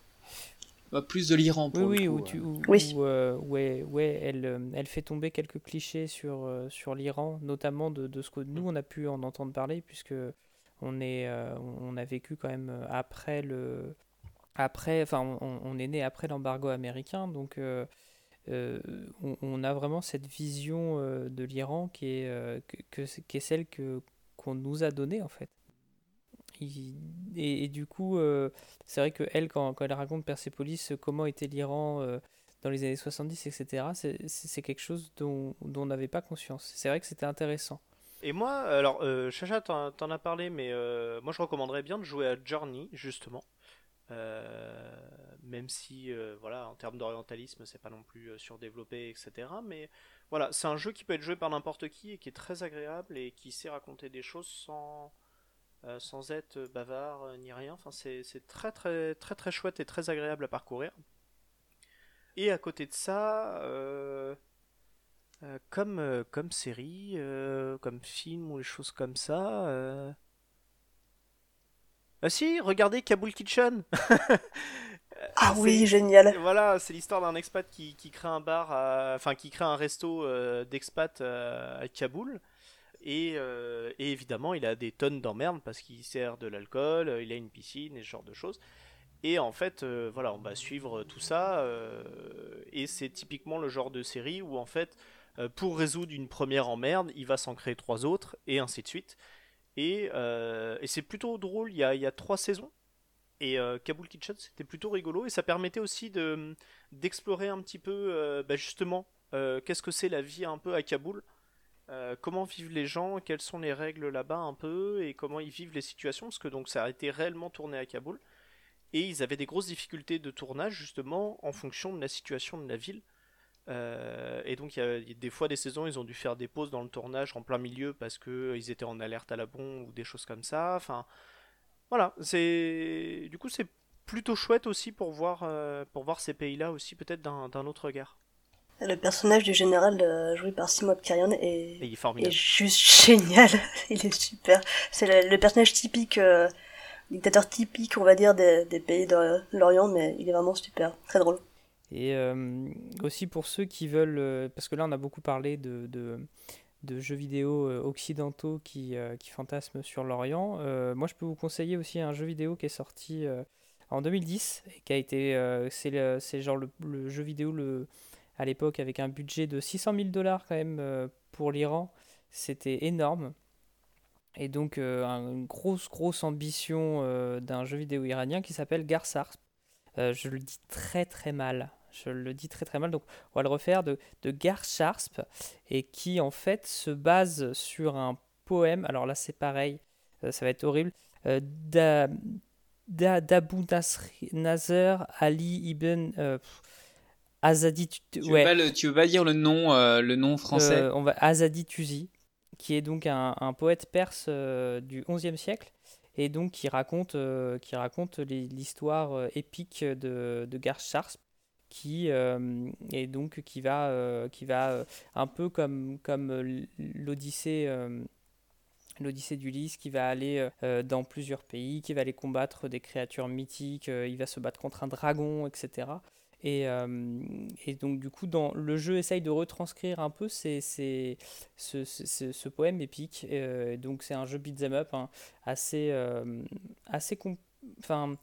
Bah, plus de l'Iran pour
oui,
le
coup,
oui,
où, oui. Euh, ouais, ouais, elle, elle fait tomber quelques clichés sur, sur l'Iran, notamment de, de, ce que nous on a pu en entendre parler, puisque on, est, on a vécu quand même après le. Après, enfin, on, on est né après l'embargo américain, donc on, on, a vraiment cette vision de l'Iran qui est, que, qui est celle que qu'on nous a donné en fait. Et, du coup, euh, c'est vrai que elle, quand, elle raconte Persepolis, euh, comment était l'Iran euh, dans les années 70, etc., c'est quelque chose dont, on n'avait pas conscience. C'est vrai que c'était intéressant.
Et moi, alors, Chacha, t'en, en as parlé, mais moi je recommanderais bien de jouer à Journey, justement. même si, voilà, en termes d'orientalisme, c'est pas non plus surdéveloppé, etc. Mais voilà, c'est un jeu qui peut être joué par n'importe qui et qui est très agréable et qui sait raconter des choses sans, euh, être bavard euh, ni rien. Enfin, c'est très très très très chouette et très agréable à parcourir. Et à côté de ça, euh, comme, comme série, comme film ou des choses comme ça. Ah si, regardez Kabul Kitchen
Ah
c'est-
oui, génial.
Voilà, c'est l'histoire d'un expat qui, qui crée un bar, à- enfin qui crée un resto euh, d'expat euh, à Kaboul. Et, euh, et évidemment, il a des tonnes d'emmerdes parce qu'il sert de l'alcool, il a une piscine et ce genre de choses. Et en fait, voilà, on va suivre tout ça. et c'est typiquement le genre de série où en fait, pour résoudre une première emmerde, il va s'en créer trois autres et ainsi de suite. Et, et c'est plutôt drôle. Il y a, il y a trois saisons. Et euh, Kabul Kitchen, c'était plutôt rigolo et ça permettait aussi de d'explorer un petit peu, euh, bah, justement, euh, qu'est-ce que c'est la vie un peu à Kaboul, euh, comment vivent les gens, quelles sont les règles là-bas un peu et comment ils vivent les situations, parce que donc ça a été réellement tourné à Kaboul et ils avaient des grosses difficultés de tournage justement en fonction de la situation de la ville. Et donc il y a- des fois des saisons ils ont dû faire des pauses dans le tournage en plein milieu parce que ils étaient en alerte à la bombe ou des choses comme ça. Enfin voilà, c'est du coup c'est plutôt chouette aussi pour voir euh, pour voir ces pays-là aussi peut-être d'un d'un autre regard.
Le personnage du général euh, joué par Simon Karian est,
il est
juste génial. Il est super. C'est le, le personnage typique, euh, dictateur typique, on va dire, des, des pays de l'Orient, mais il est vraiment super. Très drôle.
Et euh, aussi pour ceux qui veulent, parce que là on a beaucoup parlé de, de, de jeux vidéo euh, occidentaux qui, euh, qui fantasment sur l'Orient, euh, moi je peux vous conseiller aussi un jeu vidéo qui est sorti en 2010 et qui a été, c'est genre le, jeu vidéo le, à l'époque avec un budget de 600 000 dollars quand même pour l'Iran, c'était énorme. Et donc un- une grosse grosse ambition d'un jeu vidéo iranien qui s'appelle Garsar. Je le dis très très mal. Je le dis très très mal. Donc on va le refaire de, de Garsharsp et qui en fait se base sur un poème. Alors là c'est pareil, euh, ça va être horrible. Euh, d'A- d'A- D'Abu Nasr- Ali ibn euh, Azadi. tu-
Tu,
ouais.
veux pas le, tu veux pas dire le nom, euh, le nom français
Euh, on va Azadi qui est donc un, un poète perse du XIe siècle et donc qui raconte, euh, qui raconte l'histoire euh, épique de, de Garsharsp, qui euh, donc qui va, euh, qui va euh, un peu comme comme euh, l'Odyssée. euh, L'Odyssée d'Ulysse qui va aller dans plusieurs pays, qui va aller combattre des créatures mythiques, il va se battre contre un dragon, etc. Et, et donc du coup, dans, le jeu essaye de retranscrire un peu ces, ces- ce, ce- poème épique. Euh, donc c'est un jeu beat'em up hein, assez, assez enfin,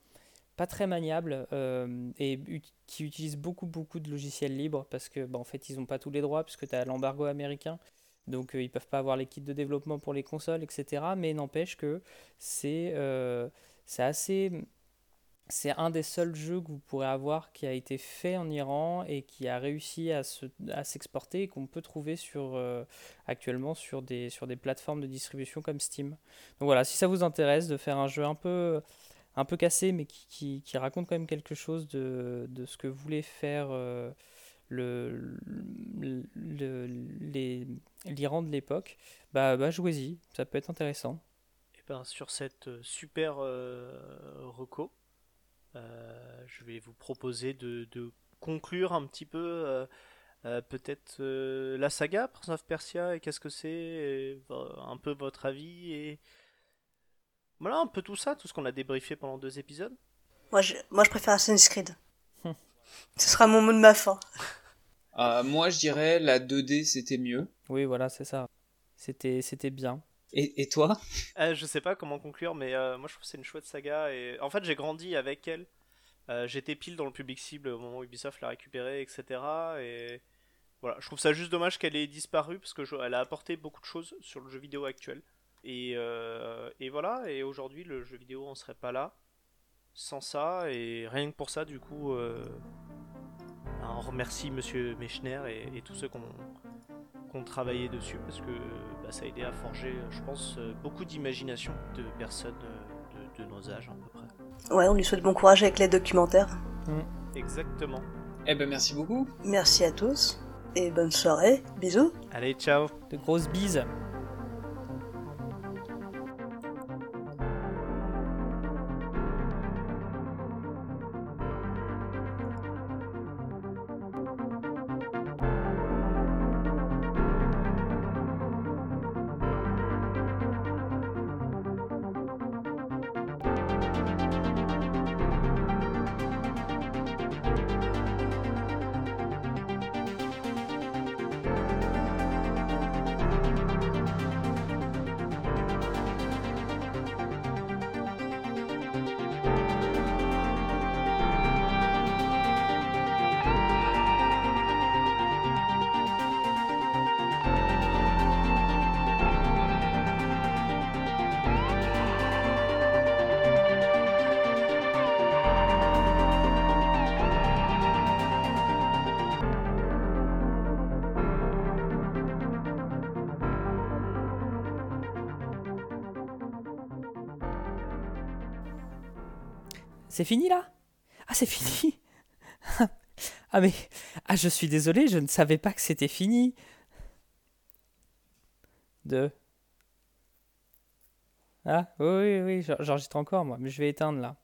pas très maniable euh, et qui utilise beaucoup beaucoup de logiciels libres parce que bah, en fait ils n'ont pas tous les droits puisque tu as l'embargo américain. Donc euh, ils peuvent pas avoir les kits de développement pour les consoles, etc. Mais n'empêche que c'est euh, c'est assez c'est un des seuls jeux que vous pourrez avoir qui a été fait en Iran et qui a réussi à s'exporter et qu'on peut trouver sur, euh, actuellement sur des, sur des plateformes de distribution comme Steam. Donc voilà, si ça vous intéresse de faire un jeu un peu, un peu cassé mais qui, qui, raconte quand même quelque chose de, de ce que voulait faire euh, l'Iran de l'époque, bah, bah jouez-y, ça peut être intéressant.
Et ben sur cette euh, super euh, reco, euh, je vais vous proposer de, de conclure un petit peu peut-être la saga Prince of Persia et qu'est-ce que c'est, un peu votre avis et voilà un peu tout ça, tout ce qu'on a débriefé pendant deux épisodes.
Moi, je, moi, je préfère Assassin's Creed. Ce sera mon mot de ma fin.
Euh, Moi, je dirais la 2D, c'était mieux.
Oui, voilà, c'est ça. C'était, c'était bien.
Et, et toi?
Euh, je sais pas comment conclure, mais euh, moi je trouve que c'est une chouette saga et en fait j'ai grandi avec elle. Euh, J'étais pile dans le public cible au moment où Ubisoft l'a récupérée, etc. Et voilà, je trouve ça juste dommage qu'elle ait disparu parce que je- elle a apporté beaucoup de choses sur le jeu vidéo actuel. Et, euh, et voilà, et aujourd'hui le jeu vidéo on serait pas là sans ça et rien que pour ça du coup euh, on remercie Monsieur Mechner et, et tous ceux qui ont, travaillé dessus parce que bah, ça a aidé à forger, je pense, beaucoup d'imagination de personnes euh, de, de nos âges à peu près.
Ouais, on lui souhaite bon courage avec les documentaires.
Exactement.
Eh ben, merci beaucoup.
Merci à tous et bonne soirée. Bisous.
Allez, ciao
De grosses bises. C'est fini là? Ah, c'est fini Ah, mais. Ah, je suis désolé, je ne savais pas que c'était fini. Deux. Ah, oui, oui, oui, j'en- j'enregistre encore moi, mais je vais éteindre là.